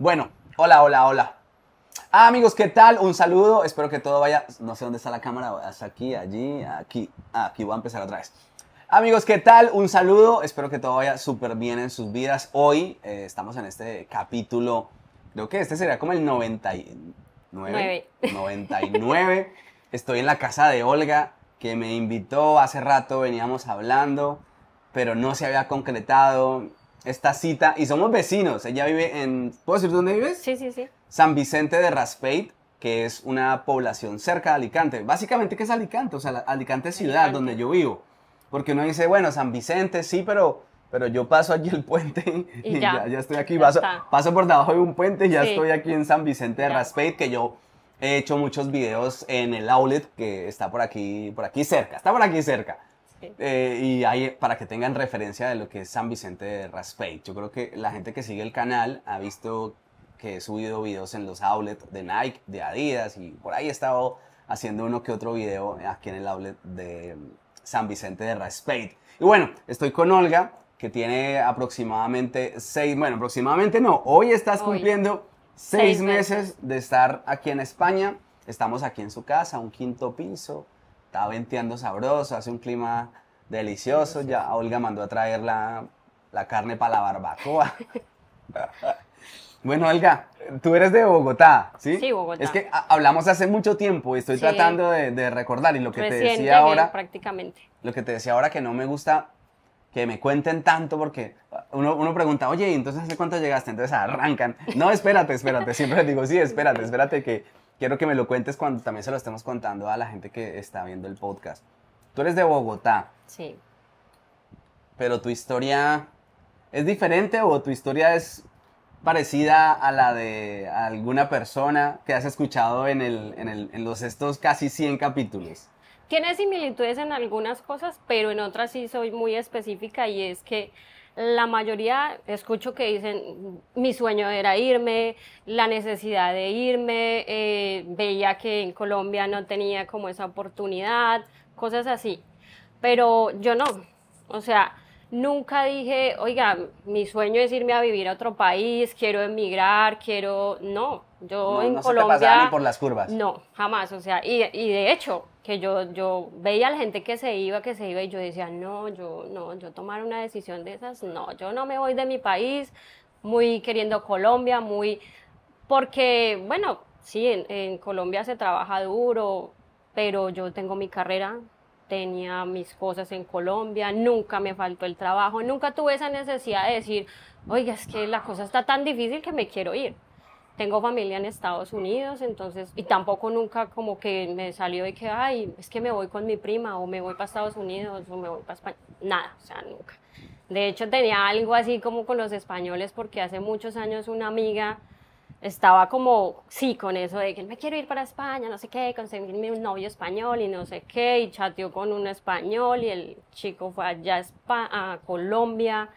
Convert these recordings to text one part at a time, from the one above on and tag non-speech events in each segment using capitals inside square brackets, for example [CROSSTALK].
Bueno, hola, hola, hola. Ah, amigos, ¿qué tal? Un saludo. Espero que todo vaya. No sé dónde está la cámara. Hasta aquí, allí, aquí. Ah, aquí voy a empezar otra vez. Amigos, ¿qué tal? Un saludo. Espero que todo vaya súper bien en sus vidas. Hoy eh, estamos en este capítulo. Creo que este sería como el 99. Nueve. 99. [LAUGHS] Estoy en la casa de Olga, que me invitó hace rato. Veníamos hablando, pero no se había concretado esta cita. Y somos vecinos. Ella vive en. ¿Puedo decir dónde vives? Sí, sí, sí. San Vicente de Raspeig, que es una población cerca de Alicante. Básicamente, ¿qué es Alicante? O sea, Alicante es ciudad Alicante. donde yo vivo. Porque uno dice, bueno, San Vicente, sí, pero, pero yo paso allí el puente [LAUGHS] y, Y ya. ya. ya, estoy aquí. Ya Paso, paso por debajo de un puente y ya Sí. estoy aquí en San Vicente de Ya. Raspeig, que yo he hecho muchos videos en el outlet que está por aquí, por aquí cerca. Está por aquí cerca. Sí. Eh, y ahí para que tengan referencia de lo que es San Vicente de Raspeig. Yo creo que la gente que sigue el canal ha visto que he subido videos en los outlets de Nike, de Adidas y por ahí he estado haciendo uno que otro video aquí en el outlet de San Vicente de Raspeig. Y bueno, estoy con Olga que tiene aproximadamente seis, bueno, aproximadamente no, hoy estás Hoy. cumpliendo seis, Seis meses meses. de estar aquí en España. Estamos aquí en su casa, un quinto piso. Está venteando sabroso, hace un clima delicioso. Ya Olga mandó a traer la, la carne para la barbacoa. [LAUGHS] bueno, Olga, tú eres de Bogotá, ¿sí? Sí, Bogotá. Es que hablamos hace mucho tiempo y estoy Sí. tratando de, de recordar. Y lo que te decía ahora, prácticamente. lo que te decía ahora que no me gusta que me cuenten tanto porque uno, uno pregunta, oye, ¿y entonces hace cuánto llegaste? Entonces arrancan. No, espérate, espérate. Siempre digo, sí, espérate, espérate que quiero que me lo cuentes cuando también se lo estemos contando a la gente que está viendo el podcast. Tú eres de Bogotá, Sí. pero tu historia es diferente o tu historia es parecida a la de alguna persona que has escuchado en, el, en, el- en los estos casi 100 capítulos. Tiene similitudes en algunas cosas, pero en otras sí soy muy específica y es que la mayoría escucho que dicen mi sueño era irme, la necesidad de irme, eh, veía que en Colombia no tenía como esa oportunidad, cosas así. Pero yo no, o sea, nunca dije, oiga, mi sueño es irme a vivir a otro país, quiero emigrar, quiero, no, yo No, en no se te Colombia... pasaba ni por las curvas. No, jamás, o sea, y, y de hecho, yo, yo veía a la gente que se iba, que se iba, y yo decía, no, yo, no, yo tomar una decisión de esas, no, yo no me voy de mi país, muy queriendo Colombia, muy, porque, bueno, sí, en, en Colombia se trabaja duro, pero yo tengo mi carrera, tenía mis cosas en Colombia, nunca me faltó el trabajo, nunca tuve esa necesidad de decir, oiga, es que la cosa está tan difícil que me quiero ir tengo familia en Estados Unidos, entonces, y tampoco nunca como que me salió de que, ay, es que me voy con mi prima, o me voy para Estados Unidos, o me voy para España. Nada, o sea, nunca. De hecho, tenía algo así como con los españoles, porque hace muchos años una amiga estaba como, sí, con eso de que me quiero ir para España, no sé qué, conseguirme un novio español y no sé qué, y chateó con un español, y el chico fue allá a, Espa- a Colombia,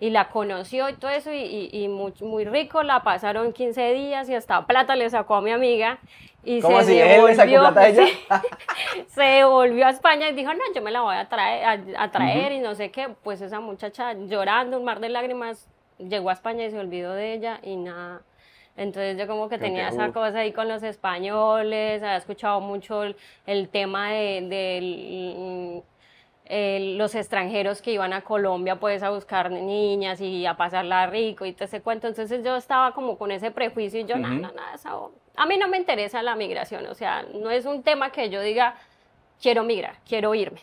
y la conoció y todo eso, y, y- y muy, muy rico, la pasaron 15 días y hasta plata le sacó a mi amiga. Y ¿Cómo se así? ¿Él le sacó devolvió, plata a ella? [LAUGHS] se devolvió a España y dijo, no, yo me la voy a traer, a, a traer y no sé qué. Pues esa muchacha llorando, un mar de lágrimas, llegó a España y se olvidó de ella y nada. Entonces yo como que Creo tenía que, esa cosa ahí con los españoles, había escuchado mucho el, el tema de, del, eh, los extranjeros que iban a Colombia pues a buscar niñas y a pasarla rico y todo ese cuento. Entonces yo estaba como con ese prejuicio y yo, nada, Ujú. nada, nada, a mí no me interesa la migración, o sea, no es un tema que yo diga, quiero migrar, quiero irme.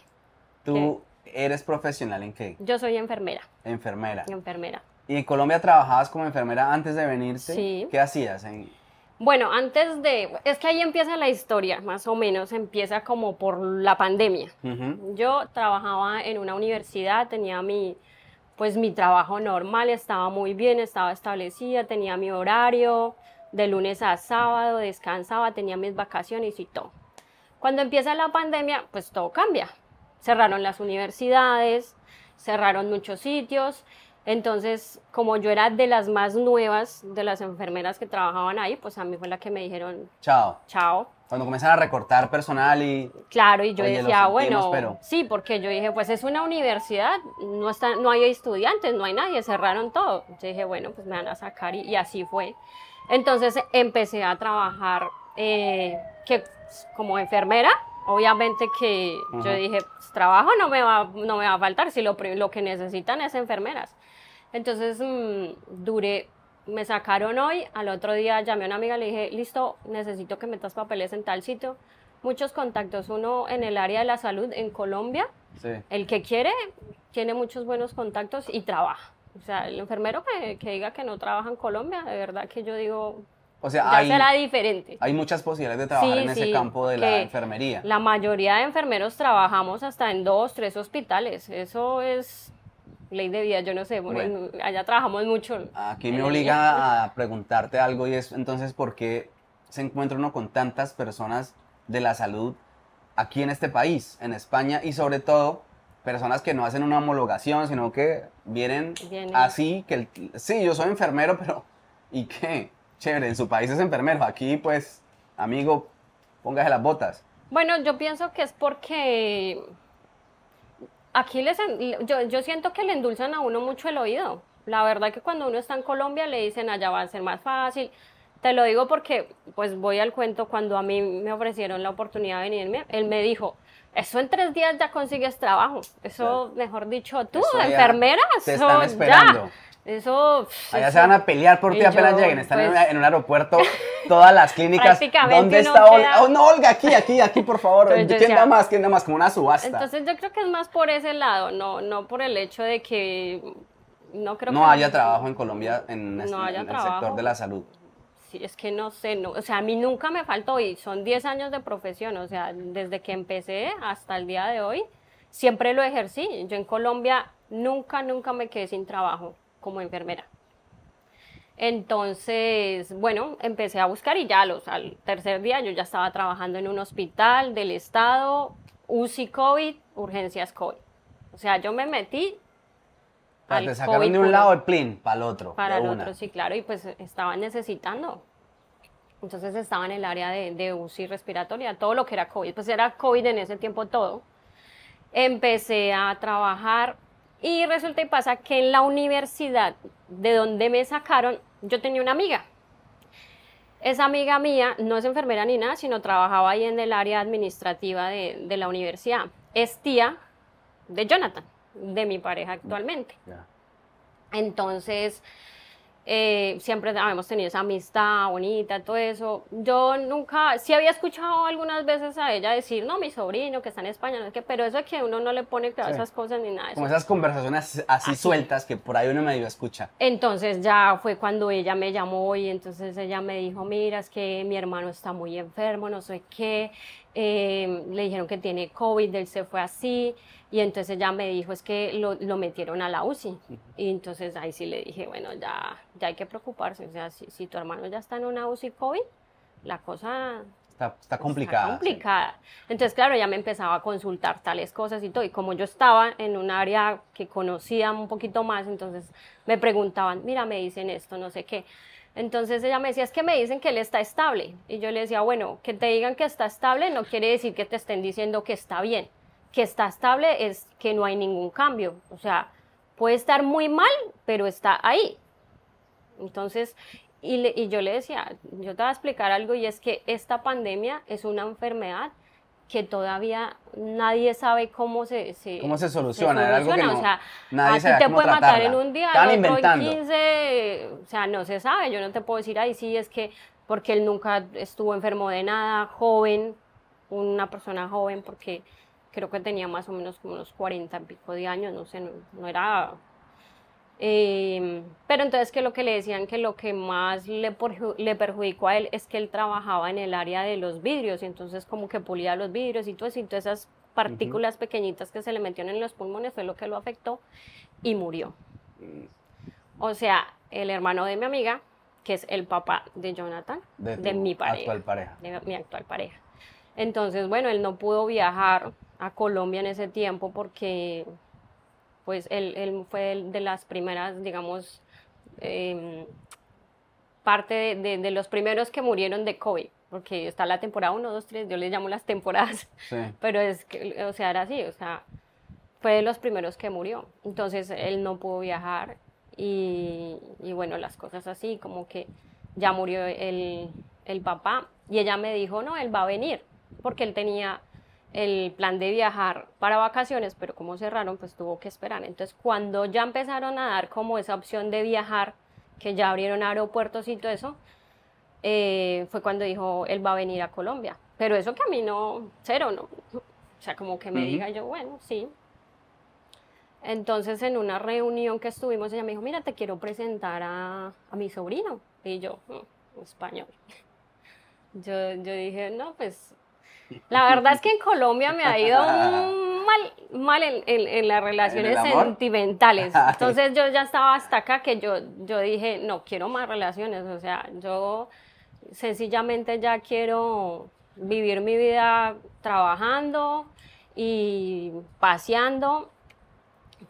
¿Tú eres profesional en qué? Yo soy enfermera, Enfermera. enfermera. ¿Y en Colombia trabajabas como enfermera antes de venirte? Sí. ¿Qué hacías? En... Bueno, antes de, es que ahí empieza la historia, más o menos, empieza como por la pandemia. Yo trabajaba en una universidad, tenía mi, pues mi trabajo normal, estaba muy bien, estaba establecida, tenía mi horario de lunes a sábado, descansaba, tenía mis vacaciones y todo. Cuando empieza la pandemia, pues todo cambia. Cerraron las universidades, cerraron muchos sitios. Entonces, como yo era de las más nuevas de las enfermeras que trabajaban ahí, pues a mí fue la que me dijeron, Chao. chao, Cuando comienzan a recortar personal y... Claro, y yo Oye, decía, bueno, pero- sí, porque yo dije, pues es una universidad, no, está, no hay estudiantes, no hay nadie, cerraron todo. Yo dije, bueno, pues me van a sacar y, y así fue. Entonces empecé a trabajar eh, que, como enfermera, obviamente que yo Ujú. dije, pues, trabajo no me, va, no me va a faltar, si lo, lo que necesitan es enfermeras. Entonces mm, duré, me sacaron hoy, al otro día llamé a una amiga, le dije, listo, necesito que metas papeles en tal sitio. Muchos contactos, uno en el área de la salud en Colombia, Sí. el que quiere tiene muchos buenos contactos y trabaja. O sea, el enfermero que, que diga que no trabaja en Colombia, de verdad que yo digo, O sea, ya hay, será diferente. hay muchas posibilidades de trabajar Sí, en ese campo de la enfermería. La mayoría de enfermeros trabajamos hasta en dos, tres hospitales. Eso es ley de vida, yo no sé. bueno, Bueno. allá trabajamos mucho. Aquí me obliga a preguntarte algo y es entonces por qué se encuentra uno con tantas personas de la salud aquí en este país, en España, y sobre todo personas que no hacen una homologación, sino que vienen Vienen. así, que el- sí, yo soy enfermero, [LAUGHS] pero ¿y qué? Chévere, en su país es enfermero, aquí pues, amigo, póngase las botas. Bueno, yo pienso que es porque aquí les, yo, yo siento que le endulzan a uno mucho el oído. La verdad que cuando uno está en Colombia le dicen allá va a ser más fácil. Te lo digo porque, pues voy al cuento, cuando a mí me ofrecieron la oportunidad de venirme, él me dijo, eso en tres días ya consigues trabajo. Eso, mejor dicho, tú, Eso enfermera, te eso están esperando. ya. Eso, Allá eso- se van a pelear por ti apenas yo, lleguen. Están en, pues, una- en un aeropuerto, [LAUGHS] todas las clínicas. ¿Dónde está Olga? queda- Oh, no, Olga, aquí, aquí, aquí, por favor. ¿Quién da decía- más? ¿Quién da más? Como una subasta. Entonces yo creo que es más por ese lado, no, no por el hecho de que no creo no que haya trabajo en Colombia en, este- en el sector de la salud. Sí, es que no sé, no, o sea, a mí nunca me faltó y son 10 años de profesión, o sea, desde que empecé hasta el día de hoy, siempre lo ejercí. Yo en Colombia nunca, nunca me quedé sin trabajo como enfermera. Entonces, bueno, empecé a buscar y ya los, al tercer día yo ya estaba trabajando en un hospital del estado, UCI COVID, urgencias COVID. O sea, yo me metí sea, al te sacaron COVID de un lado el plin para el otro. Para el una. otro, sí, claro, y pues estaban necesitando. Entonces estaba en el área de, de UCI respiratoria, todo lo que era COVID, pues era COVID en ese tiempo todo. Empecé a trabajar y resulta y pasa que en la universidad de donde me sacaron, yo tenía una amiga. Esa amiga mía no es enfermera ni nada, sino trabajaba ahí en el área administrativa de, de la universidad. Es tía de Jonathan, de mi pareja actualmente. Entonces, eh, siempre habíamos tenido esa amistad bonita, todo eso. Yo nunca, sí había escuchado algunas veces a ella decir, no, mi sobrino que está en España, no sé qué, pero eso es que uno no le pone claro Sí. esas cosas ni nada de eso. Como esas conversaciones así, sueltas que por ahí uno medio escucha. Entonces ya fue cuando ella me llamó y entonces ella me dijo, mira, es que mi hermano está muy enfermo, no sé qué, eh, le dijeron que tiene COVID, él se fue así, y entonces ella me dijo, es que lo, lo metieron a la UCI. Y entonces ahí sí le dije, bueno, ya, ya hay que preocuparse, o sea, si, si tu hermano ya está en una UCI COVID, la cosa Está, está complicada. Está complicada. Entonces, claro, ya me empezaba a consultar tales cosas y todo. Y como yo estaba en un área que conocía un poquito más, entonces me preguntaban, mira, me dicen esto, no sé qué. Entonces ella me decía, es que me dicen que él está estable. Y yo le decía, bueno, que te digan que está estable no quiere decir que te estén diciendo que está bien. Que está estable es que no hay ningún cambio. O sea, puede estar muy mal, pero está ahí. Entonces, y, le- y yo le decía, yo te voy a explicar algo y es que esta pandemia es una enfermedad que todavía nadie sabe cómo se, se- ¿Cómo se soluciona? Era algo que no- o sea, nadie a sabe ti te puede matar en un día, Estaban al otro en 15, o sea, no se sabe. Yo no te puedo decir, ahí sí, es que porque él nunca estuvo enfermo de nada, joven, una persona joven, porque creo que tenía más o menos como unos 40 y pico de años, no sé, no, no era eh, pero entonces que lo que le decían que lo que más le, perju- le perjudicó a él es que él trabajaba en el área de los vidrios y entonces como que pulía los vidrios y todo eso, y todas esas partículas pequeñitas que se le metieron en los pulmones fue lo que lo afectó y murió. O sea, el hermano de mi amiga, que es el papá de Jonathan, De mi pareja actual pareja. de mi actual pareja. Entonces, bueno, él no pudo viajar a Colombia en ese tiempo porque, pues, él, él fue de las primeras, digamos, em, parte de, de, los primeros que murieron de COVID, porque está la temporada 1, 2, 3, yo les llamo las temporadas, sí. [LAUGHS] pero es que, o sea, era así, o sea, fue de los primeros que murió. Entonces él no pudo viajar y, y bueno, las cosas así, como que ya murió el, el papá y ella me dijo, no, él va a venir, porque él tenía el plan de viajar para vacaciones, pero como cerraron, pues tuvo que esperar. Entonces, cuando ya empezaron a dar como esa opción de viajar, que ya abrieron aeropuertos y todo eso, eh, fue cuando dijo, él va a venir a Colombia. Pero eso que a mí no, cero, ¿no? O sea, como que me diga yo, bueno, sí. Entonces, en una reunión que estuvimos, ella me dijo, mira, te quiero presentar a, a mi sobrino. Y yo, mm, español. [LAUGHS] Yo, yo dije, no, pues la verdad es que en Colombia me ha ido mal, mal en, en, las relaciones sentimentales. [LAUGHS] Entonces yo ya estaba hasta acá que yo, yo dije, no, quiero más relaciones. O sea, yo sencillamente ya quiero vivir mi vida trabajando y paseando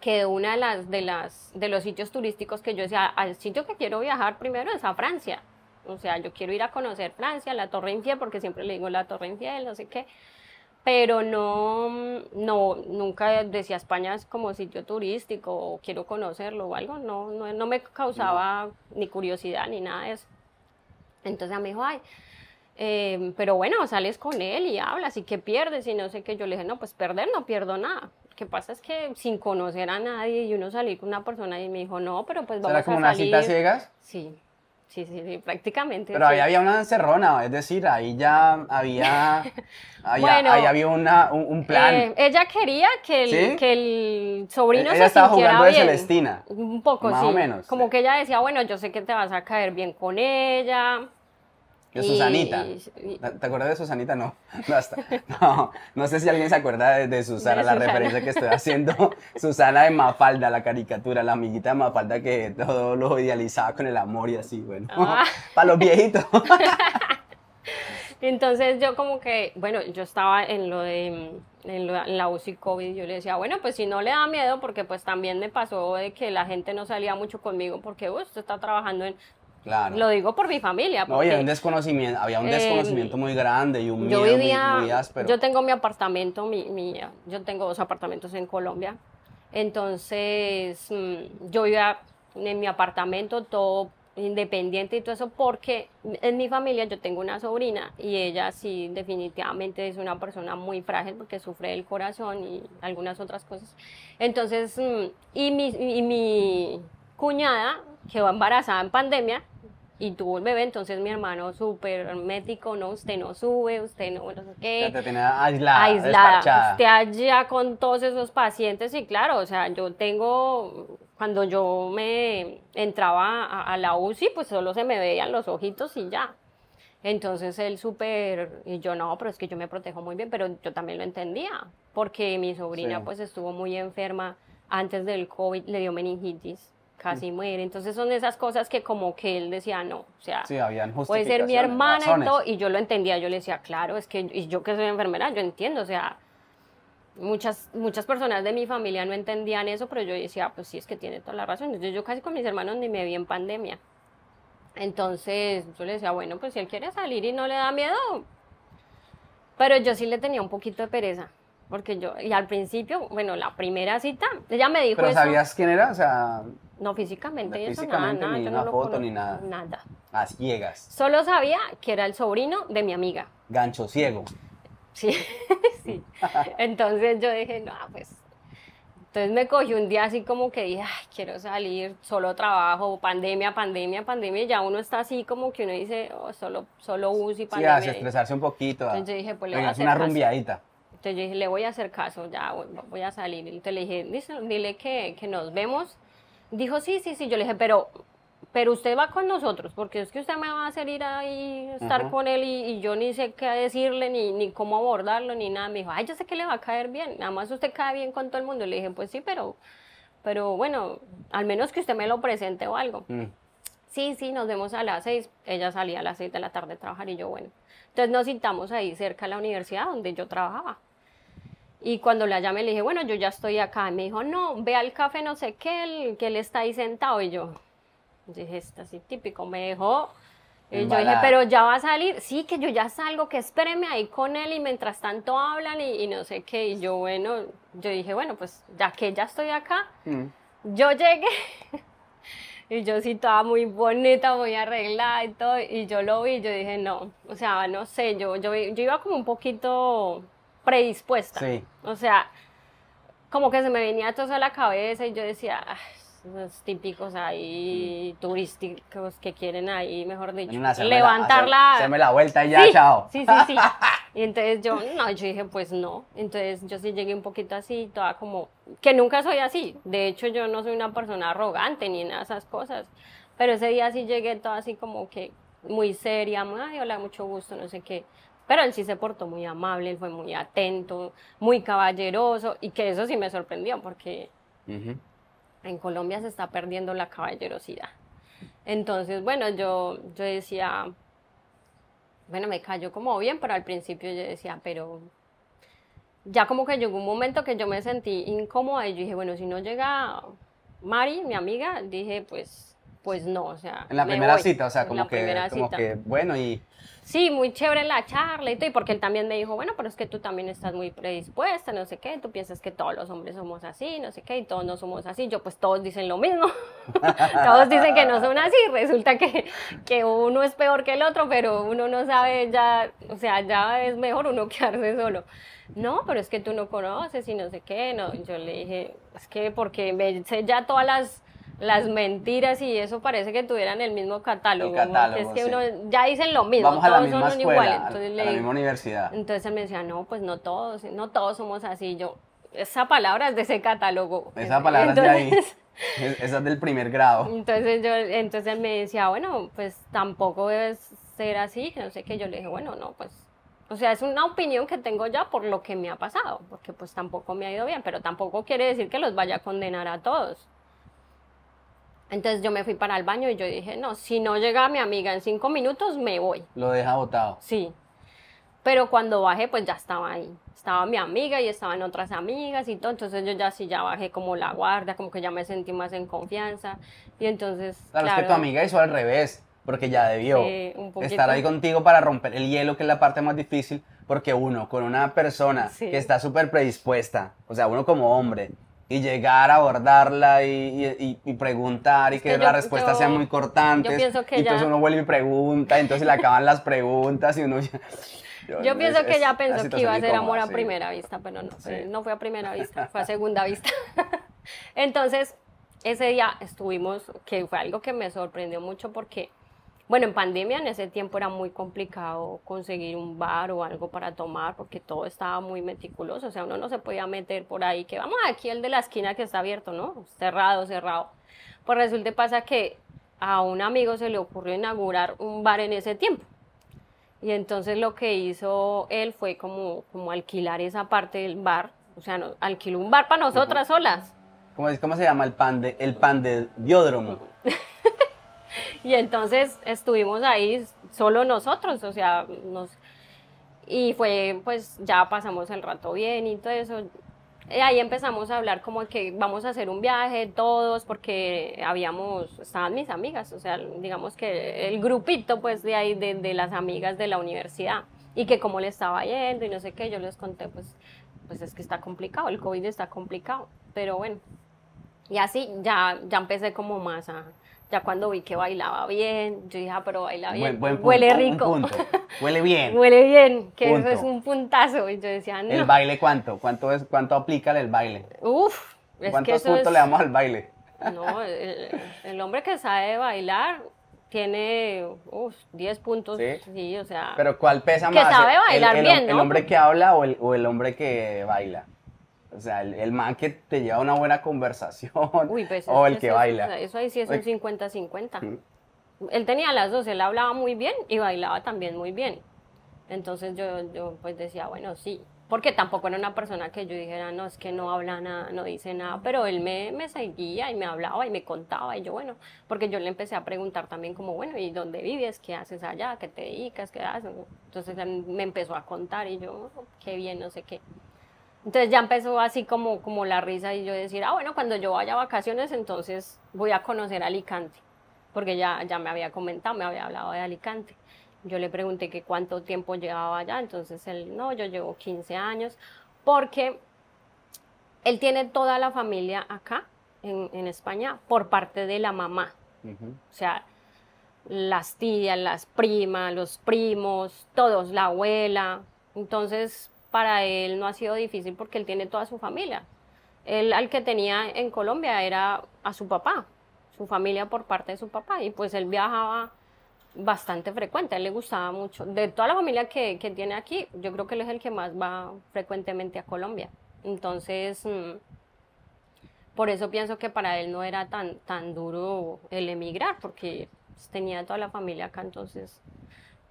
que una de las de las de los sitios turísticos que yo decía, al sitio que quiero viajar primero es a Francia. O sea, yo quiero ir a conocer Francia, la Torre Infiel, porque siempre le digo la Torre Infiel, no sé qué. Pero no, no, nunca decía España es como sitio turístico o quiero conocerlo o algo. No, no, no me causaba ni curiosidad ni nada de eso. Entonces me dijo, ay, eh, pero bueno, sales con él y hablas y qué pierdes y no sé qué. Yo le dije, no, pues perder no pierdo nada. Lo que pasa es que sin conocer a nadie y uno salir con una persona y me dijo, no, pero pues vamos a salir. ¿Era como una cita ciegas? Sí. Sí, sí, sí, prácticamente. Pero ahí había una encerrona, es decir, ahí ya había, [LAUGHS] bueno, ahí había una, un, plan. Eh, ella quería que el, que el sobrino ella se estaba sintiera jugando bien. de Celestina. Un poco, más sí. o menos. Como que ella decía, bueno, yo sé que te vas a caer bien con ella. De Susanita. ¿Te acuerdas de Susanita? No, no, hasta, no, no sé si alguien se acuerda de, de Susana, De la Susana. referencia que estoy haciendo. [LAUGHS] Susana de Mafalda, la caricatura, la amiguita de Mafalda que todo lo idealizaba con el amor y así, bueno. Ah. [LAUGHS] Para los viejitos. [LAUGHS] Entonces yo como que, bueno, yo estaba en lo de en, lo- en la UCI COVID, yo le decía, bueno, pues si no le da miedo, porque pues también me pasó de que la gente no salía mucho conmigo porque "Uy, usted está trabajando en, Claro. lo digo por mi familia, No, porque había un desconocimiento, había un Eh, desconocimiento muy grande y un yo miedo muy- vivía, muy, áspero. yo tengo mi apartamento, mi, mi- yo tengo dos apartamentos en Colombia, entonces mm, yo vivía en mi apartamento todo independiente y todo eso porque en mi familia yo tengo una sobrina y ella sí definitivamente es una persona muy frágil porque sufre del corazón y algunas otras cosas. Entonces, mm, y mi, y mi cuñada quedó embarazada en pandemia y tuvo el bebé, entonces mi hermano súper hermético, no, usted no sube, usted no, no sé qué Ya te tenía aislada, aislada. Usted allá con todos esos pacientes y claro, o sea, yo tengo, cuando yo me entraba a, a la UCI, pues solo se me veían los ojitos y ya. Entonces él súper, y yo no, pero es que yo me protejo muy bien, pero yo también lo entendía, porque mi sobrina Sí. pues estuvo muy enferma antes del COVID, le dio meningitis, casi muere. Entonces son esas cosas que como que él decía, no, o sea, Sí, habían puede ser mi hermana y razones. todo, y yo lo entendía, yo le decía, claro, es que y yo que soy enfermera, yo entiendo, o sea, muchas, muchas personas de mi familia no entendían eso, pero yo decía, pues sí, es que tiene toda la razón. Entonces yo casi con mis hermanos ni me vi en pandemia. Entonces yo le decía, bueno, pues si él quiere salir y no le da miedo, pero yo sí le tenía un poquito de pereza. Porque yo, y al principio, bueno, la primera cita, ella me dijo Pero eso. ¿sabías quién era? O sea, No, físicamente, No, eso físicamente, nada, nada, ni yo una no foto, ni nada. Nada. a ciegas, Solo sabía que era el sobrino de mi amiga. gancho ciego. Sí, [LAUGHS] sí. Entonces yo dije, no, pues. Entonces me cogí un día así como que dije, ay, quiero salir, solo trabajo, pandemia, pandemia, pandemia. y Ya uno está así como que uno dice, oh, solo, solo UCI, Sí, pandemia. hacia estresarse un poquito. a- Entonces yo dije, pues le voy a hacer una caso. rumbiadita. Entonces yo dije, le voy a hacer caso, ya voy, voy a salir. Entonces le dije, "Listo, dile que, que nos vemos. Dijo, sí, sí, sí. Yo le dije, pero, pero usted va con nosotros, porque es que usted me va a hacer ir ahí, estar con él y, y yo ni sé qué decirle, ni, ni cómo abordarlo, ni nada. Me dijo, ay, yo sé que le va a caer bien. Nada más usted cae bien con todo el mundo. Le dije, pues sí, pero, pero bueno, al menos que usted me lo presente o algo. Mm. Sí, sí, nos vemos a las seis. Ella salía a las seis de la tarde a trabajar y yo, bueno. Entonces nos citamos ahí cerca de la universidad donde yo trabajaba. Y cuando la llamé le dije, bueno, yo ya estoy acá. Y me dijo, no, ve al café no sé qué, el- que él está ahí sentado. Y yo dije, está así típico. Me dejó Y yo dije, pero ya va a salir. Sí, que yo ya salgo, que espéreme ahí con él y mientras tanto hablan y, y no sé qué. Y yo, bueno, yo dije, bueno, pues ya que ya estoy acá, Mm. yo llegué [LAUGHS] y yo sí toda muy bonita, muy arreglada y todo, y yo lo vi yo dije, no, o sea, no sé, yo, yo, yo iba como un poquito predispuesta. Sí. O sea, como que se me venía todo a la cabeza y yo decía, "Ah, esos típicos ahí turísticos que quieren ahí, mejor dicho, levantarla. hacerme la vuelta y ya, sí, chao. Sí, sí, sí. [LAUGHS] Y entonces yo, no, yo dije, pues no. Entonces yo sí llegué un poquito así, toda como, que nunca soy así. De hecho, yo no soy una persona arrogante ni nada de esas cosas. Pero ese día sí llegué toda así como que muy seria, muy, ay, hola, mucho gusto, no sé qué. Pero él sí se portó muy amable, él fue muy atento, muy caballeroso, y que eso sí me sorprendió, porque en Colombia se está perdiendo la caballerosidad. Entonces, bueno, yo, yo decía, bueno, me cayó como bien, pero al principio yo decía, pero ya como que llegó un momento que yo me sentí incómoda y yo dije, bueno, si no llega Mari, mi amiga, dije, pues, pues no, o sea. En la me primera voy. cita, o sea, como que, como que, bueno, y Sí, muy chévere la charla y todo, y porque él también me dijo, bueno, pero es que tú también estás muy predispuesta, no sé qué, tú piensas que todos los hombres somos así, no sé qué, y todos no somos así, yo pues todos dicen lo mismo, [LAUGHS] todos dicen que no son así, resulta que, que uno es peor que el otro, pero uno no sabe ya, o sea, ya es mejor uno [LAUGHS] quedarse solo. No, pero es que tú no conoces y no sé qué, no, yo le dije, es que porque me sé ya todas las las mentiras y eso parece que tuvieran el mismo catálogo. porque catálogo, es que sí. uno ya dicen lo mismo, vamos a la todos misma son escuela, iguales. Entonces, a la misma universidad. entonces él me decía, no, pues no todos, no todos somos así. Yo, esa palabra es de ese catálogo. Esa palabra es de ahí. [LAUGHS] Esa es del primer grado. Entonces yo, entonces él me decía, bueno, pues tampoco debes ser así, que no sé qué. Yo le dije, bueno, no, pues, o sea, es una opinión que tengo ya por lo que me ha pasado, porque pues tampoco me ha ido bien, pero tampoco quiere decir que los vaya a condenar a todos. Entonces yo me fui para el baño y yo dije, no, si no llega mi amiga en cinco minutos, me voy. Lo deja botado. Sí. Pero cuando bajé, pues ya estaba ahí. Estaba mi amiga y estaban otras amigas y todo. Entonces yo ya sí ya bajé como la guardia, como que ya me sentí más en confianza. Y entonces. Claro, es que tu amiga hizo al revés, porque ya debió Sí, un estar ahí contigo para romper el hielo, que es la parte más difícil, porque uno, con una persona Sí. que está súper predispuesta, o sea, uno como hombre, y llegar a abordarla y, y- y- preguntar y Es que, que las yo- respuestas yo- sean muy cortantes, yo pienso que y entonces ya- uno vuelve y pregunta, y entonces le acaban las preguntas y uno... ya- [LAUGHS] Yo pienso es- que ella pensó que iba a ser amor a sí. primera vista, pero no, Sí. no fue a primera vista, fue a segunda vista. [LAUGHS] Entonces, ese día estuvimos, que fue algo que me sorprendió mucho porque, bueno, en pandemia en ese tiempo era muy complicado conseguir un bar o algo para tomar porque todo estaba muy meticuloso, o sea, uno no se podía meter por ahí, que vamos aquí el de la esquina que está abierto, ¿no? Cerrado, cerrado. Pues resulta pasa que a un amigo se le ocurrió inaugurar un bar en ese tiempo. Y entonces lo que hizo él fue como, como alquilar esa parte del bar. O sea, no, alquiló un bar para nosotras solas. ¿Cómo, es- ¿Cómo se llama el pan de, el pan de diódromo? [LAUGHS] Y entonces estuvimos ahí solo nosotros, o sea, nos... Y fue, pues ya pasamos el rato bien y todo eso. Y ahí empezamos a hablar como que vamos a hacer un viaje todos, porque habíamos, estaban mis amigas, o sea, digamos que el grupito pues de ahí, de, de las amigas de la universidad, y que cómo le estaba yendo y no sé qué, yo les conté pues, pues es que está complicado, el COVID está complicado, pero bueno, y así ya, ya empecé como más a, ya cuando vi que bailaba bien, yo dije, ah, pero baila bien, Buen- buen punto, huele un rico, punto. Huele bien. [LAUGHS] huele bien, que Punto. eso es un puntazo, y yo decía, no, ¿El baile cuánto? ¿Cuánto, es, cuánto aplica el baile? uff, es que ¿Cuántos eso puntos es... le damos al baile? No, [LAUGHS] el, el hombre que sabe bailar tiene uf, 10 puntos, ¿Sí? sí, o sea, Pero ¿cuál pesa Que más? sabe ¿El- bailar el, bien, ¿El ¿no? hombre que habla o el, o el hombre que baila? O sea, el, el man que te lleva una buena conversación uy, pues, [LAUGHS] o el que eso- baila. eso ahí sí es un 50-50. Mm. Él tenía las dos, él hablaba muy bien y bailaba también muy bien. Entonces yo, yo pues decía, bueno, sí, porque tampoco era una persona que yo dijera, no, es que no habla nada, no dice nada, pero él me, me seguía y me hablaba y me contaba y yo, bueno, porque yo le empecé a preguntar también como, bueno, ¿y dónde vives? ¿Qué haces allá? ¿Qué te dedicas? ¿Qué haces? Entonces él me empezó a contar y yo, "Oh, qué bien, no sé qué. Entonces ya empezó así como, como la risa y yo decir, ah, bueno, cuando yo vaya a vacaciones, entonces voy a conocer Alicante. porque ya, ya me había comentado, me había hablado de Alicante. Yo le pregunté que cuánto tiempo llevaba allá, entonces él, no, yo llevo 15 años, porque él tiene toda la familia acá, en, en España, por parte de la mamá. O sea, las tías, las primas, los primos, todos, la abuela. Entonces, para él no ha sido difícil porque él tiene toda su familia. Él al que tenía en Colombia era a su papá, su familia por parte de su papá, y pues él viajaba bastante frecuente, a él le gustaba mucho. De toda la familia que, que tiene aquí, yo creo que él es el que más va frecuentemente a Colombia. Entonces, mm, por eso pienso que para él no era tan, tan duro el emigrar, porque tenía toda la familia acá, entonces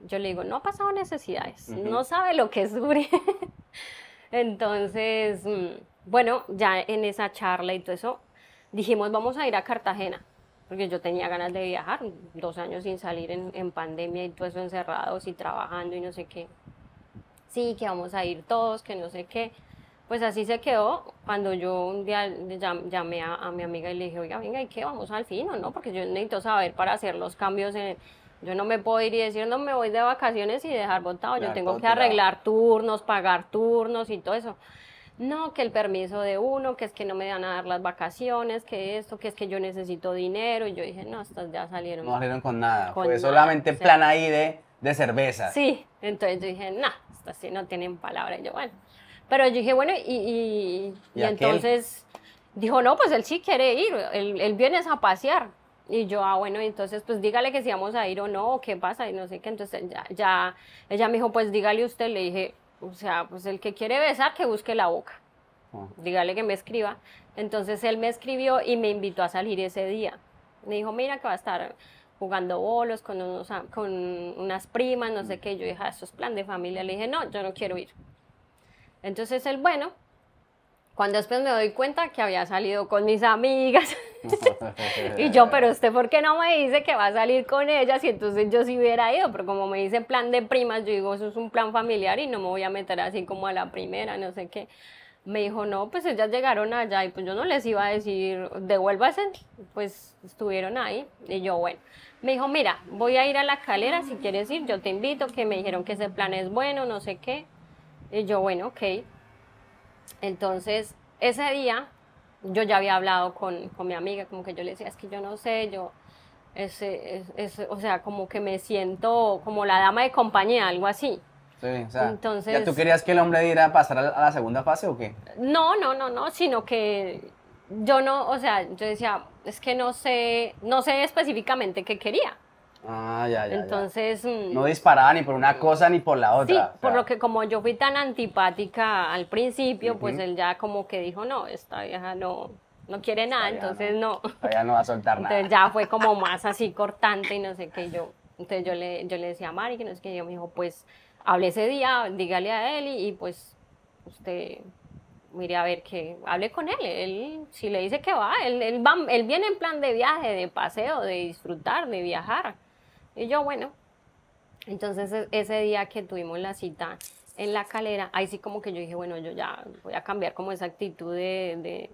yo le digo, no ha pasado necesidades, no sabe lo que es dure. [LAUGHS] entonces, mm, bueno, ya en esa charla y todo eso, dijimos, vamos a ir a Cartagena, porque yo tenía ganas de viajar, dos años sin salir en, pandemia y todo eso encerrados y trabajando y no sé qué. Sí, que vamos a ir todos, que no sé qué. Pues así se quedó cuando yo un día llamé a, mi amiga y le dije, oiga, venga, ¿y qué? ¿Vamos al fin o no? Porque yo necesito saber para hacer los cambios. En, yo no me puedo ir y decir, no, me voy de vacaciones y dejar votado. Yo tengo que arreglar turnos, pagar turnos y todo eso. No, que el permiso de uno, que es que no me van a dar las vacaciones, que esto, que es que yo necesito dinero. Y yo dije, no, estas ya salieron. No salieron con nada. Fue solamente plan ahí de, de cerveza. Sí, entonces yo dije, no, estas sí no tienen palabra. Y yo, bueno pero yo dije, bueno, y, y, entonces dijo, no, pues él sí quiere ir, él, él viene a pasear. Y yo, ah, bueno, entonces pues dígale que si vamos a ir o no, o qué pasa, y no sé qué. Entonces ya, ya, ella me dijo, pues dígale usted, le dije, o sea, pues el que quiere besar, que busque la boca. Ah. Dígale que me escriba. Entonces él me escribió y me invitó a salir ese día. Me dijo, mira que va a estar jugando bolos con, unos, con unas primas, no sé qué. Yo dije, ah, eso es plan de familia. Le dije, no, yo no quiero ir. Entonces el bueno, cuando después me doy cuenta que había salido con mis amigas, [LAUGHS] y yo, [LAUGHS] pero usted, ¿por qué no me dice que va a salir con ellas? Y entonces yo sí hubiera ido, pero como me dice plan de primas, yo digo, eso es un plan familiar y no me voy a meter así como a la primera, no sé qué. Me dijo, no, pues ellas llegaron allá y pues yo no les iba a decir, devuélvase, pues estuvieron ahí. Y yo, bueno, me dijo, mira, voy a ir a la calera, si quieres ir, yo te invito, que me dijeron que ese plan es bueno, no sé qué. Y yo, bueno, ok. Entonces, ese día yo ya había hablado con, con, mi amiga, como que yo le decía, es que yo no sé, yo, ese, es, o sea, como que me siento como la dama de compañía, algo así. Sí, o sea, Entonces, ¿ya tú querías que el hombre diera pasar a la segunda fase o qué? No, no, no, no, sino que yo no, o sea, yo decía, es que no sé, no sé específicamente qué quería. Ah, ya, ya. Entonces. Mm, no disparaba ni por una cosa ni por la otra. Sí, por lo que como yo fui tan antipática al principio, pues él ya como que dijo, no, esta vieja no, no quiere nada, entonces no. no. no va a soltar nada. Entonces ya fue como más así cortante y no sé qué. Yo, entonces yo le, yo le decía a Mari que no sé qué. Yo me dijo, pues hable ese día, dígale a él y, pues usted mire a ver que hable con él. Él, si le dice que va, él, él, va, él viene en plan de viaje, de paseo, de disfrutar, de viajar. Y yo, bueno, entonces e, ese día que tuvimos la cita en la calera, ahí sí como que yo dije, bueno, yo ya voy a cambiar como esa actitud de,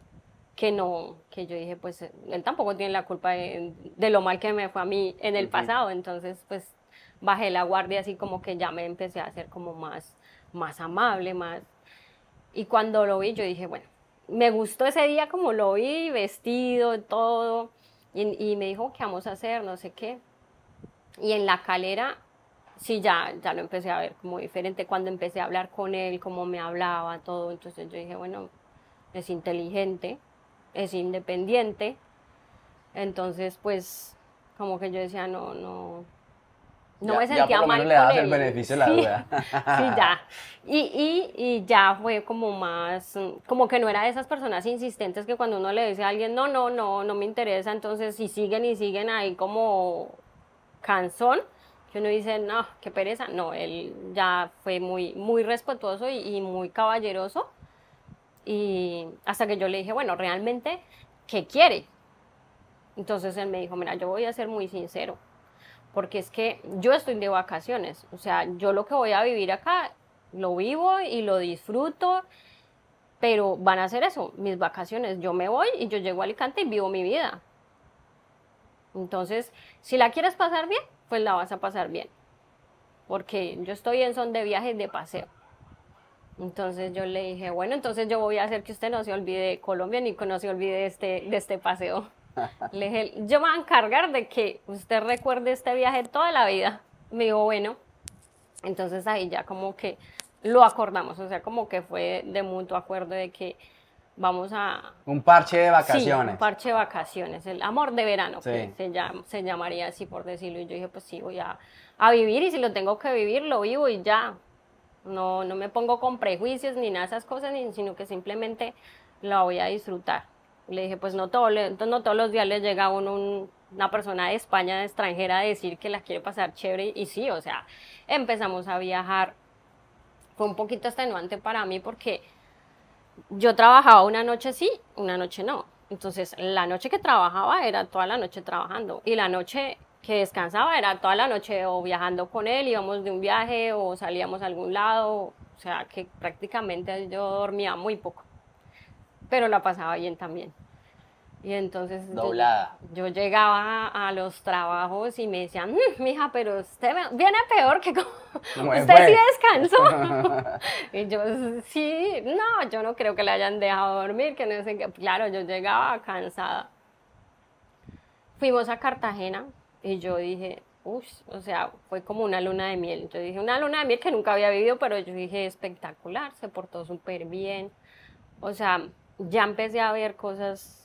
que no, que yo dije, pues él tampoco tiene la culpa de, lo mal que me fue a mí en el pasado, entonces pues bajé la guardia así como que ya me empecé a hacer como más, más amable, más... Y cuando lo vi yo dije, bueno, me gustó ese día como lo vi, vestido, todo, y, y me dijo, ¿qué vamos a hacer? No sé qué. Y en la calera, sí, ya, ya lo empecé a ver como diferente cuando empecé a hablar con él, cómo me hablaba, todo. Entonces yo dije, bueno, es inteligente, es independiente. Entonces, pues, como que yo decía, no, no, no me sentía ya por mal. le das el beneficio de la duda. [LAUGHS] sí, ya. Y, y, y, ya fue como más, como que no era de esas personas insistentes que cuando uno le dice a alguien, no, no, no, no me interesa, entonces si siguen y siguen ahí como cansón, que uno dice, no, qué pereza. No, él ya fue muy, muy respetuoso y, muy caballeroso. Y hasta que yo le dije, bueno, realmente, ¿qué quiere? Entonces él me dijo, mira, yo voy a ser muy sincero, porque es que yo estoy de vacaciones, o sea, yo lo que voy a vivir acá, lo vivo y lo disfruto, pero van a ser eso, mis vacaciones, yo me voy y yo llego a Alicante y vivo mi vida. Entonces, si la quieres pasar bien, pues la vas a pasar bien. Porque yo estoy en son de viaje y de paseo. Entonces yo le dije, bueno, entonces yo voy a hacer que usted no se olvide de Colombia ni que no se olvide de este, de este paseo. [LAUGHS] le dije, yo me voy a encargar de que usted recuerde este viaje toda la vida. Me dijo, bueno. Entonces ahí ya como que lo acordamos, o sea, como que fue de mutuo acuerdo de que vamos a... Un parche de vacaciones. Sí, un parche de vacaciones, el amor de verano, se, se llamaría así por decirlo. Y yo dije, pues sí, voy a, a vivir y si lo tengo que vivir, lo vivo y ya. No, no me pongo con prejuicios ni nada de esas cosas, sino que simplemente la voy a disfrutar. Le dije, pues no, todo, no todos los días le llega a uno una persona de España, extranjera, a decir que la quiere pasar chévere. Y sí, o sea, empezamos a viajar. Fue un poquito extenuante para mí porque yo trabajaba una noche sí, una noche no. Entonces, la noche que trabajaba era toda la noche trabajando. Y la noche que descansaba era toda la noche o viajando con él, íbamos de un viaje o salíamos a algún lado, o sea que prácticamente yo dormía muy poco, pero la pasaba bien también. Y entonces Doblada. Yo, llegaba a, los trabajos y me decían, mm, mija, pero usted viene peor que como... [LAUGHS] usted sí descansó. [LAUGHS] [LAUGHS] y yo, sí, no, yo no creo que le hayan dejado dormir, que no sé qué. Claro, yo llegaba cansada. Fuimos a Cartagena, y yo dije, uff, o sea, fue como una luna de miel. Yo dije, una luna de miel que nunca había vivido, pero yo dije, espectacular, se portó súper bien. O sea, ya empecé a ver cosas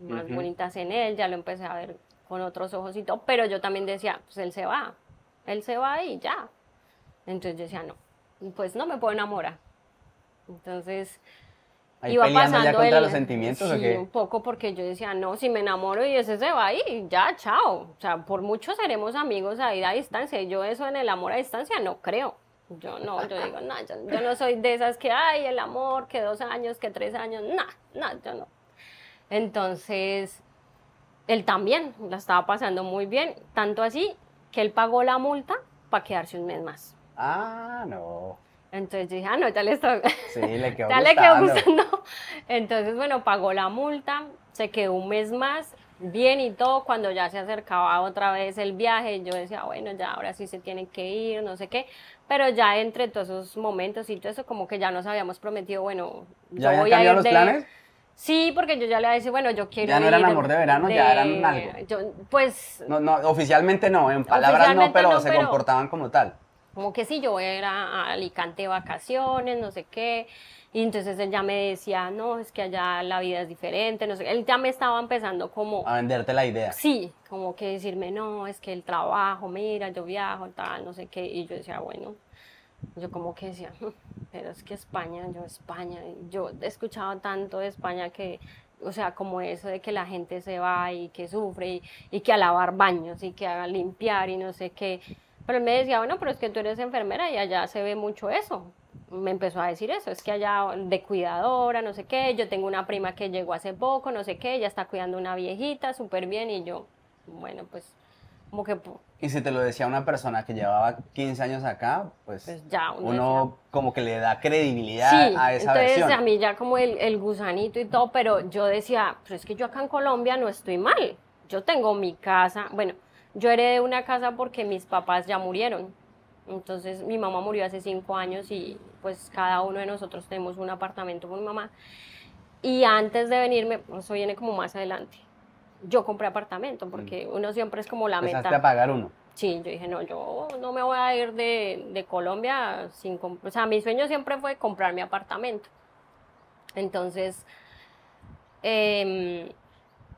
más bonitas en él, ya lo empecé a ver con otros ojos y todo, pero yo también decía, pues él se va, él se va y ya. Entonces yo decía, no, pues no me puedo enamorar. Entonces, Ahí iba pasando ya contra los sentimientos sí, un poco porque yo decía, no, si me enamoro y ese se va ahí, ya, chao. O sea, por mucho seremos amigos ahí a distancia. Yo eso en el amor a distancia no creo. Yo no, yo digo, no, yo, no soy de esas que, ay, el amor, que dos años, que tres años, no, no, yo no. Entonces, él también la estaba pasando muy bien, tanto así que él pagó la multa para quedarse un mes más. Ah, no. Entonces dije, ah, no, ya le, está... sí, le [LAUGHS] quedó ya le quedó gustando. Entonces, bueno, pagó la multa, se quedó un mes más, bien y todo. Cuando ya se acercaba otra vez el viaje, yo decía, bueno, ya ahora sí se tiene que ir, no sé qué. Pero ya entre todos esos momentos y todo eso, como que ya nos habíamos prometido, bueno, ¿Ya yo voy a ir los planes? Sí, porque yo ya le decía, bueno, yo quiero. Ya no eran amor de verano, ya eran algo. pues. No, no, oficialmente no, en palabras no, pero se comportaban como tal como que si yo voy a ir a, Alicante de vacaciones, no sé qué. Y entonces él ya me decía, no, es que allá la vida es diferente, no sé. Él ya me estaba empezando como... A venderte la idea. Sí, como que decirme, no, es que el trabajo, mira, yo viajo, tal, no sé qué. Y yo decía, bueno, yo como que decía, mm, pero es que España, yo España, yo he escuchado tanto de España que, o sea, como eso de que la gente se va y que sufre y, y que a lavar baños y que a limpiar y no sé qué. Pero él me decía, bueno, pero es que tú eres enfermera y allá se ve mucho eso. Me empezó a decir eso, es que allá de cuidadora, no sé qué, yo tengo una prima que llegó hace poco, no sé qué, ella está cuidando una viejita súper bien y yo, bueno, pues como que... Y si te lo decía una persona que llevaba 15 años acá, pues, pues ya uno, como que le da credibilidad a esa entonces a mí ya como el, el, gusanito y todo, pero yo decía, pero es que yo acá en Colombia no estoy mal, yo tengo mi casa, bueno, yo heredé una casa porque mis papás ya murieron. Entonces mi mamá murió hace cinco años y pues cada uno de nosotros tenemos un apartamento con mi mamá. Y antes de venirme, eso viene como más adelante. Yo compré apartamento porque mm. uno siempre es como la meta. a pagar uno? Sí, yo dije, no, yo no me voy a ir de, de Colombia sin... O sea, mi sueño siempre fue comprar mi apartamento. Entonces, eh,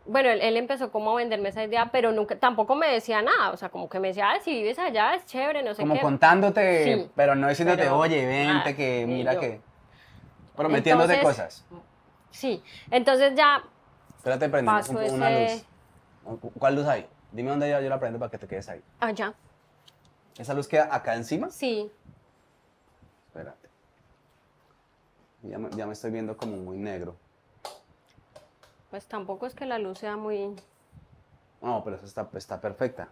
bueno, él, empezó como a venderme esa idea, pero nunca, tampoco me decía nada, o sea, como que me decía, ah, si vives allá es chévere, no sé como qué. Como contándote, pero no diciéndote, oye, vente, que mira que... Prometiéndote cosas. Sí, entonces ya... Espérate, prende una luz. ¿Cuál luz hay? Dime dónde yo, yo la prendo para que te quedes ahí. Allá. ¿Esa luz queda acá encima? Sí. Espérate. Ya ya me estoy viendo como muy negro. Pues tampoco es que la luz sea muy... No, pero está, está perfecta.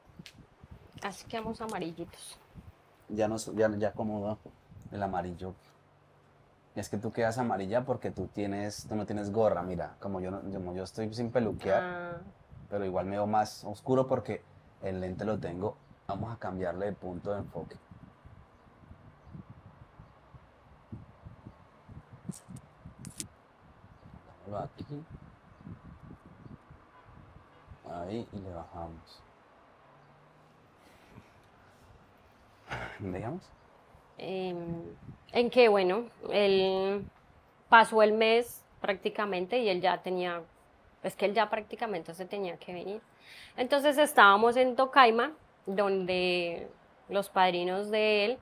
Así quedamos amarillitos. Ya, no, ya, ya acomodo el amarillo. Es que tú quedas amarilla porque tú tienes, tú no tienes gorra, mira, como yo, como yo estoy sin peluquear. Ah. pero igual me veo más oscuro porque el lente lo tengo. Vamos a cambiarle de punto de enfoque. Aquí. Ahí y le bajamos. ¿Veamos? Em, en que, bueno, él pasó el mes prácticamente y él ya tenía, es que él ya prácticamente se tenía que venir. Entonces estábamos en Tocaima, donde los padrinos de él,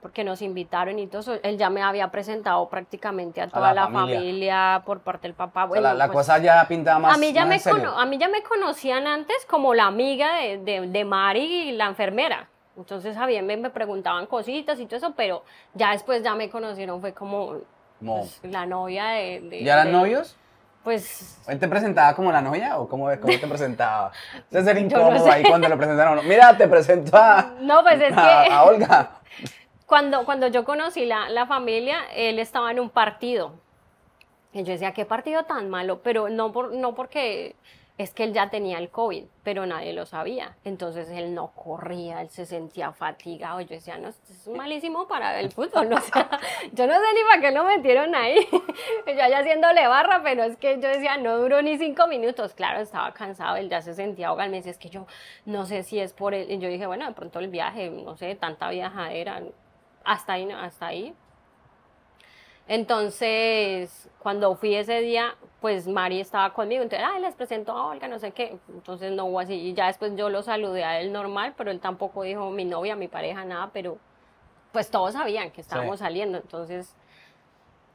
porque nos invitaron y todo eso, él ya me había presentado prácticamente a toda la, familia. por parte del papá. Bueno, la, pues, cosa ya pintaba más. A mí ya, me, a mí ya me conocían antes como la amiga de, de, de Mari, la enfermera. Entonces a me, me preguntaban cositas y todo eso, pero ya después ya me conocieron, fue como pues, la novia de... ¿Ya eran novios? Pues... ¿Él te presentaba como la novia o cómo, cómo te presentaba? [LAUGHS] Entonces era incómodo ahí cuando lo presentaron. Mira, te presento a... No, pues es que... A Olga. [LAUGHS] Cuando, cuando yo conocí la, la familia, él estaba en un partido. Y yo decía, qué partido tan malo, pero no, por, no porque es que él ya tenía el COVID, pero nadie lo sabía. Entonces él no corría, él se sentía fatigado. Yo decía, no, esto es malísimo para el fútbol. [LAUGHS] yo no sé ni para qué lo metieron ahí. [LAUGHS] yo ya haciéndole barra, pero es que yo decía, no duró ni cinco minutos. Claro, estaba cansado, él ya se sentía ahogado. Me decía, es que yo no sé si es por él. Y yo dije, bueno, de pronto el viaje, no sé, tanta viajadera. Hasta ahí, hasta ahí. Entonces, cuando fui ese día, pues Mari estaba conmigo, entonces, ay, les presento a Olga, no sé qué, entonces no hubo así, y ya después yo lo saludé a él normal, pero él tampoco dijo mi novia, mi pareja, nada, pero pues todos sabían que estábamos saliendo, entonces,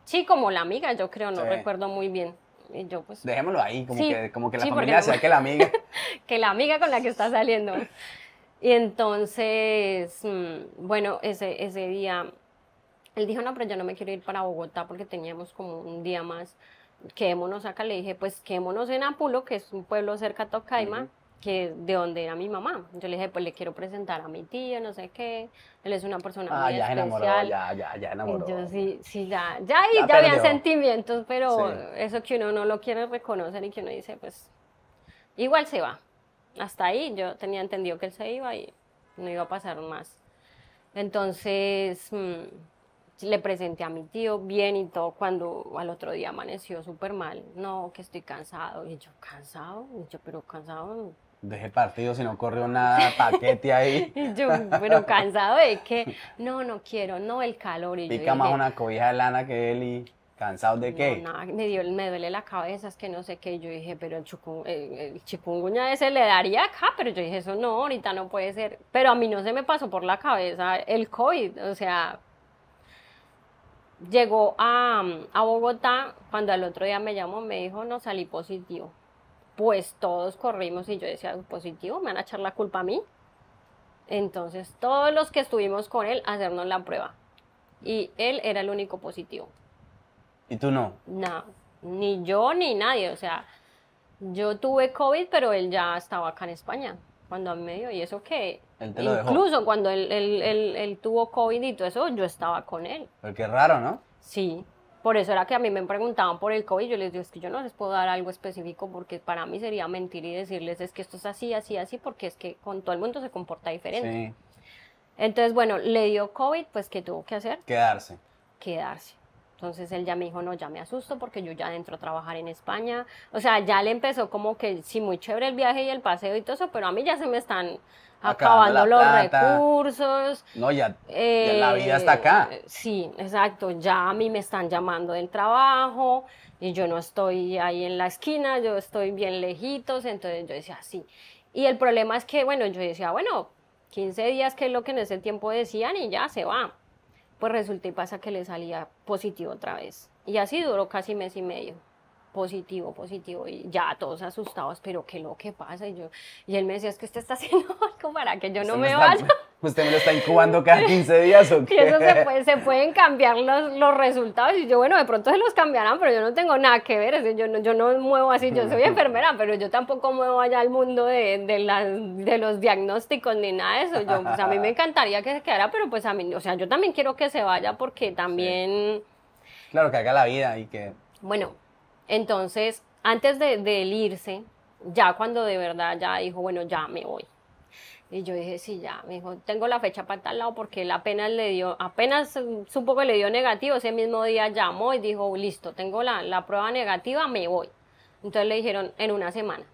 sí, como la amiga, yo creo, no recuerdo muy bien. Y yo, pues, Dejémoslo ahí, como, que, como que la familia sea que la amiga. [LAUGHS] que la amiga con la que está saliendo. Y entonces, mm, bueno, ese, ese día él dijo, no, pero yo no me quiero ir para Bogotá porque teníamos como un día más. Quedémonos acá. Le dije, pues quedémonos en Apulo, que es un pueblo cerca de Tocaima, que de donde era mi mamá. Yo le dije, pues le quiero presentar a mi tío, no sé qué. Él es una persona ah, muy ya especial. Enamoró, ya, ya, ya enamoró. yo sí, sí, ya, ya, y ya, había sentimientos, pero eso que uno no lo quiere reconocer y que uno dice, pues, igual se va. Hasta ahí yo tenía entendido que él se iba y no iba a pasar más. Entonces... Mm, le presenté a mi tío bien y todo cuando al otro día amaneció súper mal. No, que estoy cansado. Y yo, ¿cansado? Y yo, pero cansado. Dejé partido si no corrió nada, [LAUGHS] paquete ahí. y yo, pero cansado de que, no, no quiero, no el calor. Y Pica más una cobija de lana que él y ¿Cansado de qué? No, nada, me, dio, me duele la cabeza, es que no sé qué. Yo dije, pero el, el chikungunya ese le daría acá, pero yo dije, eso no, ahorita no puede ser. Pero a mí no se me pasó por la cabeza el COVID, o sea, llegó a, a, Bogotá, cuando al otro día me llamó, me dijo, no salí positivo. Pues todos corrimos y yo decía, positivo, me van a echar la culpa a mí. Entonces todos los que estuvimos con él, hacernos la prueba. Y él era el único positivo. ¿Y tú no? No, ni yo ni nadie. O sea, yo tuve COVID, pero él ya estaba acá en España cuando a mí me dio. Y eso que Incluso cuando él, él, él, tuvo COVID y todo eso, yo estaba con él. Pero qué raro, ¿no? Sí. Por eso era que a mí me preguntaban por el COVID. Yo les digo, es que yo no les puedo dar algo específico porque para mí sería mentir y decirles, es que esto es así, así, así, porque es que con todo el mundo se comporta diferente. Sí. Entonces, bueno, le dio COVID, pues, ¿qué tuvo que hacer? Quedarse. Quedarse. Entonces él ya me dijo, no, ya me asusto porque yo ya entro a trabajar en España. O sea, ya le empezó como que, sí, muy chévere el viaje y el paseo y todo eso, pero a mí ya se me están acabando, los recursos. No, ya, la vida está acá. Eh, sí, exacto. Ya a mí me están llamando del trabajo y yo no estoy ahí en la esquina, yo estoy bien lejitos. Entonces yo decía, sí. Y el problema es que, bueno, yo decía, bueno, 15 días, que es lo que en ese tiempo decían, y ya se va. Pues resulta y pasa que le salía positivo otra vez. Y así duró casi mes y medio positivo, positivo, y ya todos asustados, pero qué lo que pasa, y yo, y él me decía, es que usted está haciendo [LAUGHS] algo para que yo no me, vaya. [LAUGHS] ¿Usted me lo está incubando cada 15 días o qué? [LAUGHS] Y eso se, puede, se pueden cambiar los, los, resultados, y yo, bueno, de pronto se los cambiarán, pero yo no tengo nada que ver, yo, no, yo no muevo así, yo soy enfermera, pero yo tampoco muevo allá al mundo de, de, la, de los diagnósticos ni nada de eso, yo, pues a mí me encantaría que se quedara, pero pues a mí, o sea, yo también quiero que se vaya porque también... Claro, que haga la vida y que... Bueno, entonces, antes de, él irse, ya cuando de verdad ya dijo, bueno, ya me voy. Y yo dije, sí, ya, me dijo, tengo la fecha para tal lado porque él apenas le dio, apenas supo que le dio negativo, ese mismo día llamó y dijo, listo, tengo la, la prueba negativa, me voy. Entonces le dijeron, en una semana.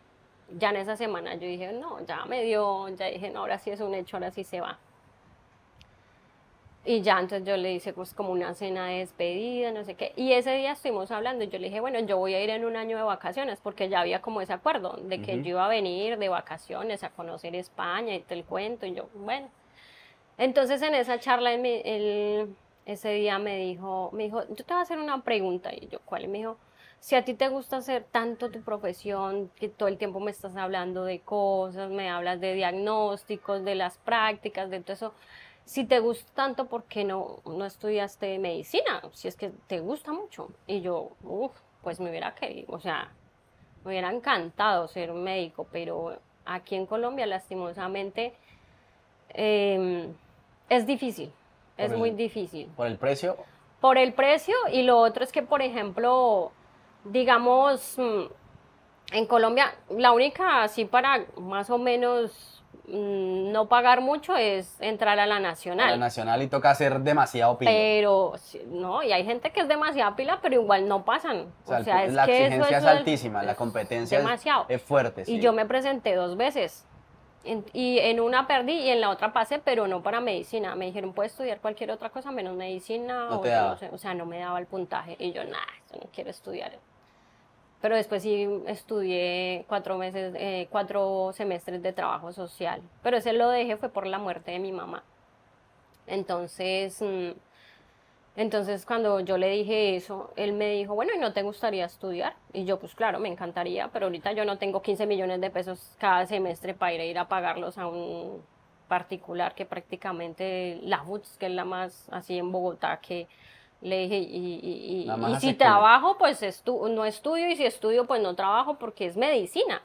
Ya en esa semana yo dije, no, ya me dio, ya dije, no, ahora sí es un hecho, ahora sí se va. Y ya entonces yo le hice pues como una cena de despedida, no sé qué. Y ese día estuvimos hablando y yo le dije, bueno, yo voy a ir en un año de vacaciones porque ya había como ese acuerdo de que yo iba a venir de vacaciones a conocer España y te el cuento. Y yo, bueno. Entonces en esa charla él, ese día me dijo, me dijo, yo te voy a hacer una pregunta. Y yo, ¿cuál? Y me dijo, si a ti te gusta hacer tanto tu profesión, que todo el tiempo me estás hablando de cosas, me hablas de diagnósticos, de las prácticas, de todo eso si te gusta tanto, ¿por qué no, no estudiaste medicina? Si es que te gusta mucho. Y yo, uff, pues me hubiera querido, o sea, me hubiera encantado ser médico, pero aquí en Colombia, lastimosamente, em, es difícil, es muy difícil. ¿Por el precio? Por el precio y lo otro es que, por ejemplo, digamos, mm, en Colombia, la única así para más o menos no pagar mucho es entrar a la nacional. A la nacional y toca hacer demasiado pila. Pero, no, y hay gente que es demasiada pila, pero igual no pasan. O sea, es la que exigencia es altísima, la competencia demasiado. Es, fuerte. Y yo me presenté dos veces. y en una perdí y en la otra pasé, pero no para medicina. Me dijeron, puedes estudiar cualquier otra cosa menos medicina. o, o sea, no me daba el puntaje. Y yo, nada, no quiero estudiar pero después sí estudié cuatro meses, eh, cuatro semestres de trabajo social, pero ese lo dejé fue por la muerte de mi mamá. Entonces, mm, entonces cuando yo le dije eso, él me dijo, bueno, ¿y no te gustaría estudiar? Y yo, pues claro, me encantaría, pero ahorita yo no tengo 15 millones de pesos cada semestre para ir a ir a pagarlos a un particular que prácticamente la UTS, que es la más así en Bogotá, que le dije, y, si trabajo, pues no estudio, y si estudio, pues no trabajo porque es medicina.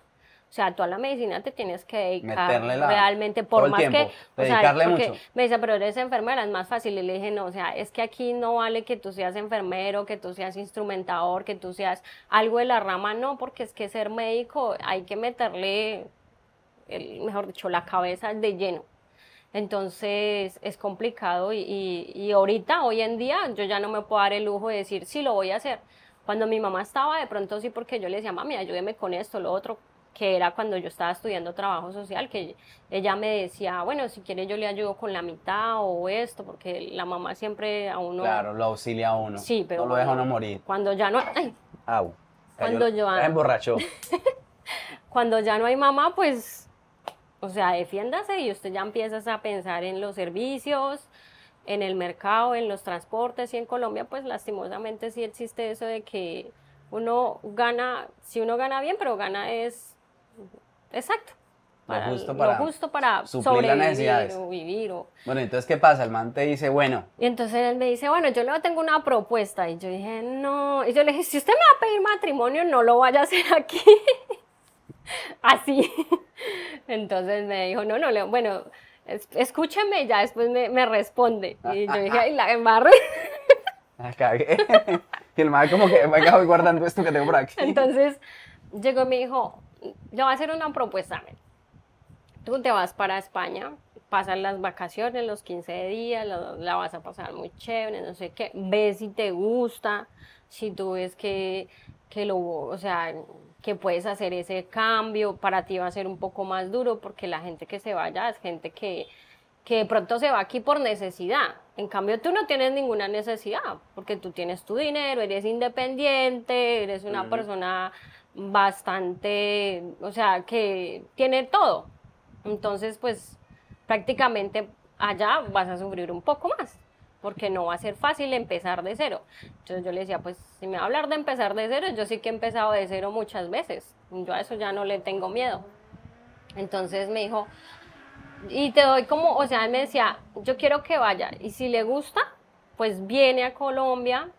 O sea, tú a la medicina te tienes que dedicar realmente, por más que. O sea, mucho. Me dice, pero eres enfermera, es más fácil. Y le dije, no, o sea, es que aquí no vale que tú seas enfermero, que tú seas instrumentador, que tú seas algo de la rama, no, porque es que ser médico hay que meterle, el, mejor dicho, la cabeza de lleno. Entonces es complicado y, ahorita, hoy en día, yo ya no me puedo dar el lujo de decir, sí, lo voy a hacer. Cuando mi mamá estaba, de pronto sí, porque yo le decía, mami, ayúdeme con esto, lo otro, que era cuando yo estaba estudiando trabajo social, que ella me decía, bueno, si quiere yo le ayudo con la mitad o esto, porque la mamá siempre a uno... Claro, lo auxilia a uno. Sí, pero... No lo deja uno morir. Cuando ya no... Ay, Au. Cuando yo... Emborrachó. [LAUGHS] cuando ya no hay mamá, pues o sea, defiéndase y usted ya empieza a pensar en los servicios, en el mercado, en los transportes y en Colombia, pues lastimosamente sí existe eso de que uno gana, si uno gana bien, pero gana es exacto. Para, lo justo para, lo justo para sobrevivir o vivir. Bueno, entonces, ¿qué pasa? El man te dice, bueno. Y entonces él me dice, bueno, yo le tengo una propuesta. Y yo dije, no. Y yo le dije, si usted me va a pedir matrimonio, no lo vaya a hacer aquí. [LAUGHS] [LAUGHS] Así. Entonces me dijo, no, no, bueno, escúchame, ya después me, me responde. Y yo dije, ay, la embarre. [LAUGHS] Ah, cagué. Y el madre como que, venga, voy guardando esto que tengo por aquí. Entonces llegó y me dijo, le voy a hacer una propuesta. Tú te vas para España, pasas las vacaciones, los 15 días, la vas a pasar muy chévere, no sé qué, ves si te gusta, si tú ves que, que lo, o sea, que puedes hacer ese cambio, para ti va a ser un poco más duro porque la gente que se vaya es gente que, que de pronto se va aquí por necesidad. En cambio, tú no tienes ninguna necesidad porque tú tienes tu dinero, eres independiente, eres una persona bastante, o sea, que tiene todo. Entonces, pues prácticamente allá vas a sufrir un poco más porque no va a ser fácil empezar de cero. Entonces yo le decía, pues si me va a hablar de empezar de cero, yo sí que he empezado de cero muchas veces. Yo a eso ya no le tengo miedo. Entonces me dijo, y te doy como, o sea, él me decía, yo quiero que vaya, y si le gusta, pues viene a Colombia,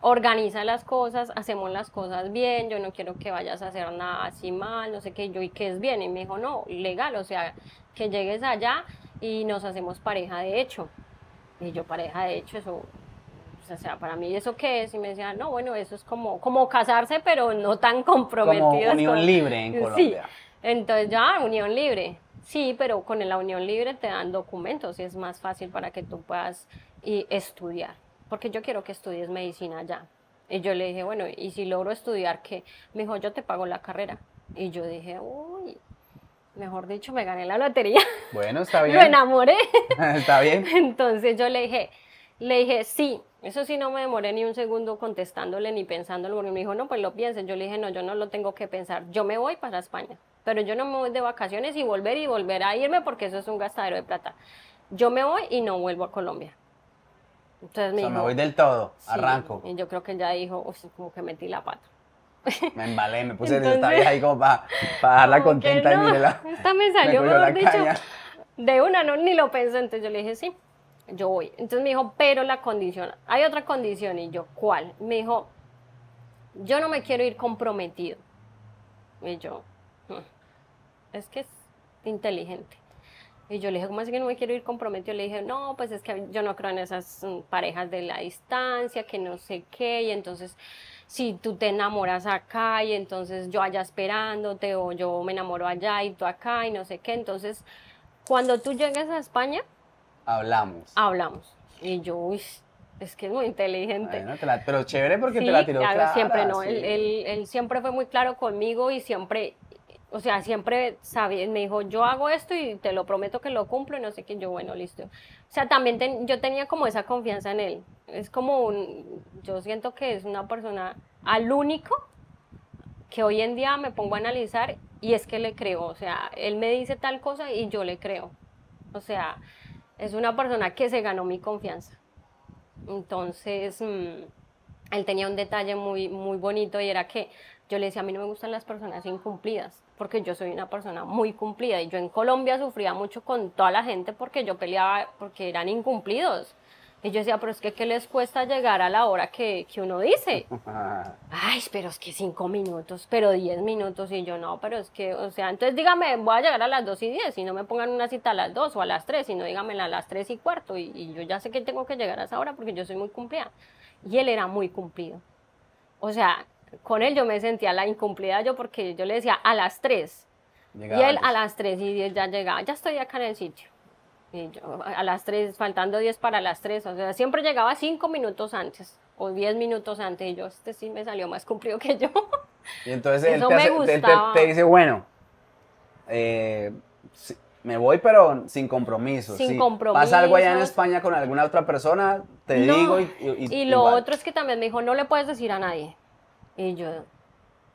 organiza las cosas, hacemos las cosas bien, yo no quiero que vayas a hacer nada así mal, no sé qué, yo y qué es bien. Y me dijo, no, legal, o sea, que llegues allá y nos hacemos pareja de hecho. Y yo pareja, de hecho, eso o sea, para mí eso qué es, y me decía, no, bueno, eso es como, como casarse, pero no tan comprometidos. Como unión libre en [LAUGHS] Colombia. Sí, entonces ya, unión libre. Sí, pero con la unión libre te dan documentos y es más fácil para que tú puedas y estudiar, porque yo quiero que estudies medicina ya. Y yo le dije, bueno, ¿y si logro estudiar qué? Me dijo, yo te pago la carrera. Y yo dije, uy, mejor dicho, me gané la lotería. [LAUGHS] Bueno, está [LAUGHS] bien. Lo enamoré. [LAUGHS] está bien. Entonces yo le dije, le dije, sí, eso sí no me demoré ni un segundo contestándole ni pensándolo, porque me dijo, no, pues lo pienses. Yo le dije, no, yo no lo tengo que pensar, yo me voy para España pero yo no me voy de vacaciones y volver y volver a irme porque eso es un gastadero de plata. Yo me voy y no vuelvo a Colombia. Entonces me, o sea, me voy del todo, arranco. Y yo creo que ya dijo, como que metí la pata. Me embalé, me puse Entonces, esta vieja ahí como para dejarla contenta y mírela. Esta me [LAUGHS] salió, mejor dicho, de una, no, ni lo pensé. Entonces yo le dije, sí, yo voy. Entonces me dijo, pero la condición, hay otra condición. Y yo, ¿cuál? Me dijo, yo no me quiero ir comprometido. Y yo, es que es inteligente. Y yo le dije, ¿cómo así que no me quiero ir comprometido? Le dije, no, pues es que yo no creo en esas mm, parejas de la distancia, que no sé qué, y entonces si tú te enamoras acá y entonces yo allá esperándote o yo me enamoro allá y tú acá y no sé qué, entonces cuando tú llegues a España, hablamos. Hablamos. Y yo, uy, es que es muy inteligente. pero chévere porque te la tiró claro, siempre no, él, él siempre fue muy claro conmigo y siempre o sea, siempre sabía, me dijo, yo hago esto y te lo prometo que lo cumplo y no sé qué, yo, bueno, listo. O sea, también yo tenía como esa confianza en él. Es como un, yo siento que es una persona al único que hoy en día me pongo a analizar y es que le creo. O sea, él me dice tal cosa y yo le creo. O sea, es una persona que se ganó mi confianza. Entonces, mm, él tenía un detalle muy, muy bonito y era que yo le decía, a mí no me gustan las personas incumplidas porque yo soy una persona muy cumplida y yo en Colombia sufría mucho con toda la gente porque yo peleaba porque eran incumplidos. Y yo decía, pero es que ¿qué les cuesta llegar a la hora que, que uno dice? [LAUGHS] Ay, pero es que cinco minutos, pero diez minutos. Y yo, no, pero es que, o sea, entonces dígame, voy a llegar a las dos y diez y no me pongan una cita a las dos o a las tres, sino dígame a las tres y cuarto. Y, y yo ya sé que tengo que llegar a esa hora porque yo soy muy cumplida. Y él era muy cumplido. O sea, con él yo me sentía la incumplida yo porque yo le decía a las 3. y él a las 3 y 10 ya llegaba, ya estoy acá en el sitio. Y yo a las 3, faltando 10 para las 3, o sea, siempre llegaba 5 minutos antes o 10 minutos antes y yo, este sí me salió más cumplido que yo. Y entonces él, te, dice, bueno, eh, me voy pero sin compromiso. Sin compromiso. Pasa algo allá en España con alguna otra persona, te digo y... Y, lo otro es que también me dijo, no le puedes decir a nadie. Y yo,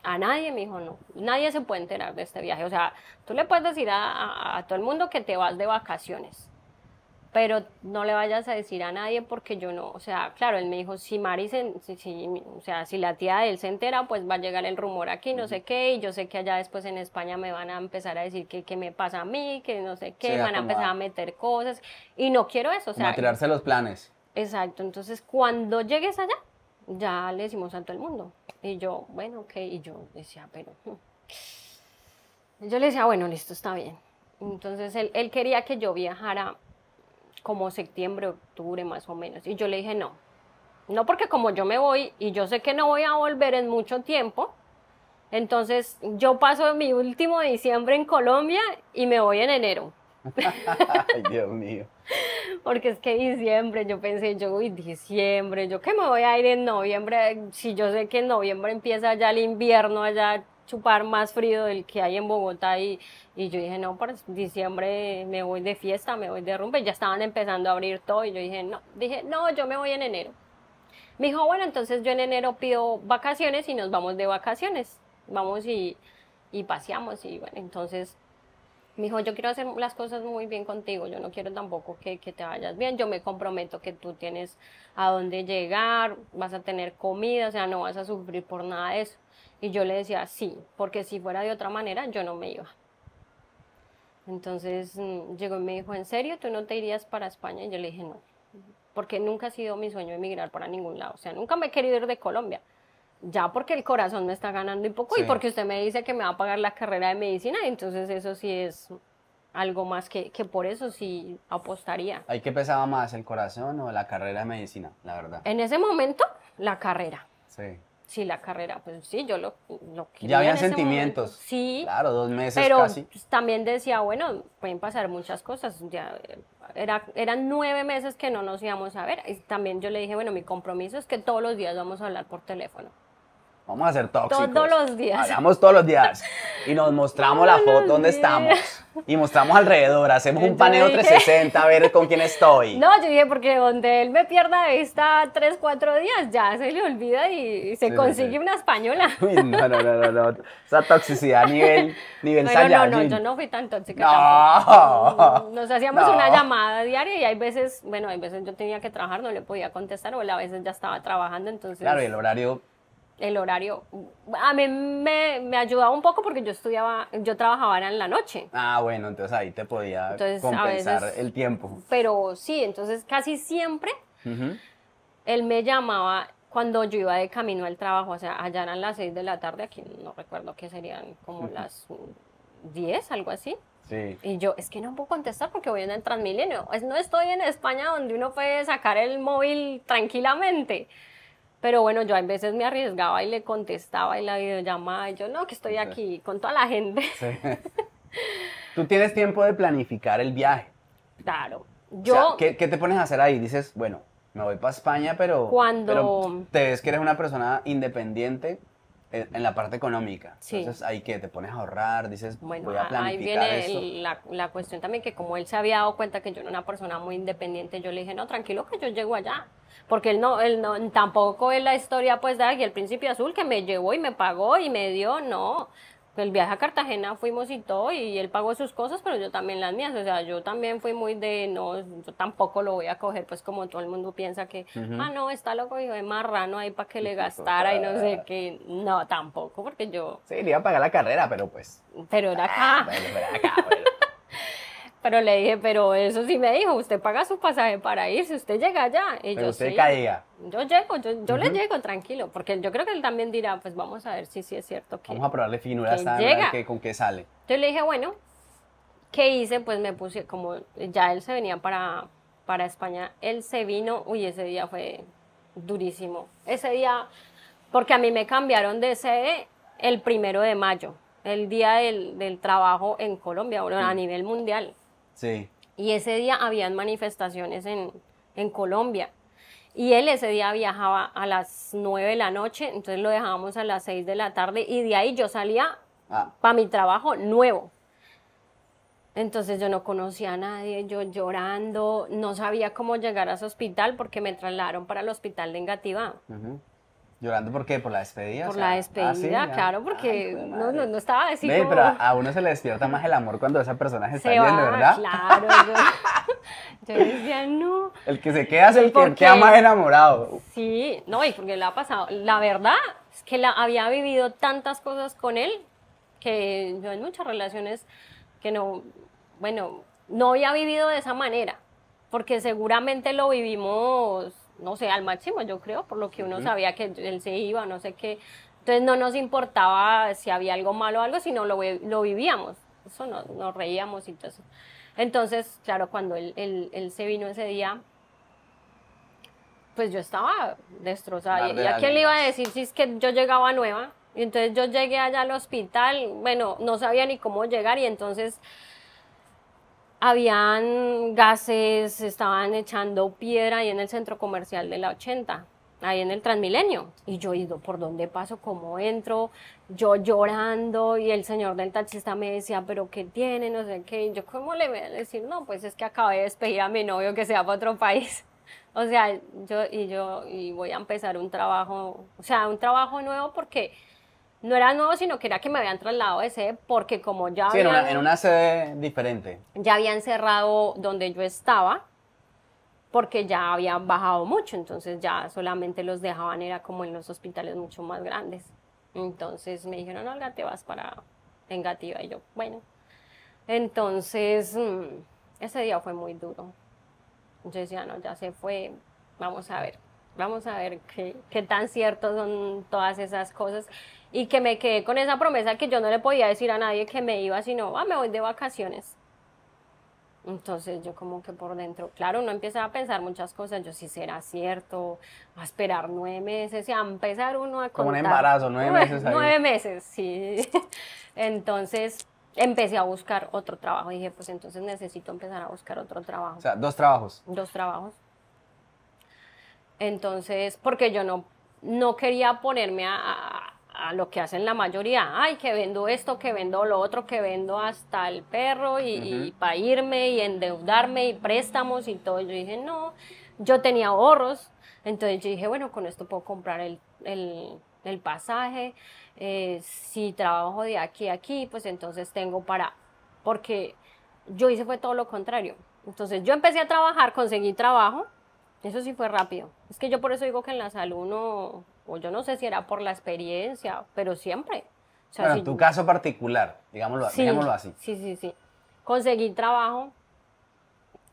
a nadie me dijo, no, nadie se puede enterar de este viaje. O sea, tú le puedes decir a, todo el mundo que te vas de vacaciones, pero no le vayas a decir a nadie porque yo no, o sea, claro, él me dijo, si Mari, se, si, o sea, si la tía de él se entera, pues va a llegar el rumor aquí, no sé qué, y yo sé que allá después en España me van a empezar a decir que, me pasa a mí, que no sé qué, van a empezar a meter cosas, y no quiero eso, o sea. a tirarse los planes. Exacto, entonces cuando llegues allá, ya le decimos a todo el mundo. Y yo, bueno, ok, y yo decía, pero... Hmm". Yo le decía, bueno, listo, está bien. Entonces él, él quería que yo viajara como septiembre, octubre más o menos. Y yo le dije, no, no porque como yo me voy y yo sé que no voy a volver en mucho tiempo, entonces yo paso mi último diciembre en Colombia y me voy en enero. Dios mío. Porque es que diciembre, yo pensé, yo, uy, diciembre, yo que me voy a ir en noviembre, si yo sé que en noviembre empieza ya el invierno, allá chupar más frío del que hay en Bogotá y, y yo dije, no, para diciembre me voy de fiesta, me voy de rumba, y ya estaban empezando a abrir todo y yo dije, no, dije, no, yo me voy en enero. Me dijo, bueno, entonces yo en enero pido vacaciones y nos vamos de vacaciones, vamos y, y paseamos y bueno, entonces me dijo, yo quiero hacer las cosas muy bien contigo, yo no quiero tampoco que, que, te vayas bien, yo me comprometo que tú tienes a dónde llegar, vas a tener comida, o sea, no vas a sufrir por nada de eso. Y yo le decía, sí, porque si fuera de otra manera, yo no me iba. Entonces mm, llegó y me dijo, ¿en serio tú no te irías para España? Y yo le dije, no, porque nunca ha sido mi sueño emigrar para ningún lado, o sea, nunca me he querido ir de Colombia ya porque el corazón me está ganando un poco y porque usted me dice que me va a pagar la carrera de medicina, entonces eso sí es algo más que, que por eso sí apostaría. ¿Hay que pesaba más, el corazón o la carrera de medicina, la verdad? En ese momento, la carrera. Sí. Sí, la carrera, pues sí, yo lo, lo quería Ya había en ese sentimientos. momento. Sí, Claro, dos meses pero casi. también decía, bueno, pueden pasar muchas cosas. Ya, era, eran nueve meses que no nos íbamos a ver. Y también yo le dije, bueno, mi compromiso es que todos los días vamos a hablar por teléfono. Vamos a ser tóxicos. Todos los días. Hablamos todos los días. Y nos [LAUGHS] mostramos la foto donde días. estamos. Y mostramos alrededor. Hacemos un paneo dije- 360 a ver con quién estoy. [LAUGHS] No, yo dije, porque donde él me pierda de vista tres, cuatro días, ya se le olvida y, se Sí, consigue sí. una española. [LAUGHS] Uy, no, no, no, no, no. Esa toxicidad a nivel, nivel Pero no, no, yo no fui tan tóxica No. tampoco. Nos hacíamos No. una llamada diaria y hay veces, bueno, hay veces yo tenía que trabajar, no le podía contestar, o a veces ya estaba trabajando, entonces Claro, y el horario. El horario a mí me, me ayudaba un poco porque yo estudiaba, yo trabajaba en la noche. Ah, bueno, entonces ahí te podía Entonces, compensar veces- el tiempo. Pero sí, entonces casi siempre él me llamaba cuando yo iba de camino al trabajo, o sea, allá eran las 6 de la tarde, aquí no recuerdo qué serían como las 10, algo así. Sí. Y yo, es que no puedo contestar porque voy en el Transmilenio. Es- No estoy en España donde uno puede sacar el móvil tranquilamente. Pero bueno, yo a veces me arriesgaba y le contestaba y la videollamada. Y yo, no, que estoy aquí con toda la gente. sí. [LAUGHS] Tú tienes tiempo de planificar el viaje. Claro. O Yo, sea, ¿qué, qué te pones a hacer ahí? Dices, bueno, me voy para España, pero, Cuando- pero te ves que eres una persona independiente en, la parte económica. Sí. Entonces, ahí que te pones a ahorrar, dices, bueno, voy a ahí planificar viene esto. el- la, la cuestión también que como él se había dado cuenta que yo era una persona muy independiente, yo le dije, no, tranquilo que yo llego allá. Porque él no, él no, tampoco es la historia pues de aquí, el príncipe azul que me llevó y me pagó y me dio, no. El viaje a Cartagena fuimos y todo, y él pagó sus cosas, pero yo también las mías. O sea, yo también fui muy de, no, yo tampoco lo voy a coger, pues como todo el mundo piensa que, ah, no, está loco, hijo de marrano ahí para que le gastara y no sé qué. No, tampoco, porque yo, Sí, le iba a pagar la carrera, pero pues. pero era acá. Bueno, pero acá, bueno. [LAUGHS] Pero le dije, pero eso sí me dijo, usted paga su pasaje para irse, usted llega allá. Y Pero yo usted sí. caiga. Yo llego, yo, yo le llego tranquilo, porque yo creo que él también dirá, pues vamos a ver si sí es cierto que... Vamos a probarle finura a que con qué sale. Entonces le dije, bueno, ¿qué hice? Pues me puse, como ya él se venía para, para España, él se vino, uy, ese día fue durísimo. Ese día, porque a mí me cambiaron de sede el primero de mayo, el día del, del trabajo en Colombia, bueno, a nivel mundial. Sí. Y ese día habían manifestaciones en, en Colombia. Y él ese día viajaba a las 9 de la noche, entonces lo dejábamos a las 6 de la tarde y de ahí yo salía Ah, para mi trabajo nuevo. Entonces yo no conocía a nadie, yo llorando, no sabía cómo llegar a ese hospital porque me trasladaron para el hospital de Engativá. ¿Llorando por qué? ¿Por la despedida? Por O sea, la ah, despedida, sí, ya. claro, porque Ay, no, no, no estaba así Ve, pero a, a uno se le despierta más el amor cuando esa persona se está yendo, ¿verdad? claro. Yo, [LAUGHS] yo decía, no. El que se queda es el que queda más enamorado. Sí, no, y porque le ha pasado. La verdad es que la, había vivido tantas cosas con él que yo en muchas relaciones que no, bueno, no había vivido de esa manera, porque seguramente lo vivimos, no sé, al máximo, yo creo, por lo que uno sabía que él se iba, no sé qué. Entonces no nos importaba si había algo malo o algo, sino lo, lo vivíamos. Eso no, nos reíamos y todo eso. Entonces, claro, cuando él, él- él se vino ese día, pues yo estaba destrozada. ¿Y de a quién le iba a decir si es que yo llegaba nueva? Y entonces yo llegué allá al hospital, bueno, no sabía ni cómo llegar y entonces habían gases, estaban echando piedra ahí en el centro comercial de la 80, ahí en el Transmilenio. Y yo ido, ¿por dónde paso? ¿Cómo entro? Yo llorando y el señor del taxista me decía, ¿pero qué tiene? No sé qué. Y yo, ¿cómo le voy a decir? No, pues es que acabé de despedir a mi novio que se va para otro país. [LAUGHS] O sea, yo y yo y voy a empezar un trabajo, o sea, un trabajo nuevo porque no era nuevo, sino que era que me habían trasladado de sede porque como ya Sí, en habían, una, en una sede diferente. ya habían cerrado donde yo estaba, porque ya habían bajado mucho, entonces ya solamente los dejaban, era como en los hospitales mucho más grandes. Entonces me dijeron, Olga, te vas para Engativa. Y yo, bueno. Entonces, mm, ese día fue muy duro. Yo decía, no, ya se fue, vamos a ver, vamos a ver qué, qué tan ciertos son todas esas cosas. Y que me quedé con esa promesa que yo no le podía decir a nadie que me iba, sino, ah, me voy de vacaciones. Entonces yo como que por dentro, claro, uno empieza a pensar muchas cosas, yo sí será cierto, a esperar nueve meses y a empezar uno a contar. Como un embarazo, nueve meses ahí. Nueve meses, sí. [LAUGHS] Entonces empecé a buscar otro trabajo, dije, pues entonces necesito empezar a buscar otro trabajo. O sea, dos trabajos. Dos trabajos. Entonces, porque yo no, no quería ponerme a, a lo que hacen la mayoría, ay, que vendo esto, que vendo lo otro, que vendo hasta el perro y, para irme y endeudarme y préstamos y todo. Yo dije, no, yo tenía ahorros, entonces yo dije, bueno, con esto puedo comprar el, el, pasaje, eh, si trabajo de aquí a aquí, pues entonces tengo para, porque yo hice fue todo lo contrario. Entonces yo empecé a trabajar, conseguí trabajo, eso sí fue rápido. Es que yo por eso digo que en la salud no, o yo no sé si era por la experiencia, pero siempre. O en tu caso particular, digámoslo, digámoslo así. Sí, sí, sí. Conseguí trabajo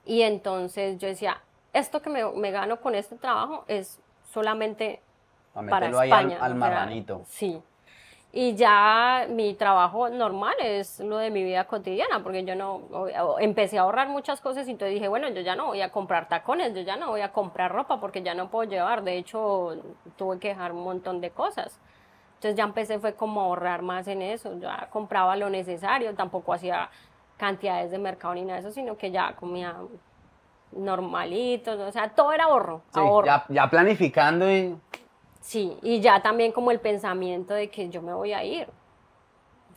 y entonces yo decía, esto que me, gano con este trabajo es solamente para, España. al, al marranito. Sí y ya mi trabajo normal es lo de mi vida cotidiana, porque yo no empecé a ahorrar muchas cosas y entonces dije, bueno, yo ya no voy a comprar tacones, yo ya no voy a comprar ropa porque ya no puedo llevar, de hecho tuve que dejar un montón de cosas. Entonces ya empecé fue como a ahorrar más en eso, ya compraba lo necesario, tampoco hacía cantidades de mercado ni nada de eso, sino que ya comía normalito, o sea, todo era ahorro. ahorro. Ya, ya planificando y Sí, y ya también como el pensamiento de que yo me voy a ir.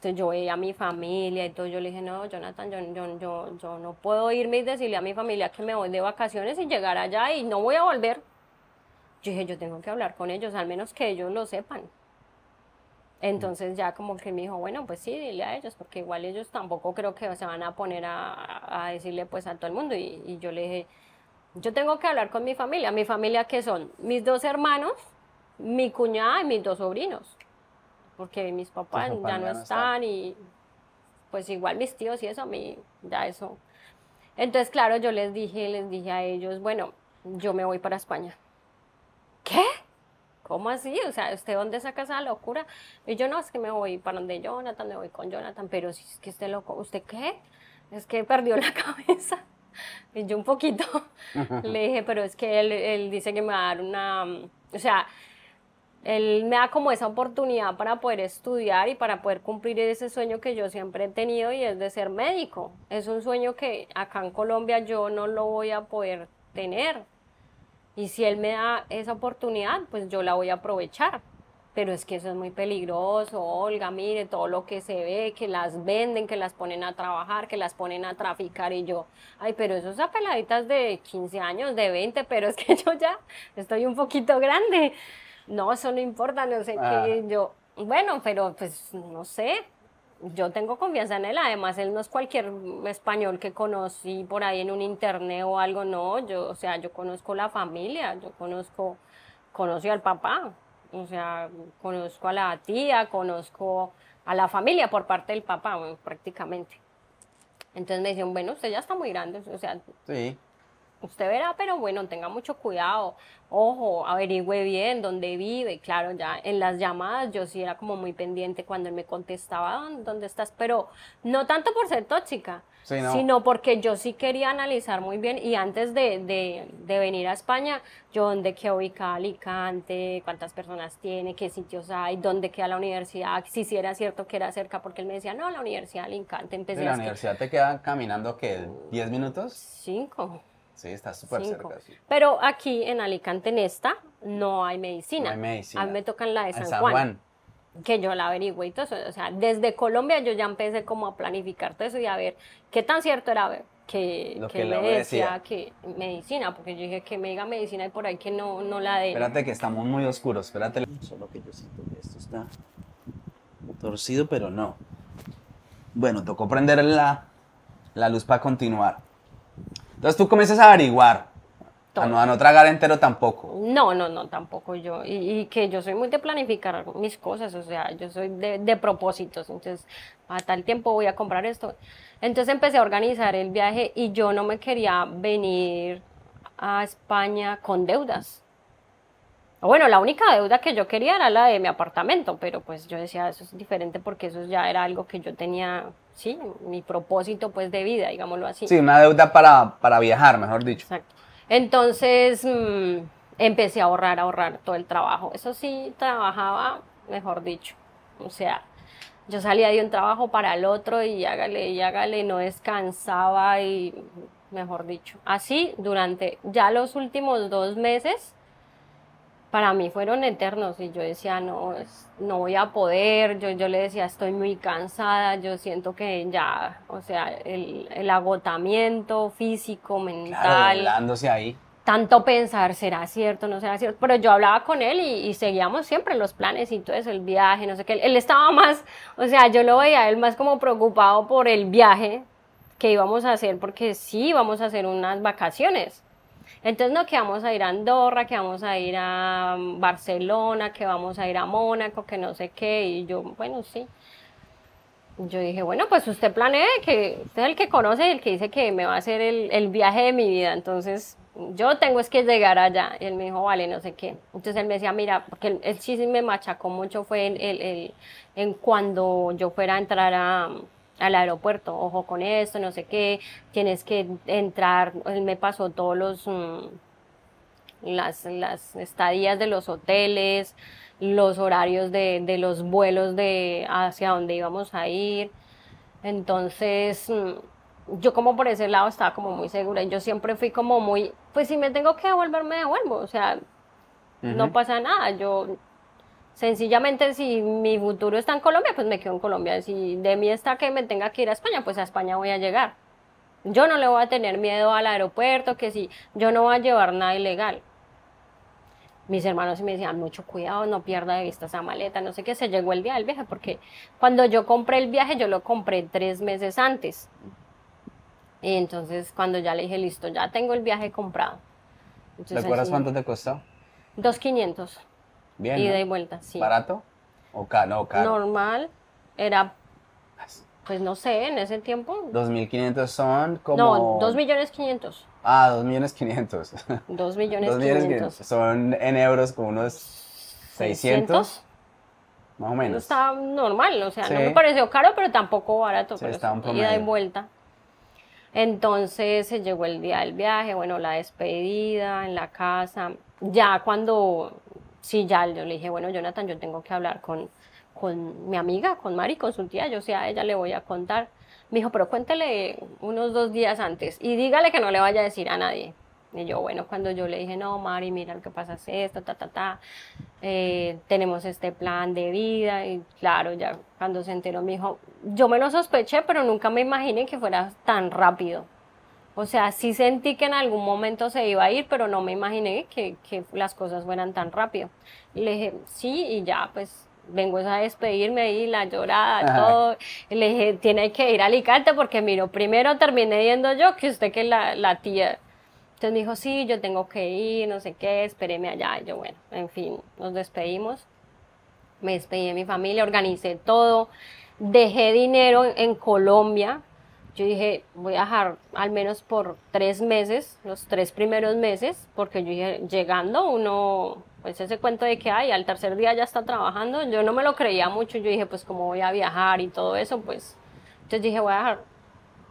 Entonces yo veía a mi familia y todo, yo le dije, no, Jonathan, yo, yo, yo, no puedo irme y decirle a mi familia que me voy de vacaciones y llegar allá y no voy a volver. Yo dije, yo tengo que hablar con ellos, al menos que ellos lo sepan. Entonces ya como que me dijo, bueno, pues sí, dile a ellos, porque igual ellos tampoco creo que se van a poner a, a decirle pues a todo el mundo. Y, y, yo le dije, yo tengo que hablar con mi familia. Mi familia que son mis dos hermanos, mi cuñada y mis dos sobrinos, porque mis papás, ya, no, están, y pues igual mis tíos y eso, a mí ya eso. Entonces, claro, yo les dije, les dije a ellos, bueno, yo me voy para España. ¿Qué? ¿Cómo así? O sea, ¿usted dónde saca esa locura? Y yo no, es que me voy para donde Jonathan, me voy con Jonathan, pero si es que esté loco, ¿usted qué? Es que perdió la [LAUGHS] cabeza. Y yo un poquito [LAUGHS] le dije, pero es que él, él dice que me va a dar una, o sea, él me da como esa oportunidad para poder estudiar y para poder cumplir ese sueño que yo siempre he tenido y es de ser médico. Es un sueño que acá en Colombia yo no lo voy a poder tener. Y si él me da esa oportunidad, pues yo la voy a aprovechar. Pero es que eso es muy peligroso, Olga, mire todo lo que se ve, que las venden, que las ponen a trabajar, que las ponen a traficar y yo, ay, pero esos apeladitas de 15 años, de 20, pero es que [LAUGHS] yo ya estoy un poquito grande no, eso no importa, no sé qué, ah. yo, bueno, pero pues no sé, yo tengo confianza en él, además él no es cualquier español que conocí por ahí en un internet o algo, no, yo, o sea, yo conozco la familia, yo conozco, conocí al papá, o sea, conozco a la tía, conozco a la familia por parte del papá, prácticamente. Entonces me decían, bueno, usted ya está muy grande, o sea, sí usted verá, pero bueno, tenga mucho cuidado, ojo, averigüe bien dónde vive, claro, ya en las llamadas yo sí era como muy pendiente cuando él me contestaba, ¿dónde, estás? Pero no tanto por ser tóxica, sino porque yo sí quería analizar muy bien y antes de, venir a España, yo dónde queda ubicada Alicante, cuántas personas tiene, qué sitios hay, dónde queda la universidad, si sí era cierto que era cerca, porque él me decía, no, la universidad de Alicante, empecé ¿La universidad te queda caminando qué, 10 minutos? Cinco. Sí, está súper cerca. Pero aquí en Alicante, en esta, no hay medicina. No hay medicina. A mí me tocan la de San, Juan, Que yo la averigüe y todo eso. O sea, desde Colombia yo ya empecé como a planificar todo eso y a ver qué tan cierto era que, Lo que, me decía, que medicina, porque yo dije que me diga medicina y por ahí que no, no la de. Espérate que estamos muy oscuros, espérate. Solo que yo siento que esto está torcido, pero no. Bueno, tocó prender la, la luz para continuar. Entonces tú comienzas a averiguar. A no, a no, tragar entero tampoco. No, no, no, tampoco yo. Y, que yo soy muy de planificar mis cosas, o sea, yo soy de, de, propósitos. Entonces, a tal tiempo voy a comprar esto. Entonces empecé a organizar el viaje y yo no me quería venir a España con deudas. Bueno, la única deuda que yo quería era la de mi apartamento, pero pues yo decía, eso es diferente porque eso ya era algo que yo tenía, sí, mi propósito pues de vida, digámoslo así. Sí, una deuda para, para viajar, mejor dicho. Exacto. Entonces mm, empecé a ahorrar, a ahorrar todo el trabajo. Eso sí, trabajaba, mejor dicho. O sea, yo salía de un trabajo para el otro y hágale, y hágale, no descansaba y, mejor dicho. Así durante ya los últimos dos meses, para mí fueron eternos y yo decía, no, no voy a poder, yo, yo le decía, estoy muy cansada, yo siento que ya, o sea, el, el agotamiento físico, mental. Claro, ahí. Tanto pensar, ¿será cierto, no será cierto? Pero yo hablaba con él y, seguíamos siempre los planes y todo eso, el viaje, no sé qué. Él estaba más, o sea, yo lo veía él más como preocupado por el viaje que íbamos a hacer, porque sí íbamos a hacer unas vacaciones entonces, no, que vamos a ir a Andorra, que vamos a ir a Barcelona, que vamos a ir a Mónaco, que no sé qué. Y yo, bueno, sí. Yo dije, bueno, pues usted planee, que usted es el que conoce, el que dice que me va a hacer el, viaje de mi vida. Entonces, yo tengo es que llegar allá. Y él me dijo, vale, no sé qué. Entonces él me decía, mira, porque él, sí me machacó mucho fue el, en cuando yo fuera a entrar a al aeropuerto, ojo con esto, no sé qué, tienes que entrar, él me pasó todos los, mm, las, las estadías de los hoteles, los horarios de, de, los vuelos de hacia dónde íbamos a ir. Entonces, mm, yo como por ese lado estaba como muy segura. Yo siempre fui como muy, pues si me tengo que devolver, me devuelvo. O sea, no pasa nada. Yo Sencillamente, si mi futuro está en Colombia, pues me quedo en Colombia. Si de mí está que me tenga que ir a España, pues a España voy a llegar. Yo no le voy a tener miedo al aeropuerto, que si yo no voy a llevar nada ilegal. Mis hermanos me decían, mucho cuidado, no pierda de vista esa maleta, no sé qué, se llegó el día del viaje, porque cuando yo compré el viaje, yo lo compré tres meses antes. Y entonces, cuando ya le dije, listo, ya tengo el viaje comprado. ¿Recuerdas cuánto te costó? Dos quinientos. Bien. Ida y vuelta, sí. ¿Barato? ¿O caro? No, caro. Normal. Era, pues no sé, en ese tiempo. 2.500 son como... No, 2 millones 500. Ah, 2 millones 500. 2 [LAUGHS] millones 500. Son en euros como unos 600. Más o menos. Está normal, o sea, no me pareció caro, pero tampoco barato. Sí, está un ida y vuelta. Entonces se llegó el día del viaje, bueno, la despedida en la casa. Ya cuando sí, ya yo le dije, bueno, Jonathan, yo tengo que hablar con, con mi amiga, con Mari, con su tía, yo sé a ella le voy a contar. Me dijo, pero cuéntele unos dos días antes y dígale que no le vaya a decir a nadie. Y yo, bueno, cuando yo le dije, no, Mari, mira lo que pasa es esto, ta, ta, ta, eh, tenemos este plan de vida, y claro, ya cuando se enteró me dijo, yo me lo sospeché, pero nunca me imaginé que fuera tan rápido. O sea, sí sentí que en algún momento se iba a ir, pero no me imaginé que, que las cosas fueran tan rápido. Le dije, sí, y ya, pues vengo a despedirme y la llorada, todo. Y le dije, tiene que ir a Alicante porque, miro, primero terminé yendo yo que usted que la, la tía. Entonces me dijo, sí, yo tengo que ir, no sé qué, espéreme allá. Y yo, bueno, en fin, nos despedimos. Me despedí de mi familia, organicé todo. Dejé dinero en Colombia yo dije, voy a dejar al menos por tres meses, los tres primeros meses, porque yo dije, llegando uno, pues ese cuento de que hay, al tercer día ya está trabajando, yo no me lo creía mucho, yo dije, pues como voy a viajar y todo eso, pues, entonces dije, voy a dejar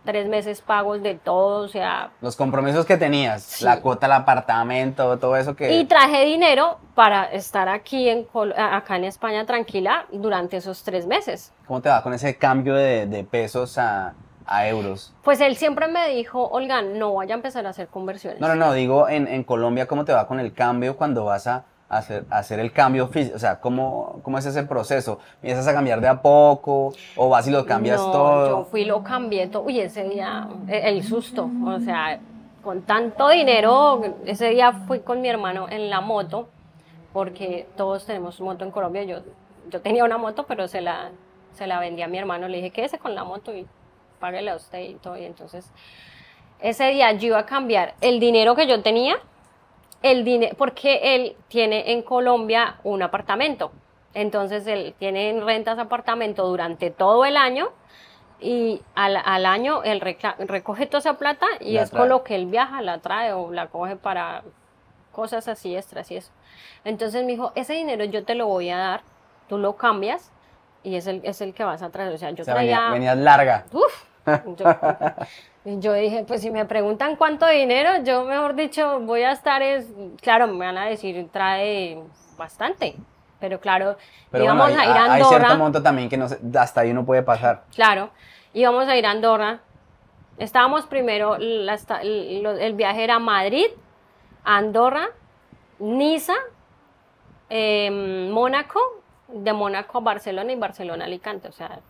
tres meses pagos de todo, o sea... Los compromisos que tenías, la cuota del apartamento, todo eso que... Y traje dinero para estar aquí en, acá en España tranquila durante esos tres meses. ¿Cómo te va con ese cambio de, de pesos a, a euros. Pues él siempre me dijo, Olga, no vaya a empezar a hacer conversiones. No, no, no, digo en, en Colombia, ¿cómo te va con el cambio cuando vas a hacer, hacer el cambio físico? O sea, ¿cómo, ¿cómo es ese proceso? ¿Empiezas a cambiar de a poco o vas y lo cambias no, todo? Yo fui, lo cambié todo. Uy, ese día, e, el susto, o sea, con tanto dinero, ese día fui con mi hermano en la moto, porque todos tenemos moto en Colombia. Yo, yo tenía una moto, pero se la, se la vendí a mi hermano. Le dije, quédese con la moto y páguele a usted y todo. Y entonces, ese día yo iba a cambiar el dinero que yo tenía, el dinero, porque él tiene en Colombia un apartamento. Entonces, él tiene en rentas apartamento durante todo el año y al, al año él recoge toda esa plata y es con lo que él viaja, la trae o la coge para cosas así extras y eso. Entonces me dijo, ese dinero yo te lo voy a dar, tú lo cambias y es el, es el que vas a traer. O sea, yo O sea, traía... venía- venías larga. Uf, yo, yo dije, pues si me preguntan cuánto dinero, yo mejor dicho voy a estar es, claro, me van a decir trae bastante, pero claro, Pero íbamos bueno, hay, a ir a hay Andorra, cierto monto también que no hasta ahí uno puede pasar. claro, íbamos a ir a Andorra, estábamos primero, la el viaje era Madrid, Andorra, Niza, em, Mónaco, de Mónaco a Barcelona y Barcelona a Alicante, o sea,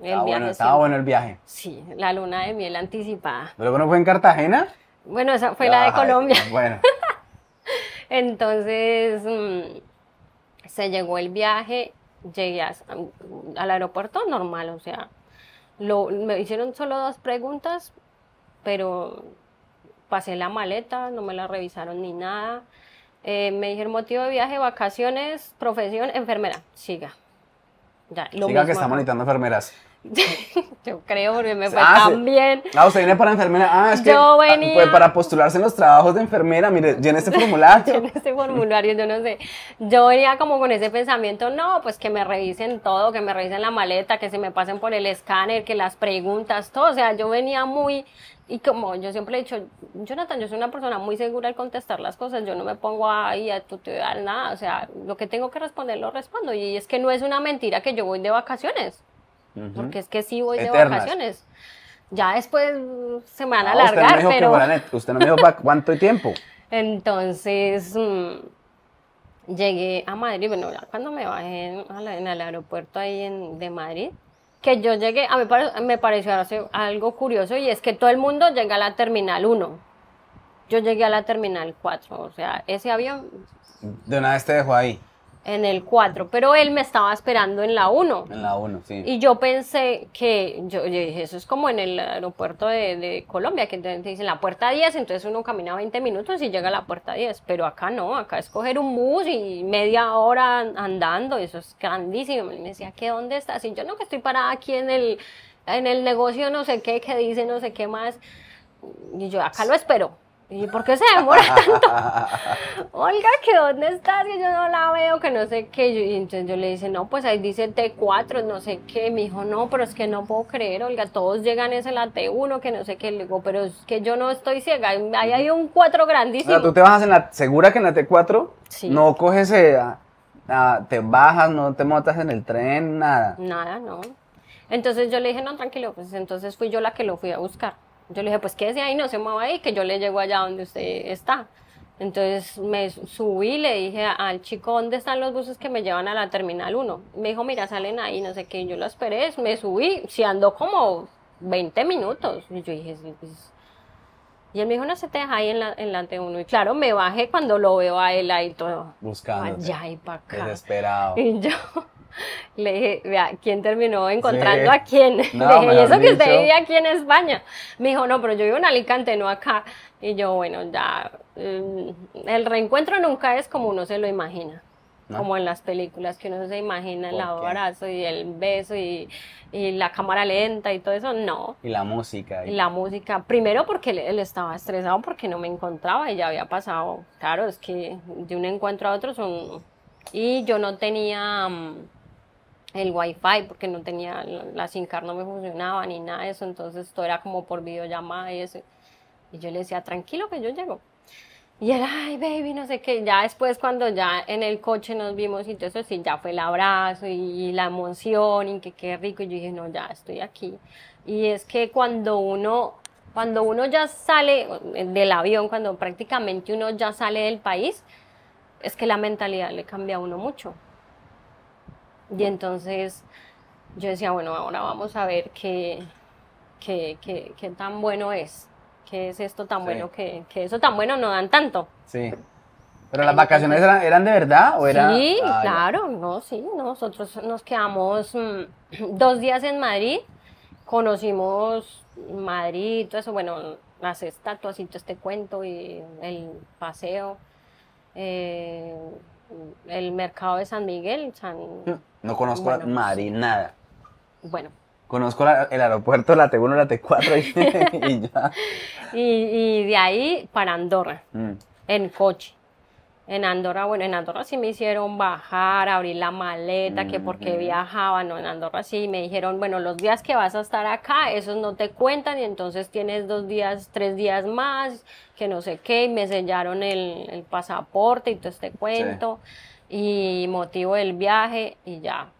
el Estaba viaje bueno, estaba siempre- bueno el viaje. Sí, la luna de miel anticipada. ¿Luego no fue en Cartagena? Bueno, esa fue la de Colombia. [LAUGHS] Bueno, [LAUGHS] Entonces, mm, se llegó el viaje, llegué a- al aeropuerto normal, o sea, lo, me hicieron solo dos preguntas, pero pasé la maleta, no me la revisaron ni nada. Eh, me dijeron motivo de viaje, vacaciones, profesión, enfermera. Siga. Ya, lo siga que mismo acá. monitando enfermeras. [LAUGHS] Yo creo, porque me fue Ah, tan bien. Ah, usted viene para enfermera. Ah, es que Yo ah, venía- pues, para postularse en los trabajos de enfermera, mire, llene este [LAUGHS] formulario. en este formulario, yo no sé. Yo venía como con ese pensamiento, no, pues que me revisen todo, que me revisen la maleta, que se me pasen por el escáner, que las preguntas, todo. O sea, yo venía muy, y como yo siempre he dicho, Jonathan, yo soy una persona muy segura al contestar las cosas, yo no me pongo ahí a tutear nada, o sea, lo que tengo que responder lo respondo. Y es que no es una mentira que yo voy de vacaciones, Porque es que sí voy de vacaciones. Ya después se me van a Ah, usted no alargar, dijo que pero... usted no me dijo para cuánto tiempo. [LAUGHS] Entonces mm, llegué a Madrid, bueno, ya cuando me bajé en, el aeropuerto ahí en- de Madrid, que yo llegué, a mí pare- me pareció algo curioso y es que todo el mundo llega a la terminal 1. Yo llegué a la terminal 4, o sea, ese avión De una vez te dejó ahí, en el 4, pero él me estaba esperando en la 1. en la 1, sí. Y yo pensé que, yo, yo dije, eso es como en el aeropuerto de, de Colombia, que te, dicen la puerta 10, entonces uno camina 20 minutos y llega a la puerta 10, pero acá no, acá es coger un bus y media hora andando, eso es grandísimo. Y me decía, ¿qué dónde estás? Y yo no, que estoy parada aquí en el, en el negocio no sé qué, que dice no sé qué más. Y yo, acá lo espero. ¿Y por qué se demora [LAUGHS] tanto? Olga, ¿que dónde estás? Que yo no la veo, que no sé qué. Y entonces yo le dice, no, pues ahí dice T4, no sé qué. Me dijo, no, pero es que no puedo creer, Olga, todos llegan es la T1, que no sé qué. Le digo, pero es que yo no estoy ciega. Ahí hay un 4 O grandísimo. sea, tú te bajas en la, segura que en la T4 Sí. no coges, eh, a- a- te bajas, no te montas en el tren, nada. Nada, no. Entonces yo le dije, no, tranquilo, pues entonces fui yo la que lo fui a buscar. Yo le dije, pues quédese ahí, no se mueva ahí, que yo le llego allá donde usted está. Entonces me subí, le dije al chico, ¿dónde están los buses que me llevan a la Terminal 1? Me dijo, mira, salen ahí, no sé qué. Yo lo esperé, me subí, si andó como 20 minutos. Y yo dije, sí, pues... Y él me dijo, no se te deja ahí en la, en la T1. Y claro, me bajé cuando lo veo a él ahí todo. Buscando. Allá y para acá. Desesperado. Y yo [LAUGHS] le dije, vea, ¿quién terminó encontrando Sí. a quién? No, [LAUGHS] le dije, y eso que usted vive aquí en España. Me dijo, no, pero yo vivo en Alicante, no acá. Y yo, bueno, ya, mm, el reencuentro nunca es como uno se lo imagina. ¿No? Como en las películas que uno se imagina el abrazo y el beso y, y la cámara lenta y todo eso, no. Y la música. Y la música, primero porque él, él estaba estresado porque no me encontraba y ya había pasado, claro, es que de un encuentro a otro son... Y yo no tenía mm, el wifi porque no tenía, la, SIM card no me funcionaba ni nada de eso, entonces todo era como por videollamada y eso. Y yo le decía, tranquilo que yo llego. Y él, ay, baby, no sé qué. Ya después, cuando ya en el coche nos vimos y todo eso, sí, ya fue el abrazo y, y la emoción y que qué rico. Y yo dije, no, ya estoy aquí. Y es que cuando uno, cuando uno ya sale del avión, cuando prácticamente uno ya sale del país, es que la mentalidad le cambia a uno mucho. Y entonces yo decía, bueno, ahora vamos a ver qué, qué, qué, qué tan bueno es. ¿Qué es esto tan Sí. bueno? Que, que eso tan bueno no dan tanto. Sí. ¿Pero las vacaciones eran, eran de verdad o era...? Sí, Ah, claro, no, sí, nosotros nos quedamos mm, [CLEARS THROAT] dos días en Madrid, conocimos Madrid, todo eso, bueno, las estatuas y todo este cuento y el paseo, eh, el mercado de San Miguel, San, No conozco Bueno, Madrid, nada. bueno, Conozco la- el aeropuerto, la T1, la T4 y, [LAUGHS] y ya. [LAUGHS] y, y de ahí para Andorra, Mm. en coche. En Andorra, bueno, en Andorra sí me hicieron bajar, abrir la maleta, que porque viajaba, no, en Andorra sí me dijeron, bueno, los días que vas a estar acá, esos no te cuentan y entonces tienes dos días, tres días más, que no sé qué, y me sellaron el, pasaporte y todo este cuento, y motivo del viaje y ya,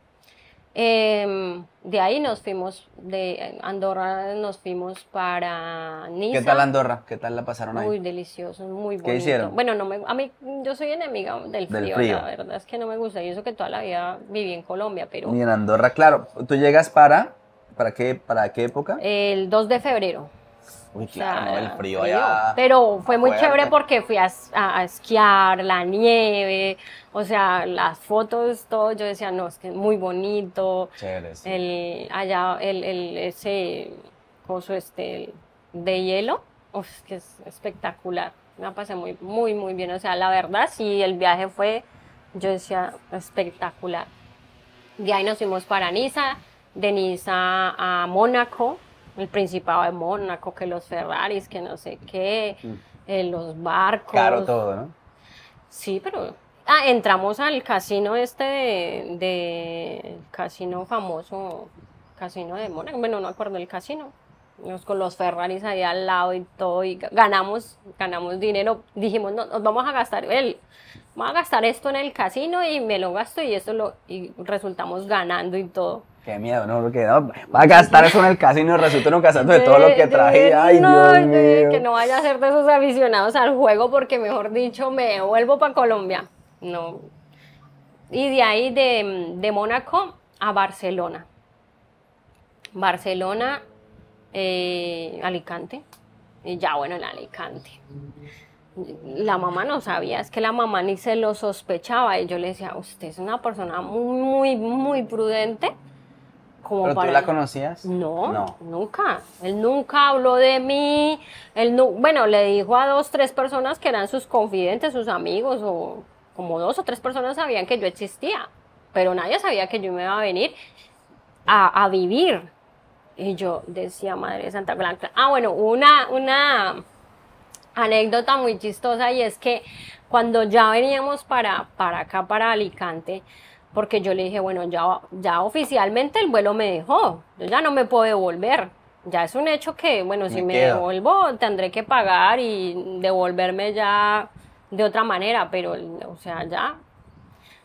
Em, de ahí nos fuimos, de Andorra nos fuimos para Niza. ¿Qué tal Andorra? ¿Qué tal la pasaron ahí? Muy delicioso, muy bonito. ¿Qué hicieron? Bueno, no me, a mí, yo soy enemiga del frío, la verdad es que no me gusta. Y eso que toda la vida viví en Colombia, pero... Y en Andorra, claro. ¿Tú llegas para, para qué, para qué época? El 2 de febrero. Uy, claro, el frío, allá. Pero fue muy chévere porque fui a, esquiar, la nieve, o sea, las fotos, todo. Yo decía, no, es que es muy bonito. Chévere. El, allá, el, el, ese coso este de hielo, es que es espectacular. Me pasé muy, muy, muy bien. O sea, la verdad, sí, el viaje fue, yo decía, espectacular. De ahí nos fuimos para Niza, de Niza a Mónaco el Principado de Mónaco, que los Ferraris, que no sé qué, mm. eh, los barcos. Caro todo, ¿no? Sí, pero... Ah, entramos al casino este de, casino famoso, casino de Mónaco, bueno, no acuerdo el casino, con los Ferraris ahí al lado y todo, y ganamos, ganamos dinero, dijimos, no, nos vamos a gastar, el, vamos a gastar esto en el casino y me lo gasto y esto lo, y resultamos ganando y todo. Qué miedo, ¿no? Porque no, va a gastar eso en el casino y resulta uno gastando de todo lo que traje. Ay, no, Dios mío. Que no vaya a ser de esos aficionados al juego porque, mejor dicho, me vuelvo para Colombia. No. Y de ahí, de, de Mónaco a Barcelona. Barcelona, eh, Alicante. Y ya, bueno, en Alicante. La mamá no sabía, es que la mamá ni se lo sospechaba. Y yo le decía, usted es una persona muy, muy, muy prudente ¿Pero tú la conocías? No, nunca. Él nunca habló de mí. Él no, bueno, le dijo a dos, tres personas que eran sus confidentes, sus amigos, o como dos o tres personas sabían que yo existía. Pero nadie sabía que yo me iba a venir a, vivir. Y yo decía, Madre Santa Blanca. Ah, bueno, una, una anécdota muy chistosa y es que cuando ya veníamos para, para acá, para Alicante, porque yo le dije, bueno, ya, ya oficialmente el vuelo me dejó, yo ya no me puedo devolver. Ya es un hecho que, bueno, si me devuelvo tendré que pagar y devolverme ya de otra manera, pero, o sea, ya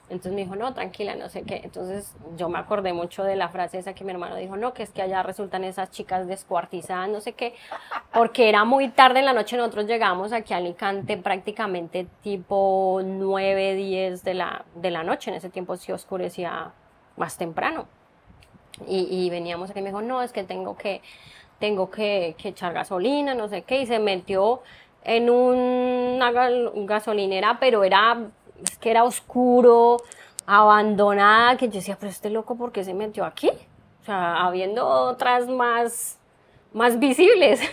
entonces me dijo, no, tranquila, no sé qué. Entonces yo me acordé mucho de la frase esa que mi hermano dijo, no, que es que allá resultan esas chicas descuartizadas, no sé qué, porque era muy tarde en la noche, nosotros llegamos aquí a Alicante prácticamente tipo 9, 10 de la, de la noche, en ese tiempo sí oscurecía más temprano. Y, y veníamos aquí y me dijo, no, es que tengo que, tengo que, que echar gasolina, no sé qué, y se metió en una gasolinera, pero era es que era oscuro, abandonada, que yo decía, pero este loco, ¿por qué se metió aquí? O sea, habiendo otras más, más visibles. [LAUGHS]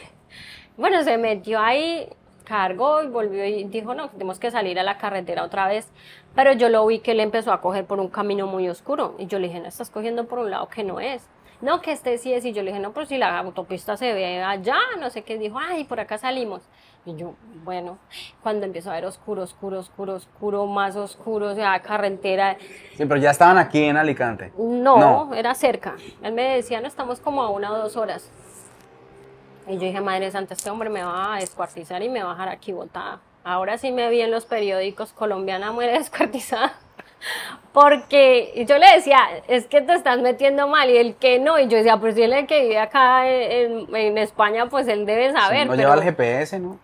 Bueno, se metió ahí, cargó y volvió y dijo, no, tenemos que salir a la carretera otra vez. Pero yo lo vi que él empezó a coger por un camino muy oscuro. Y yo le dije, no, estás cogiendo por un lado que no es. No, que este sí es. Y yo le dije, no, pero si la autopista se ve allá, no sé qué. Dijo, ay, por acá salimos. Y yo, bueno, cuando empezó a ver oscuro, oscuro, oscuro, oscuro, más oscuro, o sea, carretera. Sí, pero ya estaban aquí en Alicante. No, era cerca. Él me decía, no, estamos como a una o dos horas. Y yo dije, Madre Santa, este hombre me va a descuartizar y me va a dejar aquí botada. Ahora sí me vi en los periódicos, colombiana muere descuartizada. Porque yo le decía, es que te estás metiendo mal y el que no. Y yo decía, pues si él el que vive acá en, España, pues él debe saber. no lleva el GPS, ¿no?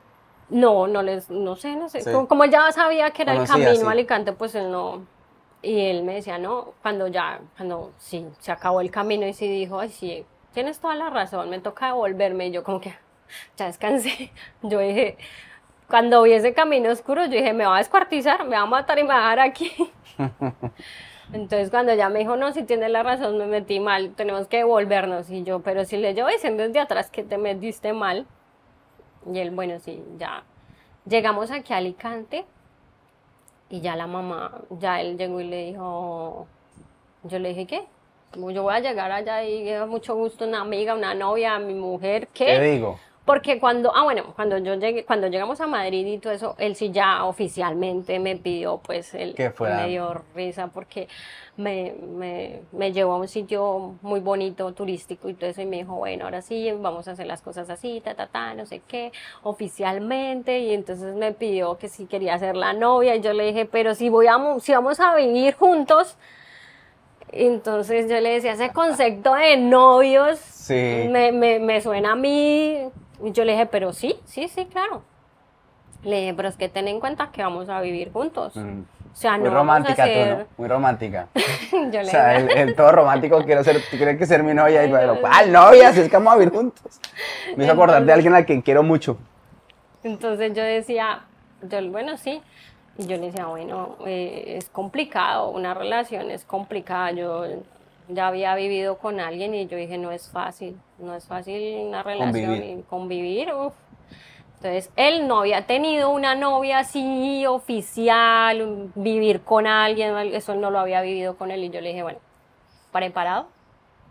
No, no les, no sé, no sé. Como, ya sabía que era el camino a Alicante, pues él no. Y él me decía, no, cuando ya, cuando sí, se acabó el camino y sí dijo, ay, sí, tienes toda la razón, me toca devolverme. Y yo como que, ya descansé. [LAUGHS] Yo dije, cuando vi ese camino oscuro, yo dije, me va a descuartizar, me va a matar y me va a dejar aquí. [LAUGHS] Entonces cuando ya me dijo, no, si tienes la razón, me metí mal, tenemos que devolvernos. Y yo, pero si le llevo diciendo desde atrás que te metiste mal, y él, bueno, sí, ya. Llegamos aquí a Alicante y ya la mamá, ya él llegó y le dijo, yo le dije, ¿qué? Yo voy a llegar allá y mucho gusto, una amiga, una novia, mi mujer, ¿qué? ¿Qué digo? Porque cuando, ah, bueno, cuando yo llegué, cuando llegamos a Madrid y todo eso, él sí ya oficialmente me pidió, pues, Que fuera- me dio risa porque me, me, me llevó a un sitio muy bonito, turístico y todo eso, y me dijo, bueno, ahora sí, vamos a hacer las cosas así, ta, ta, ta, no sé qué, oficialmente, y entonces me pidió que si quería ser la novia, y yo le dije, pero si, voy a, si vamos a vivir juntos, entonces yo le decía, ese concepto de novios Sí. me, me, me suena a mí. Y yo le dije, pero sí, sí, sí, claro. Le dije, pero es que ten en cuenta que vamos a vivir juntos. Mm. O sea, Muy no romántica tú. ¿no? Muy romántica. [LAUGHS] yo O le sea, dije, el, el todo romántico quiero ser, quiere que ser mi novia y pero, ¿cuál novia? Si es que vamos a vivir juntos. Me hizo acordar de alguien al que quiero mucho. Entonces yo decía, yo, bueno, sí. Y yo le decía, bueno, eh, es complicado, una relación es complicada. Yo ya había vivido con alguien y yo dije, no es fácil, no es fácil una relación Convivir. y convivir. uf. Entonces, él no había tenido una novia así oficial, vivir con alguien, eso no lo había vivido con él. Y yo le dije, bueno, ¿preparado?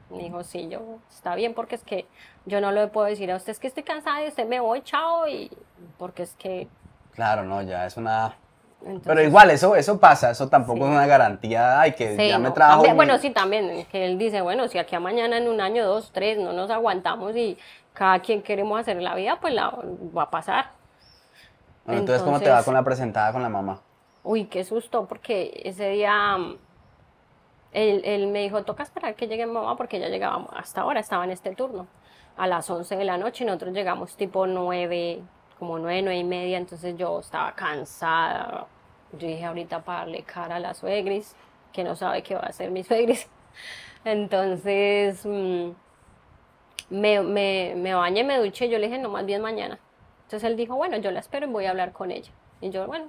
Me dijo, sí, yo, está bien, porque es que yo no le puedo decir a usted es que estoy cansada y usted me voy, chao, y porque es que... Claro, no, ya es una... entonces- Pero igual, eso, eso pasa, eso tampoco Sí. es una garantía. Ay, que Sí, ya me no. trabajo. También- Bueno, sí, también, que él dice, bueno, si aquí a mañana en un año, dos, tres, no nos aguantamos y cada quien queremos hacer la vida, pues la va a pasar. Bueno, entonces, ¿cómo te va Entonces- con la presentada con la mamá? Uy, qué susto, porque ese día mm, él, él me dijo, toca esperar que llegue mamá, porque ya llegaba hasta ahora, estaba en este turno, a las 11 de la noche, y nosotros llegamos tipo 9, como 9, 9 y media, entonces yo estaba cansada. Yo dije, ahorita para darle cara a la suegris, que no sabe qué va a hacer mi [LAUGHS] suegris. Entonces, mm, me, me, me bañé, me duché, yo le dije, no, más bien mañana. Entonces él dijo, bueno, yo la espero y voy a hablar con ella. Y yo, bueno.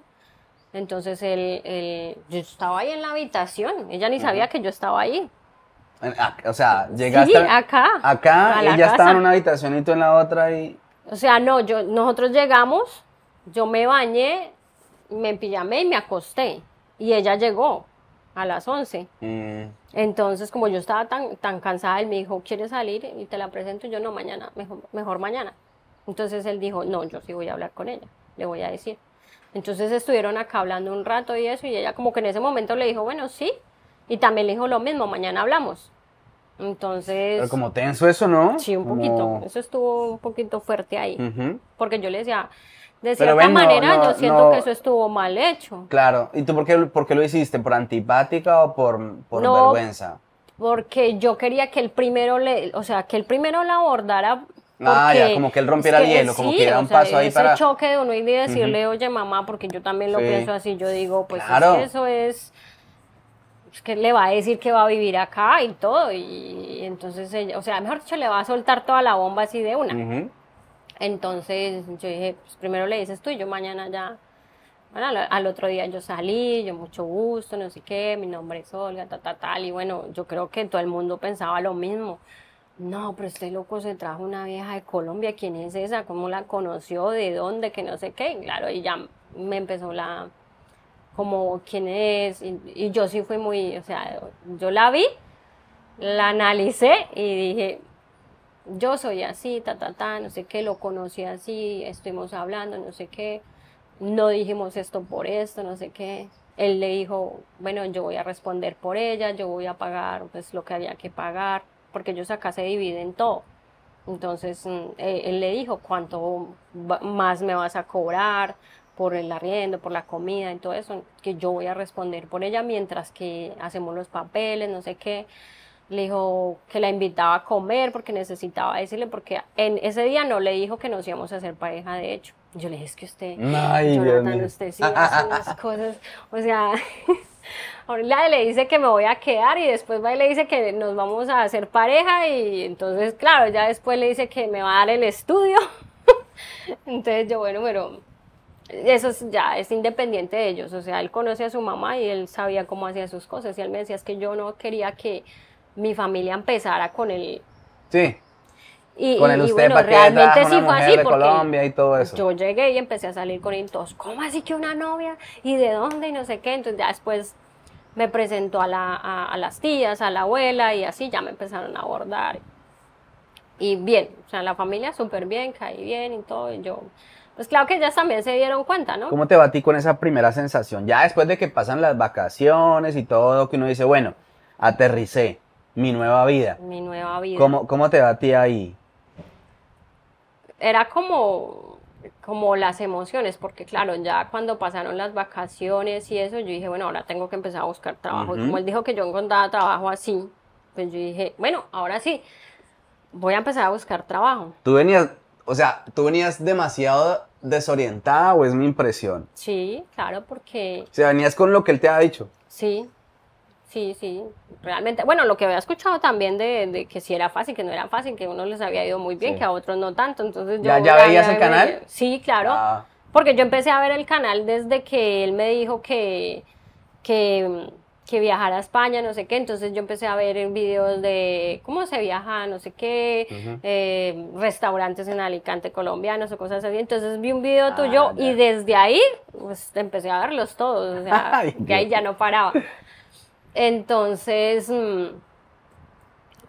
Entonces él, él- yo estaba ahí en la habitación, ella ni sabía que yo estaba ahí. Ah, O sea, llegaste. Sí, acá, Acá, a ella estaba en una habitación y tú en la otra y. O sea, no, yo, nosotros llegamos, yo me bañé, me pijamé y me acosté. Y ella llegó a las 11. mm, Entonces, como yo estaba tan, tan cansada, él me dijo, ¿quieres salir? Y te la presento. Y yo, no, mañana, mejor, mejor mañana. Entonces él dijo, no, yo sí voy a hablar con ella, le voy a decir. Entonces estuvieron acá hablando un rato y eso, y ella como que en ese momento le dijo, bueno, sí. Y también le dijo lo mismo, mañana hablamos. Entonces, Pero como tenso eso, ¿no? sí, un Como- poquito. Eso estuvo un poquito fuerte ahí. Porque yo le decía, de cierta ven, manera, no, yo siento no. que eso estuvo mal hecho. Claro. ¿Y tú por qué, por qué lo hiciste? ¿Por antipática o por, por vergüenza? Porque yo quería que el primero le, o sea, que el primero la abordara. Ah, ya, como que él rompiera es el hielo, como sí, que diera o un sea, paso ahí ese para- choque de uno y de decirle, oye mamá, porque yo también lo Sí. pienso así, yo digo, pues Claro. es que eso es, es que le va a decir que va a vivir acá y todo, y, entonces ella, o sea, mejor dicho, le va a soltar toda la bomba así de una. Entonces yo dije, pues primero le dices tú y yo mañana ya. Bueno, al, al otro día yo salí, yo mucho gusto, no sé qué, mi nombre es Olga, ta, ta, tal. Y bueno, yo creo que todo el mundo pensaba lo mismo. No, pero este loco se trajo una vieja de Colombia, ¿quién es esa? ¿Cómo la conoció? ¿De dónde? Que no sé qué. Y claro, y ya me empezó la, como, ¿quién es? Y, y yo sí fui muy, o sea, yo la vi, la analicé y dije, yo soy así, ta, ta, ta, no sé qué, lo conocí así, estuvimos hablando, no sé qué, no dijimos esto por esto, no sé qué. Él le dijo, bueno, yo voy a responder por ella, yo voy a pagar pues lo que había que pagar, porque ellos acá se dividen todo. Entonces mm, eh, él le dijo, ¿cuánto más me vas a cobrar por el arriendo, por la comida y todo eso? Que yo voy a responder por ella mientras que hacemos los papeles, no sé qué. Le dijo que la invitaba a comer porque necesitaba decirle, porque en ese día no le dijo que nos íbamos a hacer pareja, de hecho. Yo le dije, es que usted, Ay, Jonathan, usted sí hace unas cosas, o sea, [LAUGHS] ahorita le dice que me voy a quedar y después va y le dice que nos vamos a hacer pareja y entonces, claro, ya después le dice que me va a dar el estudio. [LAUGHS] Entonces yo, bueno, pero eso es- ya es independiente de ellos, o sea, él conoce a su mamá y él sabía cómo hacía sus cosas y él me decía es que yo no quería que mi familia empezara con el... Sí, Y, con el y usted bueno, realmente sí fue así porque Colombia y todo eso. yo llegué y empecé a salir con él todos, ¿cómo así que una novia? ¿Y de dónde? Y no sé qué. Entonces ya después me presentó a, la, a, a las tías, a la abuela y así ya me empezaron a abordar. y bien, o sea, la familia súper bien, caí bien y todo, y yo, pues claro que ellas también se dieron cuenta, ¿no? ¿Cómo te va a ti con esa primera sensación? Ya después de que pasan las vacaciones y todo, que uno dice, bueno, aterricé, mi nueva vida. Mi nueva vida. ¿Cómo, cómo te va a ti ahí? Era como, como las emociones, porque claro, ya cuando pasaron las vacaciones y eso, yo dije, bueno, ahora tengo que empezar a buscar trabajo. Y como él dijo que yo encontraba trabajo así, pues yo dije, bueno, ahora sí, voy a empezar a buscar trabajo. Tú venías, o sea, tú venías demasiado desorientada o es mi impresión. Sí, claro, porque... O sea, venías con lo que él te ha dicho. Sí, sí, sí, realmente. Bueno, lo que había escuchado también de, que si era fácil, que no era fácil, que a unos les había ido muy bien, que a otros no tanto. Entonces yo ¿Ya, ya veías el canal? Sí, claro. Ah. Porque yo empecé a ver el canal desde que él me dijo que, que que viajar a España, no sé qué, entonces yo empecé a ver videos de cómo se viaja, no sé qué, eh, restaurantes en Alicante colombianos o cosas así, entonces vi un video ah, tuyo y desde ahí pues empecé a verlos todos, o sea, [LAUGHS] que ahí ya no paraba. Entonces, mm,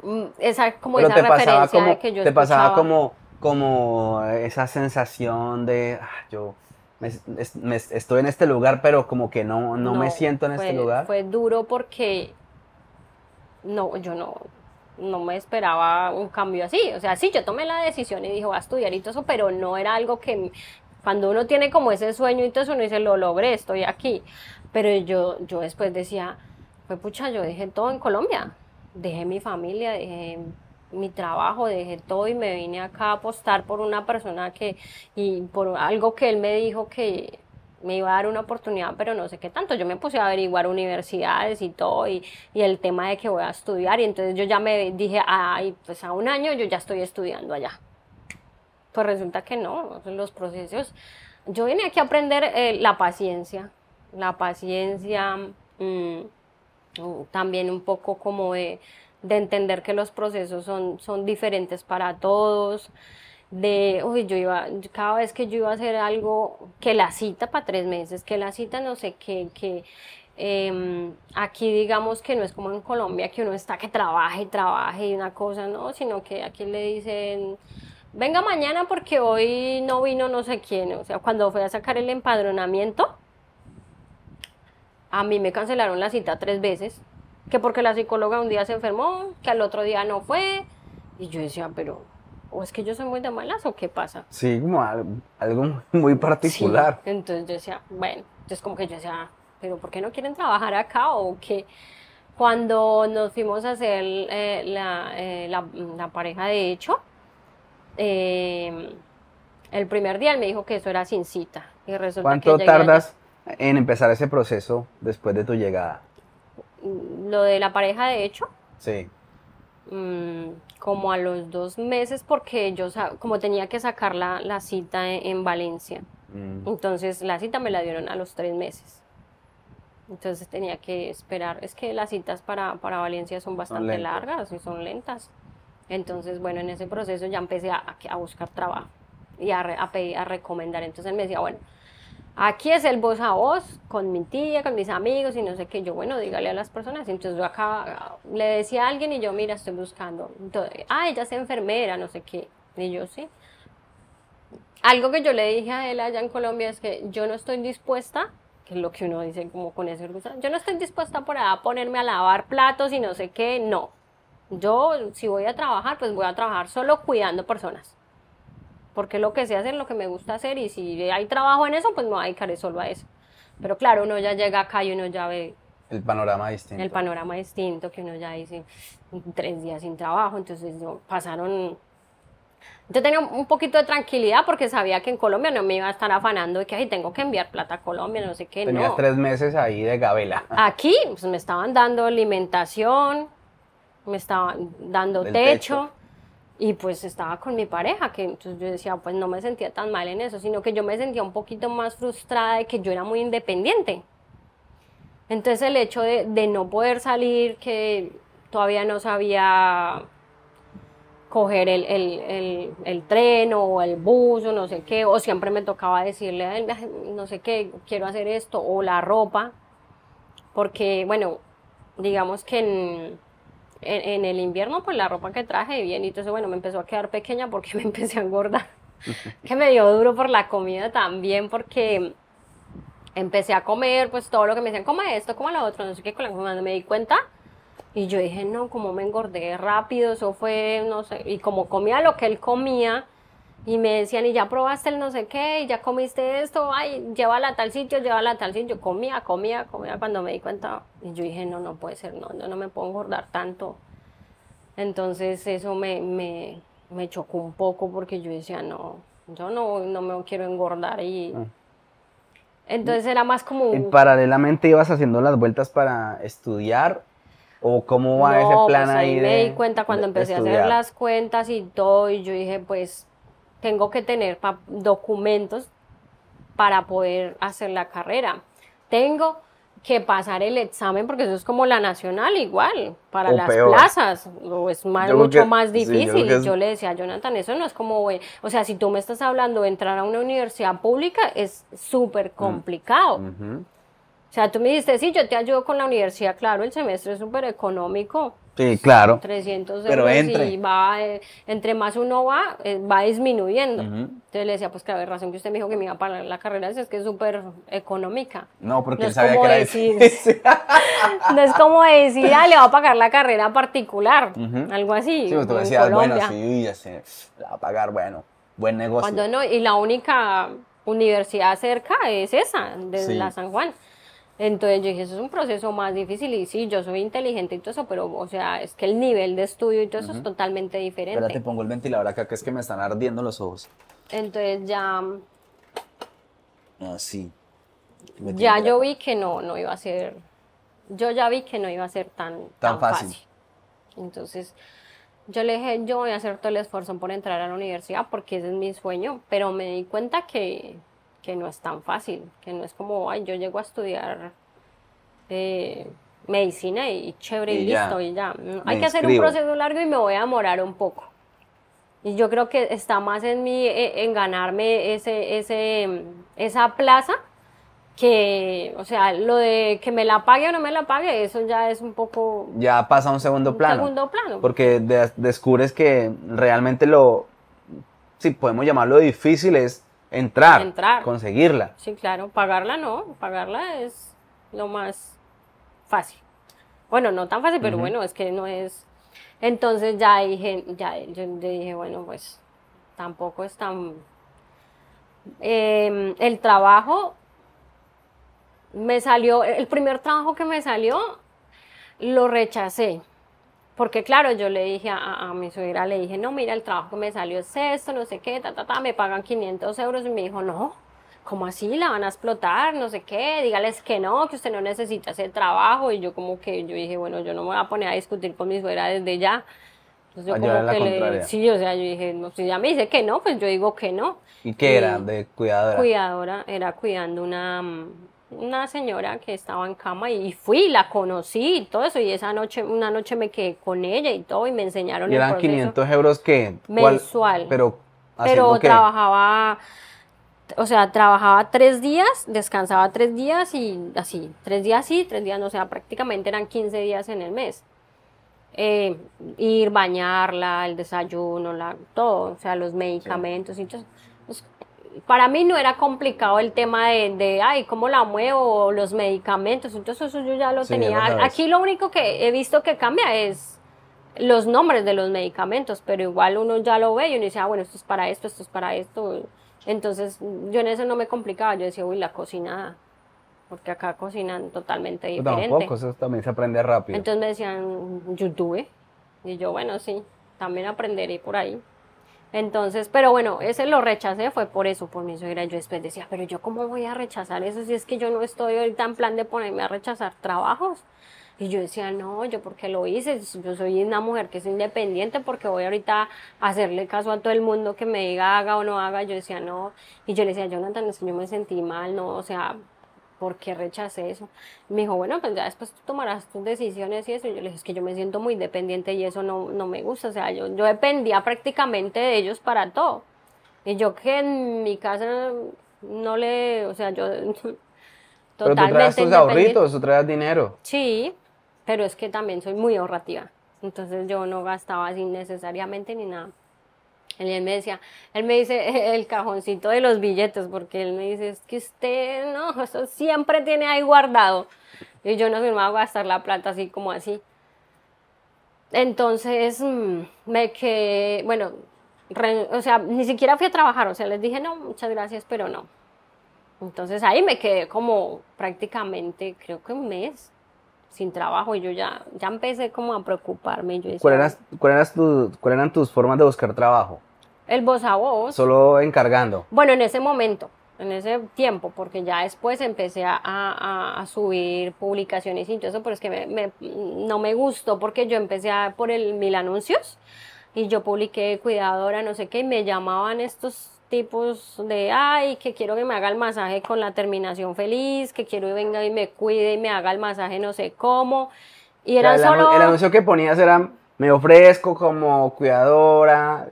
mm, esa como esa referencia de que yo Te pasaba como, como esa sensación de, ah, yo me, estoy en este lugar, pero como que no, no, me siento en este lugar. Fue duro porque no, yo no, no me esperaba un cambio así. O sea, sí, yo tomé la decisión y dije, voy a estudiar y todo eso, pero no era algo que cuando uno tiene como ese sueño y todo eso, uno dice, lo logré, estoy aquí. Pero yo, yo después decía, pues pucha, yo dejé todo en Colombia. Dejé mi familia, dejé mi trabajo, dejé todo y me vine acá a apostar por una persona que, y por algo que él me dijo que me iba a dar una oportunidad, pero no sé qué tanto. Yo me puse a averiguar universidades y todo, y, y el tema de que voy a estudiar, y entonces yo ya me dije, ay, pues a un año yo ya estoy estudiando allá. Pues resulta que no, los procesos. Yo vine aquí a aprender eh, la paciencia, la paciencia, mm, también un poco como de de entender que los procesos son, son diferentes para todos, de, uy, yo iba, cada vez que yo iba a hacer algo, que la cita para tres meses, que la cita no sé qué, que em, aquí digamos que no es como en Colombia, que uno está que trabaje y trabaje y una cosa, no, sino que aquí le dicen, venga mañana porque hoy no vino no sé quién, o sea, cuando fui a sacar el empadronamiento, a mí me cancelaron la cita tres veces que porque la psicóloga un día se enfermó, que al otro día no fue. Y yo decía, pero, ¿o es que yo soy muy de malas o qué pasa? Sí, como algo, muy particular. entonces yo decía, bueno, entonces como que yo decía, pero ¿por qué no quieren trabajar acá o qué? Cuando nos fuimos a hacer eh, eh, la, la, pareja de hecho, eh, el primer día él me dijo que eso era sin cita. Y resulta ¿Cuánto tardas en empezar ese proceso después de tu llegada? Lo de la pareja de hecho. Sí. Mm, como a los dos meses porque yo como tenía que sacar la, cita en, Valencia. Mm. Entonces la cita me la dieron a los tres meses. Entonces tenía que esperar. Es que las citas para, para Valencia son bastante largas y son lentas. Entonces, bueno, en ese proceso ya empecé a, a buscar trabajo y a, a, pedir, a recomendar. Entonces él me decía, bueno, Aquí es el voz a voz con mi tía, con mis amigos y no sé qué. Yo, bueno, dígale a las personas. Entonces yo acá le decía a alguien y yo, mira, estoy buscando. Ah, ella es enfermera, no sé qué. Y yo, sí. Algo que yo le dije a él allá en Colombia es que yo no estoy dispuesta, que es lo que uno dice como con ese orgullo, yo no estoy dispuesta por a ponerme a lavar platos y no sé qué, no. Yo, si voy a trabajar, pues voy a trabajar solo cuidando personas porque lo que sé hacer, lo que me gusta hacer y si hay trabajo en eso, pues me voy a dedicar solo a eso. Pero claro, uno ya llega acá y uno ya ve... El panorama distinto. El panorama distinto, que uno ya dice tres días sin trabajo, entonces pasaron... Yo tenía un poquito de tranquilidad porque sabía que en Colombia no me iba a estar afanando de que Ay, tengo que enviar plata a Colombia, no sé qué. Tenías tres meses ahí de gabela. Aquí pues, me estaban dando alimentación, me estaban dando techo y pues estaba con mi pareja, que entonces yo decía, pues no me sentía tan mal en eso, sino que yo me sentía un poquito más frustrada de que yo era muy independiente. Entonces el hecho de, no poder salir, que todavía no sabía coger el, tren o el bus o no sé qué, o siempre me tocaba decirle a él, no sé qué, quiero hacer esto, o la ropa, porque bueno, digamos que en en, en el invierno, pues la ropa que traje bien, y entonces, bueno, me empezó a quedar pequeña porque [LAUGHS] me empecé a engordar. [LAUGHS] que me dio duro por la comida también, porque empecé a comer, pues todo lo que me decían, coma esto, coma lo otro, no sé qué, cuando me di cuenta, y yo dije, no, como me engordé rápido, eso fue, no sé, y como comía lo que él comía, y me decían, y ya probaste el no sé qué, y ya comiste esto, ay, llévala a tal sitio, llévala a tal sitio, comía, comía, comía, cuando me di cuenta, y yo dije, no, no puede ser, no, no, no me puedo engordar tanto. Entonces eso me, me, me chocó un poco porque yo decía, no, yo no, no me quiero engordar y... Ah. Entonces era más como... ¿Y paralelamente ibas haciendo las vueltas para estudiar ¿O cómo va ese plan pues ahí? me di cuenta cuando empecé a hacer las cuentas y todo, y yo dije, pues tengo que tener documentos para poder hacer la carrera. Tengo que pasar el examen porque eso es como la nacional igual para las plazas o es más, mucho más difícil yo, yo, le decía a Jonathan eso no es como o sea si tú me estás hablando de entrar a una universidad pública es súper mm. complicado o sea, tú me dijiste, sí, yo te ayudo con la universidad, claro, el semestre es súper económico. Sí, claro. 300 euros y va, eh, entre más uno va, eh, va disminuyendo. Entonces le decía, pues que había razón que usted me dijo que me iba a pagar la carrera, es que es súper económica. No, porque él sabía que era decir, [LAUGHS] [LAUGHS] No es como decir, ah, le va a pagar la carrera particular, algo así. Sí, pues tú decías, bueno, sí, ya se la va a pagar, bueno, buen negocio. Cuando no, y la única universidad cerca es esa, de la San Juan. Entonces yo dije, eso es un proceso más difícil y sí, yo soy inteligente y todo eso, pero o sea, es que el nivel de estudio y todo eso es totalmente diferente. Espérate, pongo el ventilador acá que es que me están ardiendo los ojos. Entonces ya... Ah, sí. ya yo vi que no, no iba a ser... Yo ya vi que no iba a ser tan, tan, fácil. Entonces yo le dije, yo voy a hacer todo el esfuerzo por entrar a la universidad porque ese es mi sueño, pero me di cuenta que que no es tan fácil, que no es como, ay, yo llego a estudiar eh, medicina y chévere y, listo y ya. Hay que hacer un proceso largo y me voy a demorar un poco. Y yo creo que está más en mí eh, en ganarme ese, ese, esa plaza que, o sea, lo de que me la pague o no me la pague, eso ya es un poco... Ya pasa a un segundo plano. Segundo plano. Porque descubres que realmente lo, si podemos llamarlo difícil, es entrar, entrar, conseguirla. Sí, claro, pagarla no, pagarla es lo más fácil. Bueno, no tan fácil, pero bueno, es que no es... Entonces ya dije, ya yo dije, bueno, pues tampoco es tan... Em, el trabajo me salió, el primer trabajo que me salió, lo rechacé porque claro, yo le dije a, mi suegra, le dije, no, mira, el trabajo que me salió es esto, no sé qué, ta, ta, ta, me pagan 500 euros. Y me dijo, no, ¿cómo así? La van a explotar, no sé qué, dígales que no, que usted no necesita ese trabajo. Y yo como que, yo dije, bueno, yo no me voy a poner a discutir con mi suegra desde ya. Entonces yo como que le, sí, o sea, yo dije, no, si ya me dice que no, pues yo digo que no. ¿Y qué era? ¿De cuidadora? Cuidadora, era cuidando una, una señora que estaba en cama y fui, la conocí y todo eso. Y esa noche, una noche me quedé con ella y todo y me enseñaron ¿Y eran 500 euros que Mensual. Pero, pero trabajaba, o sea, trabajaba tres días, descansaba tres días y así, tres días sí, tres días no, o sea, prácticamente eran 15 días en el mes. Eh, ir, bañarla, el desayuno, la, todo, o sea, los medicamentos y todo para mí no era complicado el tema de, de, ay, cómo la muevo, los medicamentos, entonces eso yo ya lo tenía. Aquí lo único que he visto que cambia es los nombres de los medicamentos, pero igual uno ya lo ve y uno dice, ah, bueno, esto es para esto, esto es para esto. Entonces yo en eso no me complicaba, yo decía, uy, la cocinada, porque acá cocinan totalmente diferente. Tampoco, eso también se aprende rápido. Entonces me decían, YouTube, y yo, bueno, sí, también aprenderé por ahí. Entonces, pero bueno, ese lo rechacé, fue por eso, por mi suegra. Yo después decía, pero yo cómo voy a rechazar eso si es que yo no estoy ahorita en plan de ponerme a rechazar trabajos. Y yo decía, no, yo porque lo hice, yo soy una mujer que es independiente porque voy ahorita a hacerle caso a todo el mundo que me diga haga o no haga. Yo decía, no. Y yo le decía, Jonathan, es que yo me sentí mal, no, o sea, ¿por qué rechacé eso? me dijo, bueno, pues ya después tú tomarás tus decisiones y eso. Y yo le dije, es que yo me siento muy dependiente y eso no, no me gusta. O sea, yo, yo dependía prácticamente de ellos para todo. Y yo que en mi casa no le, o sea, yo totalmente [LAUGHS] Pero tú traes tus ahorritos, tú traes dinero. Sí, pero es que también soy muy ahorrativa. Entonces yo no gastaba así necesariamente ni nada. Él me decía, él me dice [LAUGHS] el cajoncito de los billetes, porque él me dice, es que usted, no, eso siempre tiene ahí guardado. Y yo no me a gastar la plata así como así. Entonces mm, me quedé, bueno, o sea, ni siquiera fui a trabajar, o sea, les dije, no, muchas gracias, pero no. Entonces ahí me quedé como prácticamente, creo que un mes sin trabajo y yo ya, ya empecé como a preocuparme. Yo ¿Cuál eras ¿Cuáles eran tus formas de buscar trabajo? El voz a voz. Solo encargando. Bueno, en ese momento, en ese tiempo, porque ya después empecé a, a, subir publicaciones y todo eso, pero es que me, no me gustó porque yo empecé a, por el mil anuncios y yo publiqué cuidadora, no sé qué, y me llamaban estos tipos de, ay, que quiero que me haga el masaje con la terminación feliz, que quiero que venga y me cuide y me haga el masaje no sé cómo. Y era solo... El anuncio que ponías era, me ofrezco como cuidadora,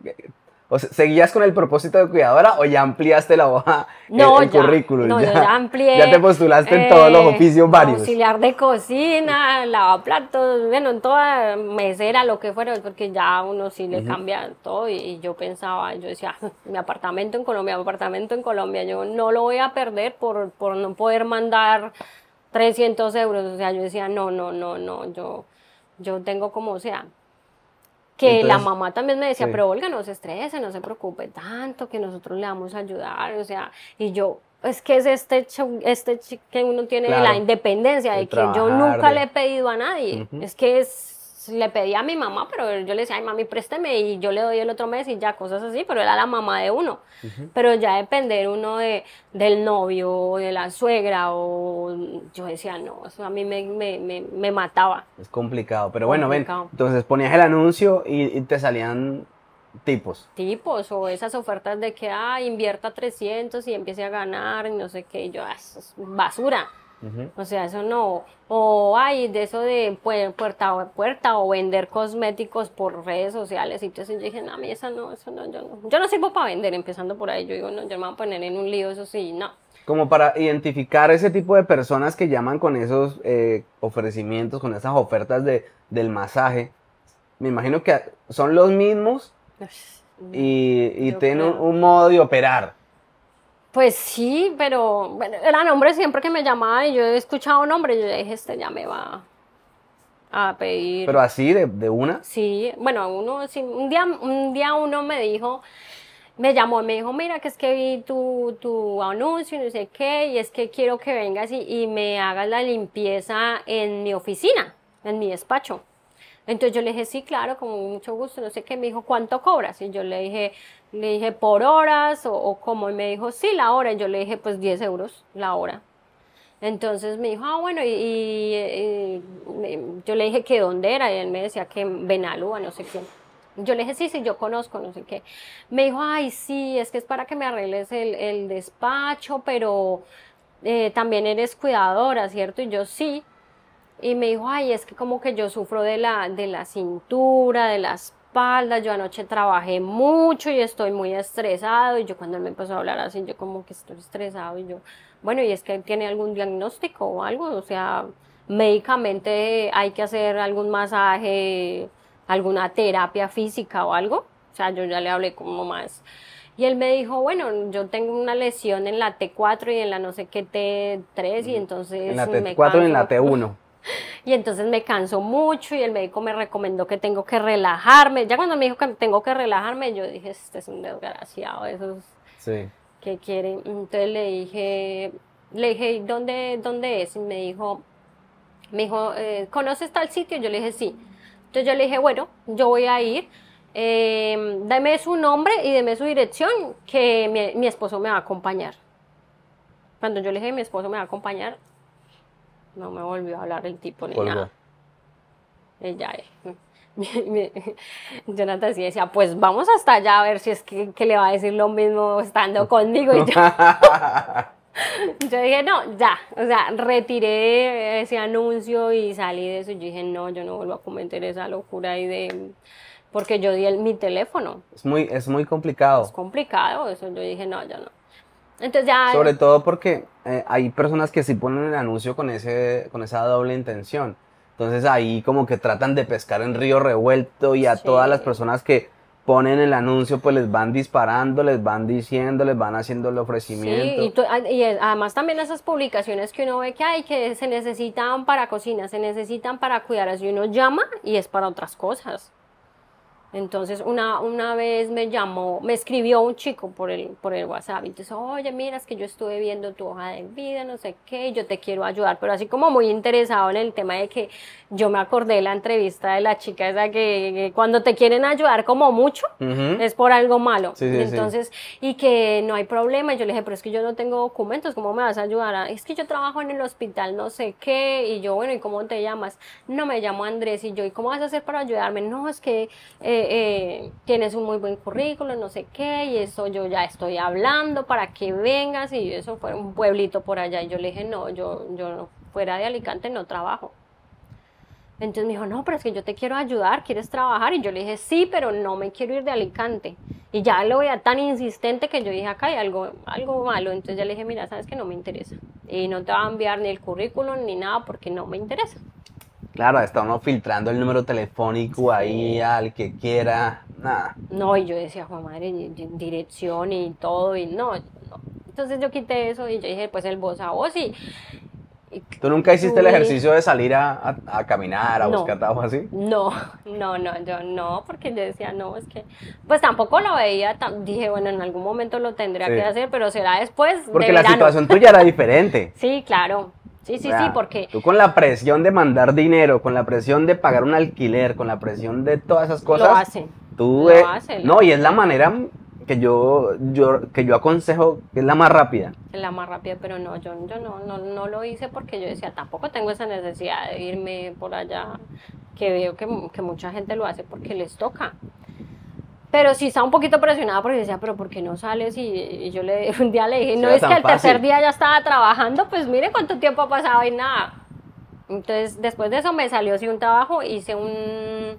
o ¿Seguías con el propósito de cuidadora o ya ampliaste la hoja, no, el, currículum? No, ya, ya amplié. Ya te postulaste en todos los eh, oficios varios. Auxiliar de cocina, lavaplatos, bueno, en toda mesera, lo que fuera, porque ya uno sí le cambia todo. Y, yo pensaba, yo decía, [LAUGHS] mi apartamento en Colombia, mi apartamento en Colombia, yo no lo voy a perder por, por no poder mandar 300 euros. O sea, yo decía, no, no, no, no, yo, yo tengo como, o sea, que la mamá también me decía, pero Olga, no se estrese, no se preocupe tanto, que nosotros le vamos a ayudar, o sea, y yo, es que es este, este que uno tiene de la independencia, de que yo nunca le he pedido a nadie, es que es le pedí a mi mamá, pero yo le decía, ay mami, présteme y yo le doy el otro mes y ya, cosas así, pero era la mamá de uno. Pero ya depender uno de, del novio o de la suegra o yo decía, no, eso a mí me, me, me, mataba. Es complicado, pero bueno, ven, entonces ponías el anuncio y, te salían tipos. Tipos, o esas ofertas de que, ah, invierta 300 y empiece a ganar y no sé qué, y yo, ah, eso es basura. O sea, eso no. O hay de eso de puerta a puerta o vender cosméticos por redes sociales. Y entonces yo dije, no, a mí no, eso no, yo no. Yo no sirvo para vender, empezando por ahí. Yo digo, no, yo me voy a poner en un lío, eso sí, no. Como para identificar ese tipo de personas que llaman con esos eh, ofrecimientos, con esas ofertas de, del masaje. Me imagino que son los mismos y, y tienen un modo de operar. Pues sí, pero bueno, eran hombres siempre que me llamaban y yo he escuchado nombre, yo dije, este ya me va a pedir. ¿Pero así, de, de una? Sí, bueno, uno, sí, un, día, un día uno me dijo, me llamó y me dijo, mira, que es que vi tu, tu anuncio y no sé qué, y es que quiero que vengas y, y me hagas la limpieza en mi oficina, en mi despacho. Entonces yo le dije, sí, claro, con mucho gusto, no sé qué, me dijo, ¿cuánto cobras? Y yo le dije, le dije, ¿por horas o, o cómo? Y me dijo, sí, la hora. Y yo le dije, pues 10 euros la hora. Entonces me dijo, ah, bueno, y, yo le dije que dónde era, y él me decía que en Benalúa, no sé qué. Yo le dije, sí, sí, yo conozco, no sé qué. Me dijo, ay, sí, es que es para que me arregles el, el despacho, pero eh, también eres cuidadora, ¿cierto? Y yo sí. Y me dijo, ay, es que como que yo sufro de la, de la cintura, de las yo anoche trabajé mucho y estoy muy estresado y yo cuando él me empezó a hablar así, yo como que estoy estresado y yo, bueno, y es que tiene algún diagnóstico o algo, o sea, médicamente hay que hacer algún masaje, alguna terapia física o algo, o sea, yo ya le hablé como más. Y él me dijo, bueno, yo tengo una lesión en la T4 y en la no sé qué T3 y entonces... En la T4 y en la T1. Y entonces me canso mucho y el médico me recomendó que tengo que relajarme. Ya cuando me dijo que tengo que relajarme, yo dije, este es un desgraciado, esos sí. que quieren. Entonces le dije, le dije, ¿dónde, dónde es? Y me dijo, me dijo, eh, ¿conoces tal sitio? Yo le dije, sí. Entonces yo le dije, bueno, yo voy a ir. Eh, dame su nombre y deme su dirección, que mi, mi esposo me va a acompañar. Cuando yo le dije, mi esposo me va a acompañar, no me volvió a hablar el tipo ni nada. Ella, [LAUGHS] Jonathan sí decía, pues vamos hasta allá a ver si es que, le va a decir lo mismo estando [LAUGHS] conmigo. Y yo, [LAUGHS] yo dije, no, ya, o sea, retiré ese anuncio y salí de eso. Yo dije, no, yo no vuelvo a cometer esa locura ahí de... Porque yo di el, mi teléfono. Es muy, es muy complicado. Es complicado eso. Yo dije, no, yo no. Entonces ya... Sobre todo porque eh, hay personas que sí ponen el anuncio con, ese, con esa doble intención. Entonces ahí como que tratan de pescar en río revuelto y a todas las personas que ponen el anuncio, pues les van disparando, les van diciendo, les van haciendo el ofrecimiento. Sí, y, y, además también esas publicaciones que uno ve que hay, que se necesitan para cocina, se necesitan para cuidar, así uno llama y es para otras cosas. Entonces una, una vez me llamó, me escribió un chico por el, por el WhatsApp, y entonces, oye, mira, es que yo estuve viendo tu hoja de vida, no sé qué, yo te quiero ayudar, pero así como muy interesado en el tema de que yo me acordé de la entrevista de la chica esa que, cuando te quieren ayudar como mucho, es por algo malo. entonces, y que no hay problema, y yo le dije, pero es que yo no tengo documentos, ¿cómo me vas a ayudar? Es que yo trabajo en el hospital, no sé qué, y yo, bueno, ¿y cómo te llamas? No, me llamo Andrés, y yo, ¿y cómo vas a hacer para ayudarme? No, es que... Eh, eh, tienes un muy buen currículum, no sé qué, y eso yo ya estoy hablando para que vengas, y eso fue un pueblito por allá, y yo le dije, no, yo, yo fuera de Alicante no trabajo. Entonces me dijo, no, pero es que yo te quiero ayudar, ¿quieres trabajar? Y yo le dije, sí, pero no me quiero ir de Alicante. Y ya lo veía tan insistente que yo dije, acá hay algo, algo malo. Entonces ya le dije, mira, sabes que no me interesa. Y no te va a enviar ni el currículum ni nada porque no me interesa. Claro, está uno filtrando el número telefónico ahí al que quiera, nada. No, y yo decía, Juan Madre, dirección y todo, y no, Entonces yo quité eso y yo dije, pues el voz a voz y... ¿Tú nunca hiciste el ejercicio de salir a, caminar, a buscar trabajo así? No, no, no, yo no, porque yo decía, no, es que, pues tampoco lo veía, dije, bueno, en algún momento lo tendría que hacer, pero será después. Porque la situación tuya era diferente. [LAUGHS] sí, claro, Sí, sí, sí, porque... Tú con la presión de mandar dinero, con la presión de pagar un alquiler, con la presión de todas esas cosas... Lo hacen. Tú, no, y es la manera que yo, yo, que yo aconsejo, que es la más rápida. Es la más rápida, pero no, yo, yo no, no, no lo hice porque yo decía, tampoco tengo esa necesidad de irme por allá, que veo que, que mucha gente lo hace porque les toca. Pero sí estaba un poquito presionada porque decía, pero ¿por qué no sales? Y, yo le [LAUGHS] un día le dije, no es que el tercer día ya estaba trabajando, pues mire cuánto tiempo ha pasado y nada. Entonces, después de eso me salió así un trabajo, hice un...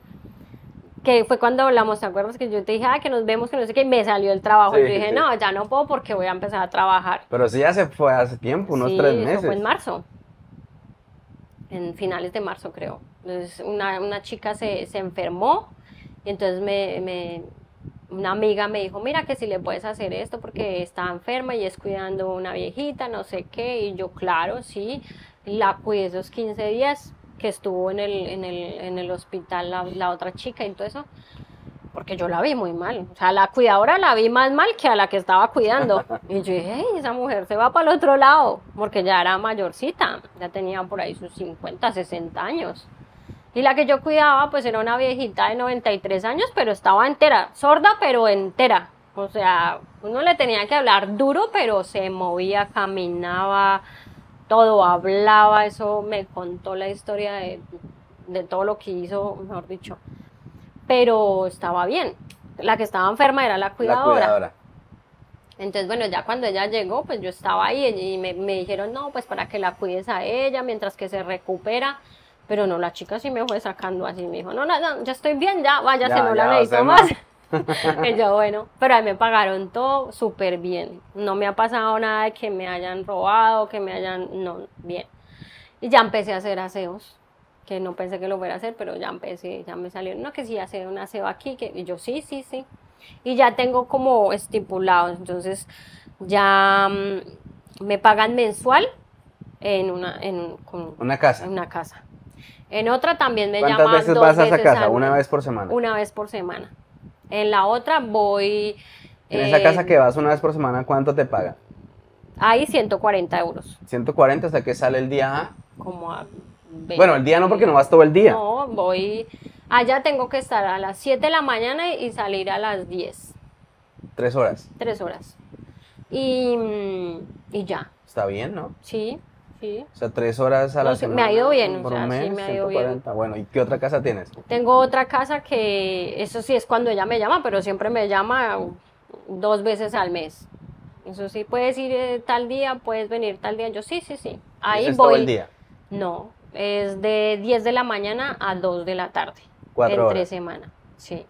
que fue cuando hablamos, ¿te acuerdas? Que yo te dije, ah, que nos vemos, que no sé qué, y me salió el trabajo. y yo dije, no, ya no puedo porque voy a empezar a trabajar. Pero sí ya se fue hace tiempo, unos tres meses. Eso fue en marzo. En finales de marzo, creo. Entonces, una, una chica se, se enfermó y entonces me, me, una amiga me dijo, mira que si le puedes hacer esto porque está enferma y es cuidando una viejita, no sé qué. Y yo, claro, sí, la cuidé esos 15 días que estuvo en el, en el, en el hospital la, la, otra chica y todo eso, porque yo la vi muy mal. O sea, la cuidadora la vi más mal que a la que estaba cuidando. [LAUGHS] Y yo dije, esa mujer se va para el otro lado, porque ya era mayorcita, ya tenía por ahí sus 50, 60 años. Y la que yo cuidaba, pues era una viejita de 93 años, pero estaba entera, sorda, pero entera. O sea, uno le tenía que hablar duro, pero se movía, caminaba, todo hablaba. Eso me contó la historia de, de todo lo que hizo, mejor dicho. Pero estaba bien. La que estaba enferma era la cuidadora. Entonces, bueno, ya cuando ella llegó, pues yo estaba ahí y me, me dijeron, no, pues para que la cuides a ella mientras que se recupera. Pero no, la chica sí me fue sacando así, me dijo, no, no, ya estoy bien, ya, vaya, se no la necesito más. [LAUGHS] [LAUGHS] y yo, bueno, pero ahí me pagaron todo súper bien. No me ha pasado nada de que me hayan robado, que me hayan, no, bien. Y ya empecé a hacer aseos, que no pensé que lo fuera a hacer, pero ya empecé, ya me salieron, no, que sí, hacer un aseo aquí, que, y yo, sí, sí, sí. Y ya tengo como estipulado, entonces ya mm, me pagan mensual en una, en, una casa. En una casa. En otra también me ¿Cuántas veces vas a esa casa? ¿Una vez por semana? Una vez por semana. En la otra voy... En esa casa que vas una vez por semana, ¿cuánto te pagan? Ahí 140 euros. 140 hasta que sale el día Como a... Bueno, el día no porque no vas todo el día. No, voy... Allá tengo que estar a las 7 de la mañana y salir a las 10. ¿Tres horas? Tres horas. Y, mm, y ya. Está bien, ¿no? Sí. Sí. O sea, tres horas a la semana. Me ha ido bien, o sea, sí me ha ido bien. Bueno, ¿y qué otra casa tienes? Tengo otra casa que, eso sí es cuando ella me llama, pero siempre me llama dos veces al mes. Eso sí, puedes ir eh, tal día, puedes venir tal día. Yo sí, sí, sí. Ahí ¿Es voy. todo el día? No, es de 10 de la mañana a 2 de la tarde. ¿Cuatro Entre semana, sí.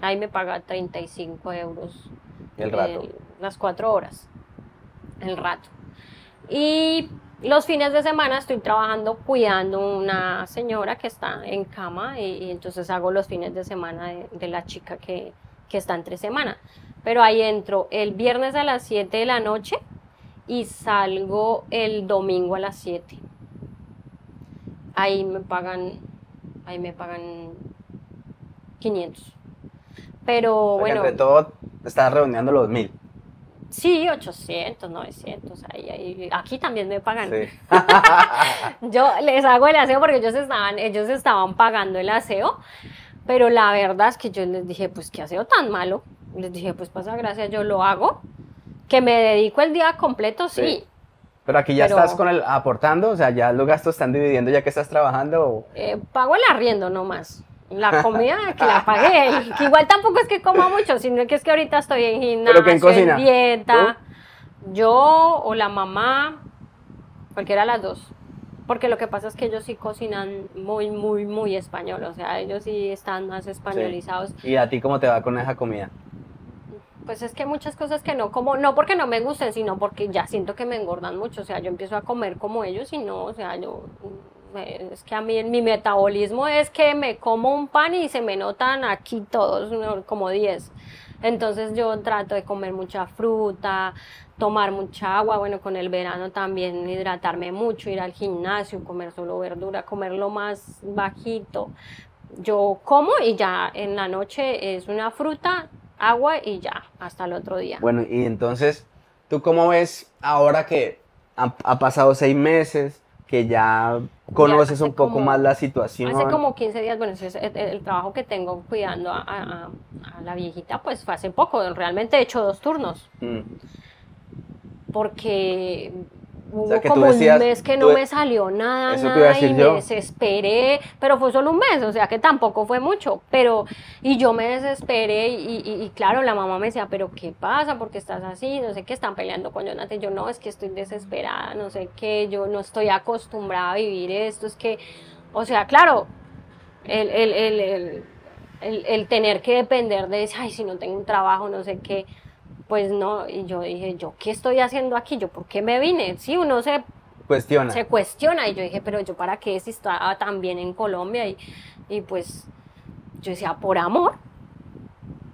Ahí me paga 35 euros. ¿El rato? las cuatro horas. El rato. Y los fines de semana estoy trabajando cuidando una señora que está en cama y, entonces hago los fines de semana de, la chica que, que, está entre semana. Pero ahí entro el viernes a las 7 de la noche y salgo el domingo a las 7. Ahí me pagan, ahí me pagan 500. Pero bueno. Entre todo, estás reuniendo los mil. Sí, 800, 900, ahí, aquí también me pagan. [LAUGHS] yo les hago el aseo porque ellos estaban, ellos estaban pagando el aseo, pero la verdad es que yo les dije, pues qué aseo tan malo. Les dije, pues pasa gracias, yo lo hago. Que me dedico el día completo, sí. Pero aquí ya estás con el aportando, o sea, ya los gastos están dividiendo ya que estás trabajando. Eh, pago el arriendo nomás. La comida que la pagué, que igual tampoco es que coma mucho, sino que es que ahorita estoy en gimnasio, en, dieta. Yo o la mamá, cualquiera de las dos. Porque lo que pasa es que ellos sí cocinan muy, muy, muy español. O sea, ellos sí están más españolizados. ¿Y a ti cómo te va con esa comida? Pues es que muchas cosas que no como, no porque no me gusten, sino porque ya siento que me engordan mucho. O sea, yo empiezo a comer como ellos y no, o sea, yo es que a mí mi metabolismo es que me como un pan y se me notan aquí todos como 10. Entonces yo trato de comer mucha fruta, tomar mucha agua, bueno, con el verano también hidratarme mucho, ir al gimnasio, comer solo verdura, comer lo más bajito. Yo como y ya en la noche es una fruta, agua y ya, hasta el otro día. Bueno, y entonces, ¿tú cómo ves ahora que ha pasado seis meses? Que ya conoces un poco más la situación. Hace como 15 días, bueno, el, trabajo que tengo cuidando a, la viejita, pues fue hace poco, realmente he hecho dos turnos. Mm. Porque Hubo como un mes que no me salió nada, nada y me desesperé, pero fue solo un mes, o sea que tampoco fue mucho, pero y yo me desesperé y, claro, la mamá me decía, pero ¿qué pasa? ¿Por qué estás así? No sé qué, están peleando con Jonathan, yo no, es que estoy desesperada, no sé qué, yo no estoy acostumbrada a vivir esto, es que, o sea, claro, el, el, el, el, el tener que depender de, ay, si no tengo un trabajo, no sé qué, pues no, y yo dije, ¿yo qué estoy haciendo aquí? ¿Yo por qué me vine? Sí, uno se cuestiona. Se cuestiona, y yo dije, pero yo para qué si estaba tan bien en Colombia, y, y pues yo decía, por amor,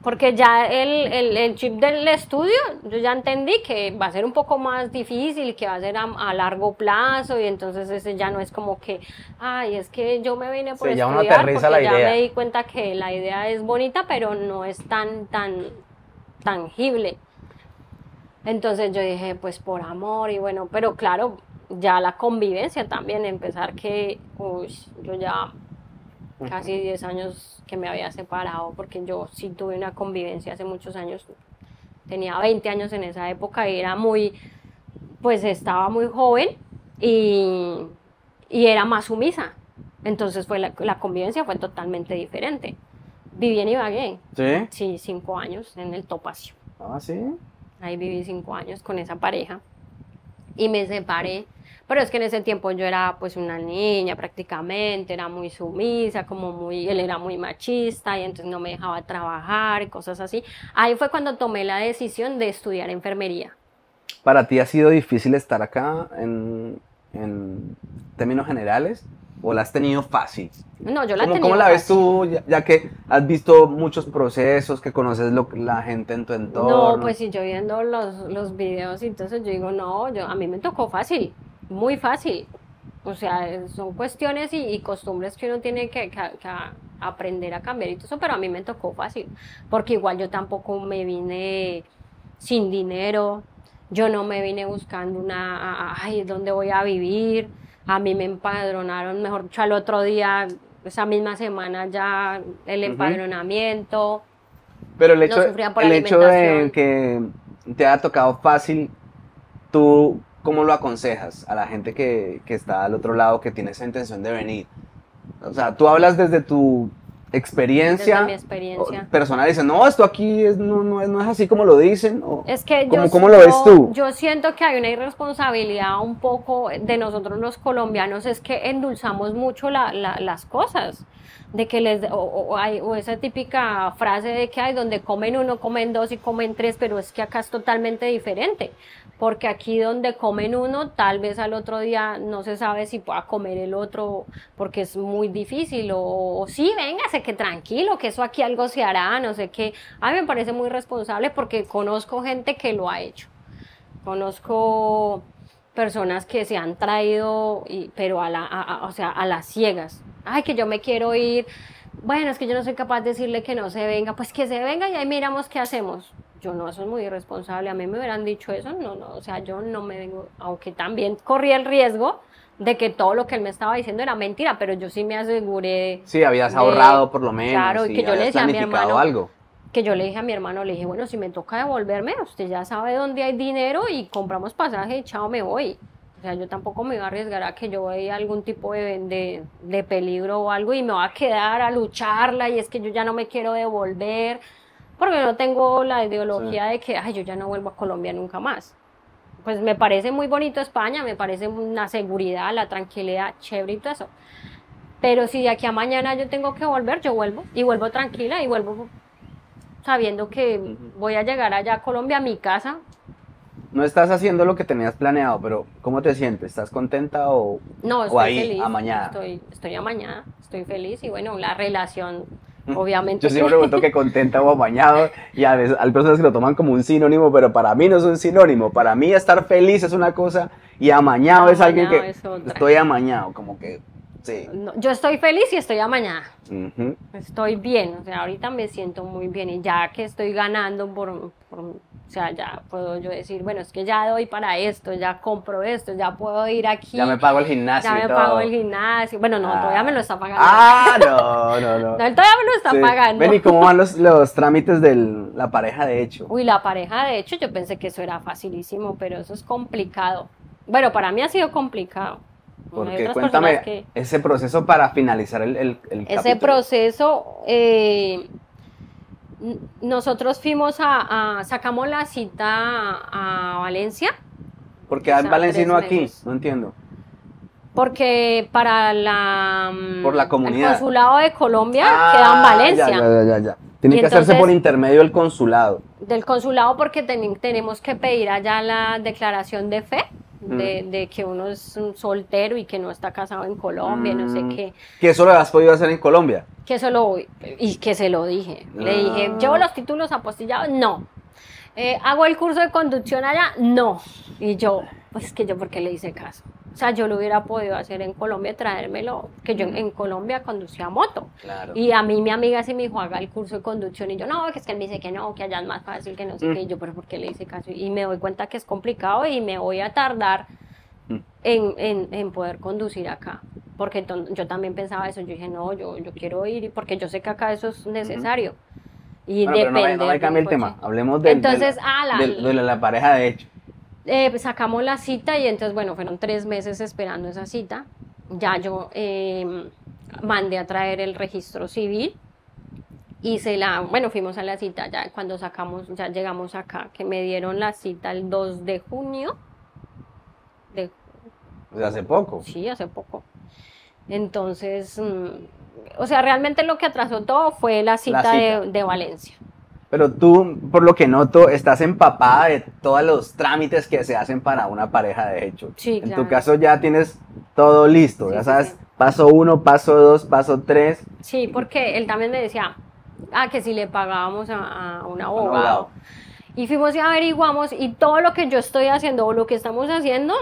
porque ya el, el, el, chip del estudio, yo ya entendí que va a ser un poco más difícil, que va a ser a, largo plazo, y entonces ese ya no es como que, ay, es que yo me vine por estudiar, porque ya me di cuenta que la idea es bonita, pero no es tan, tan, tangible. Entonces yo dije, pues por amor y bueno, pero claro, ya la convivencia también, empezar que, uy, yo ya casi 10 años que me había separado, porque yo sí tuve una convivencia hace muchos años, tenía 20 años en esa época y era muy, pues estaba muy joven y, y era más sumisa. Entonces fue la, la convivencia fue totalmente diferente. Viví en Ibagué. ¿Sí? Sí, cinco años en el Topacio. Ah, sí. Ahí viví cinco años con esa pareja. Y me separé. Pero es que en ese tiempo yo era pues una niña prácticamente, era muy sumisa, como muy, él era muy machista y entonces no me dejaba trabajar y cosas así. Ahí fue cuando tomé la decisión de estudiar enfermería. ¿Para ti ha sido difícil estar acá en, en términos generales? ¿O la has tenido fácil? No, yo la ¿Cómo, ¿Cómo la ves tú, ya, que has visto muchos procesos, que conoces lo, la gente en tu entorno? No, pues si yo viendo los, los videos y entonces yo digo, no, yo, a mí me tocó fácil, muy fácil. O sea, son cuestiones y, costumbres que uno tiene que, aprender a cambiar y todo eso, pero a mí me tocó fácil, porque igual yo tampoco me vine sin dinero, yo no me vine buscando una, ay, ¿dónde voy a vivir? A mí me empadronaron, mejor dicho, al otro día, esa misma semana ya el empadronamiento. Pero el hecho, el hecho de que te haya tocado fácil, ¿tú cómo lo aconsejas a la gente que, que está al otro lado, que tiene esa intención de venir? O sea, tú hablas desde tu experiencia, personal dicen, no, esto aquí es, no, no, es, no es así como lo dicen. O, es que yo, ¿cómo, lo ves tú? Yo siento que hay una irresponsabilidad un poco de nosotros los colombianos, es que endulzamos mucho la, las cosas. De que les, o, hay, o esa típica frase de que hay donde comen uno, comen dos y comen tres, pero es que acá es totalmente diferente, porque aquí donde comen uno, tal vez al otro día no se sabe si pueda comer el otro, porque es muy difícil, o, o sí, véngase, que tranquilo, que eso aquí algo se hará, no sé qué, a mí me parece muy responsable porque conozco gente que lo ha hecho, conozco personas que se han traído, pero a, la, o sea, a las ciegas. Ay, que yo me quiero ir. Bueno, es que yo no soy capaz de decirle que no se venga. Pues que se venga y ahí miramos qué hacemos. Yo no, eso es muy irresponsable. A mí me hubieran dicho eso. No, no, o sea, yo no me vengo. Aunque también corrí el riesgo de que todo lo que él me estaba diciendo era mentira, pero yo sí me aseguré. Sí, habías de- ahorrado por lo menos. Claro, y que yo le decía a mi hermano, algo. que yo le dije a mi hermano, le dije, bueno, si me toca devolverme, usted ya sabe dónde hay dinero y compramos pasaje y chao, me voy. O sea, yo tampoco me iba a arriesgar a que yo vea algún tipo de, de, de peligro o algo y me va a quedar a lucharla y es que yo ya no me quiero devolver porque no tengo la ideología de que, ay, yo ya no vuelvo a Colombia nunca más. Pues me parece muy bonito España, me parece una seguridad, la tranquilidad, chévere y todo eso. Pero si de aquí a mañana yo tengo que volver, yo vuelvo y vuelvo tranquila y vuelvo sabiendo que voy a llegar allá a Colombia, a mi casa. No estás haciendo lo que tenías planeado, pero ¿cómo te sientes? ¿Estás contenta o, No, o estoy ahí feliz. amañada? Estoy, estoy amañada, estoy feliz y bueno, la relación, obviamente. Yo siempre pregunto que contenta o amañado y a veces hay personas que lo toman como un sinónimo, pero para mí no es un sinónimo. Para mí estar feliz es una cosa y amañado, es alguien que es estoy amañado, como que sí. No, yo estoy feliz y estoy amañada. Estoy bien, o sea, ahorita me siento muy bien y ya que estoy ganando por, por- o sea, ya puedo yo decir, bueno, es que ya doy para esto, ya compro esto, ya puedo ir aquí, Ya me pago el gimnasio ya y me todo. pago el gimnasio. Bueno, no, Ah. todavía me lo está pagando. Ah, no, no, no. [LAUGHS] No, él todavía me lo está Sí. pagando. Ven, ¿y cómo van los, los trámites de la pareja de hecho? Uy, la pareja, de hecho, yo pensé que eso era facilísimo, pero eso es complicado. Bueno, para mí ha sido complicado. Porque cuéntame que- ese proceso para finalizar el, el, el Ese capítulo. proceso, eh, nosotros fuimos a, a- sacamos la cita a, a Valencia, Porque en Valencia y no aquí, no entiendo. porque para la, mm, Por la comunidad. el consulado de Colombia Ah, queda en Valencia. Ya, ya, ya, ya. Tiene Y que hacerse por intermedio del consulado. Del consulado porque ten- tenemos que pedir allá la declaración de fe. De, de que uno es un soltero y que no está casado en Colombia, no sé Mm. qué. Que eso lo has podido hacer en Colombia. que eso lo y que se lo dije. Le Ah. dije, ¿llevo los títulos apostillados? No. Eh, ¿Hago el curso de conducción allá? No. Y yo, pues es que yo, ¿por qué le hice caso? O sea, yo lo hubiera podido hacer en Colombia, traérmelo, que yo en Colombia conducía moto. Claro. Y a mí mi amiga sí me dijo, haga el curso de conducción. Y yo, no, que es que él me dice que no, que allá es más fácil, que no sé Mm. qué. Y yo, pero ¿por qué le hice caso? Y me doy cuenta que es complicado y me voy a tardar Mm. en, en, en poder conducir acá. Porque yo también pensaba eso. Yo dije, no, yo, yo quiero ir, porque yo sé que acá eso es necesario. Y Bueno, pero no, depende. no el del tema. Hablemos del- Entonces, de, ah, la- del- de la pareja de hecho. Eh, pues, sacamos la cita y entonces, bueno, fueron tres meses esperando esa cita. Ya yo eh, mandé a traer el registro civil. Hice la, bueno, fuimos a la cita ya cuando sacamos, ya llegamos acá, que me dieron la cita el 2 de junio. De, hace poco. sí, hace poco. Entonces, mm, o sea, realmente lo que atrasó todo fue la cita, cita. De, de Valencia. Pero tú, por lo que noto, estás empapada de todos los trámites que se hacen para una pareja de hecho. Sí, en claro. tu caso ya tienes todo listo, Sí, ya sabes, sí. paso uno, paso dos, paso tres. Sí, porque él también me decía, ah, que si le pagábamos a, a un abogado. abogado. Y fuimos y averiguamos y todo lo que yo estoy haciendo o lo que estamos haciendo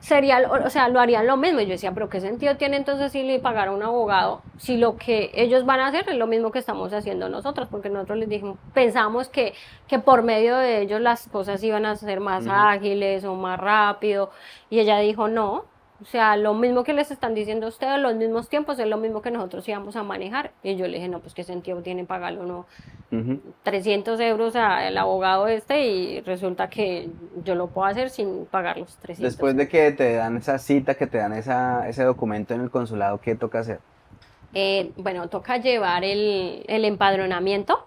sería, o sea, lo harían lo mismo. Y yo decía, pero ¿qué sentido tiene entonces si le pagar a un abogado si lo que ellos van a hacer es lo mismo que estamos haciendo nosotros? Porque nosotros les dijimos, pensamos que, que por medio de ellos las cosas iban a ser más ágiles o más rápido. Y ella dijo, no. O sea, lo mismo que les están diciendo a ustedes, los mismos tiempos, es lo mismo que nosotros íbamos a manejar. Y yo le dije, no, pues qué sentido tiene pagarlo uno Ujú. 300 euros al abogado este y resulta que yo lo puedo hacer sin pagar los 300. Después de que te dan esa cita, que te dan esa, ese documento en el consulado, ¿qué toca hacer? Eh, bueno, toca llevar el, el empadronamiento,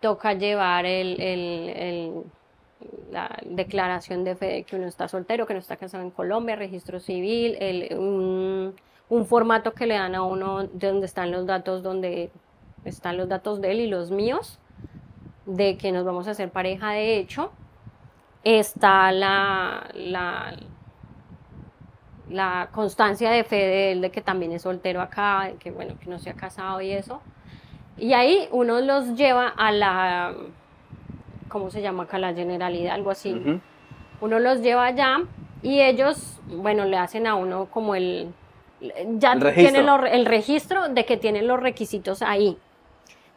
toca llevar el, el- el- la declaración de fe de que uno está soltero, que no está casado en Colombia, registro civil, el, un, formato que le dan a uno de donde están los datos, donde están los datos de él y los míos, de que nos vamos a hacer pareja de hecho. Está la, la, constancia de fe de él, de que también es soltero acá, que bueno, que no se ha casado y eso. Y ahí uno los lleva a la, ¿cómo se llama acá? La generalidad, algo así. Uno los lleva allá y ellos, bueno, le hacen a uno como el, ya El tienen el registro de que tienen los requisitos ahí.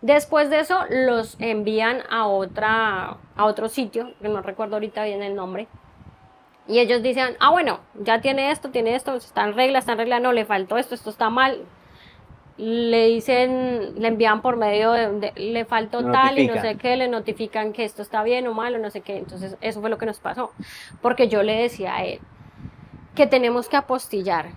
Después de eso los envían a otra, a otro sitio, que no recuerdo ahorita bien el nombre. Y ellos dicen, ah, bueno, ya tiene esto, tiene esto, está en regla, está en regla, no, le faltó esto, esto está mal. Le dicen, le envían por medio de, de- le faltó tal y no sé qué, le notifican que esto está bien o mal o no sé qué. Entonces, eso fue lo que nos pasó. Porque yo le decía a él que tenemos que apostillar.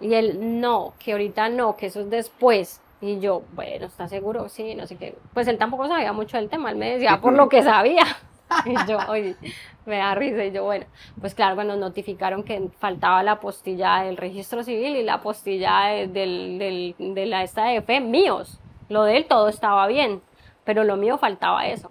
Y él, no, que ahorita no, que eso es después. Y yo, bueno, ¿está seguro? Sí, no sé qué. Pues él tampoco sabía mucho del tema, él me decía por lo que sabía. [LAUGHS] Y yo, oye, me da risa. Y yo, bueno, pues claro, cuando notificaron que faltaba la apostilla del registro civil y la apostilla de, del- de la esta de fe míos. Lo de él todo estaba bien, pero lo mío faltaba eso.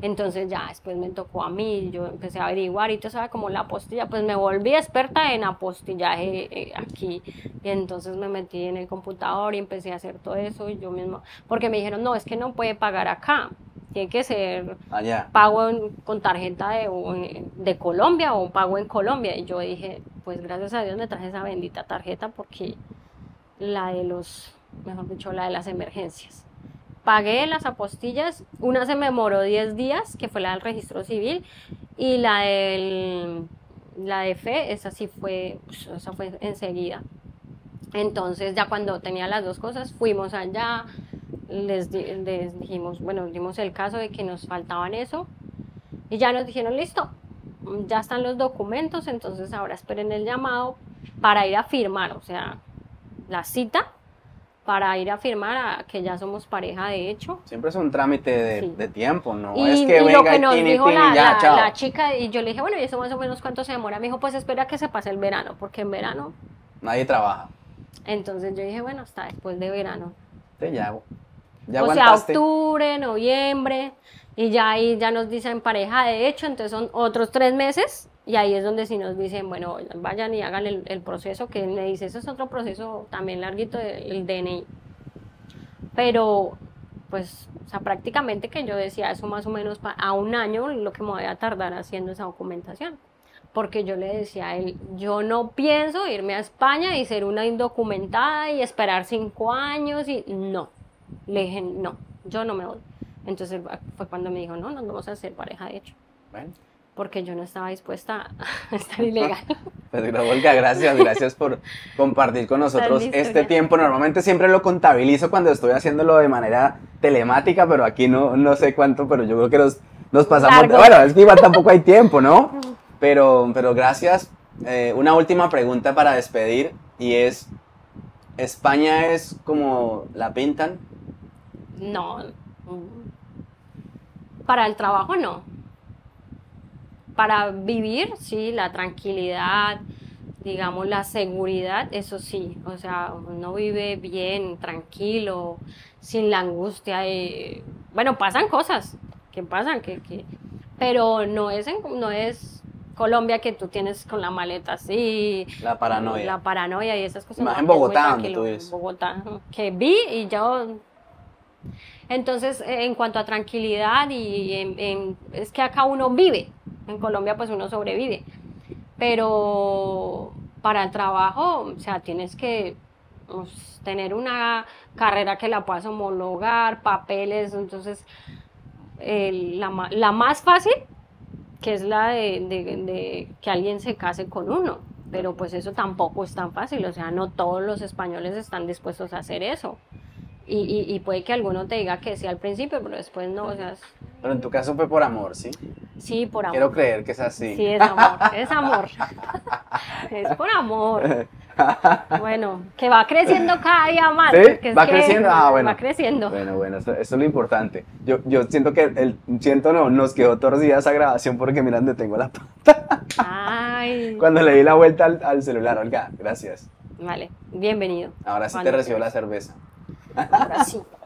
Entonces ya después me tocó a mí, yo empecé a averiguar y tú sabes como la apostilla, pues me volví experta en apostillaje eh, aquí. Y entonces me metí en el computador y empecé a hacer todo eso y yo mismo, porque me dijeron, no, es que no puede pagar acá, tiene que ser Allá. pago en- con tarjeta de, de Colombia o pago en Colombia. Y yo dije, pues gracias a Dios me traje esa bendita tarjeta porque la de los, mejor dicho, la de las emergencias. Pagué las apostillas, una se me demoró 10 días, que fue la del registro civil, y la del, la de fe, esa sí fue, pues, esa fue enseguida. Entonces ya cuando tenía las dos cosas, fuimos allá, les, les dijimos, bueno, dimos el caso de que nos faltaban eso, y ya nos dijeron, listo, ya están los documentos, entonces ahora esperen el llamado para ir a firmar, o sea, la cita para ir a firmar a que ya somos pareja de hecho. Siempre es un trámite de, Sí. de tiempo, ¿no? y, es que y venga lo que nos tin, y dijo tin, y la, ya, la- chao. la chica, y yo le dije, bueno, ¿y eso más o menos cuánto se demora? Me dijo, pues espera que se pase el verano, porque en verano. Nadie trabaja. Entonces yo dije, bueno, hasta después de verano. Sí, ya, ya o sea, octubre, noviembre, y ya ahí ya nos dicen pareja de hecho, entonces son otros tres meses, y ahí es donde sí nos dicen, bueno, vayan y hagan el, el proceso, que me dice, eso es otro proceso también larguito, el, el DNI. Pero, pues, o sea, prácticamente que yo decía eso más o menos a un año lo que me voy a tardar haciendo esa documentación. Porque yo le decía a él, yo no pienso irme a España y ser una indocumentada y esperar cinco años y no. Le dije, no, yo no me voy. Entonces fue cuando me dijo, no, nos vamos a hacer pareja de hecho. Bueno, Porque yo no estaba dispuesta a [LAUGHS] estar [LAUGHS] ilegal. pues Olga, gracias, gracias por compartir con nosotros este tiempo. Normalmente siempre lo contabilizo cuando estoy haciéndolo de manera telemática, pero aquí no, no sé cuánto, pero yo creo que nos, nos pasamos. Largo. Bueno, es que igual tampoco hay tiempo, [LAUGHS] ¿no? Pero, pero gracias. Eh, una última pregunta para despedir y es, ¿España es como la pintan? No. Para el trabajo no. Para vivir, sí, la tranquilidad, digamos, la seguridad, eso sí. O sea, uno vive bien, tranquilo, sin la angustia. de- Bueno, pasan cosas que pasan, que, que- pero no es, en- no es Colombia que tú tienes con la maleta así, La paranoia. la paranoia y esas cosas. Más en Bogotá, donde tranquilo, tú en. Bogotá, que vi y yo... Entonces, en cuanto a tranquilidad y en- es que acá uno vive, en Colombia pues uno sobrevive, pero para el trabajo, o sea, tienes que pues, tener una carrera que la puedas homologar, papeles, entonces la, más fácil que es la de que alguien se case con uno. Pero pues eso tampoco es tan fácil, o sea, no todos los españoles están dispuestos a hacer eso. Y, y- y puede que alguno te diga que sí al principio, pero después no, o sea, es- Pero en tu caso fue por amor, ¿sí? sí, por amor. Quiero creer que es así. Sí, es amor, es amor. [LAUGHS] es por amor. [LAUGHS] Bueno, que va creciendo cada día más. ¿Sí? es ¿Va que creciendo? Ah, bueno. Va creciendo. Bueno, bueno, eso, eso es lo importante. Yo, yo siento que, el, siento no, nos quedó torcida esa grabación porque mira dónde tengo la pata. Ay. [LAUGHS] Cuando le di la vuelta al, al celular, Olga, gracias. Vale, bienvenido. Ahora sí Cuando te recibo la cerveza. Ahora sí.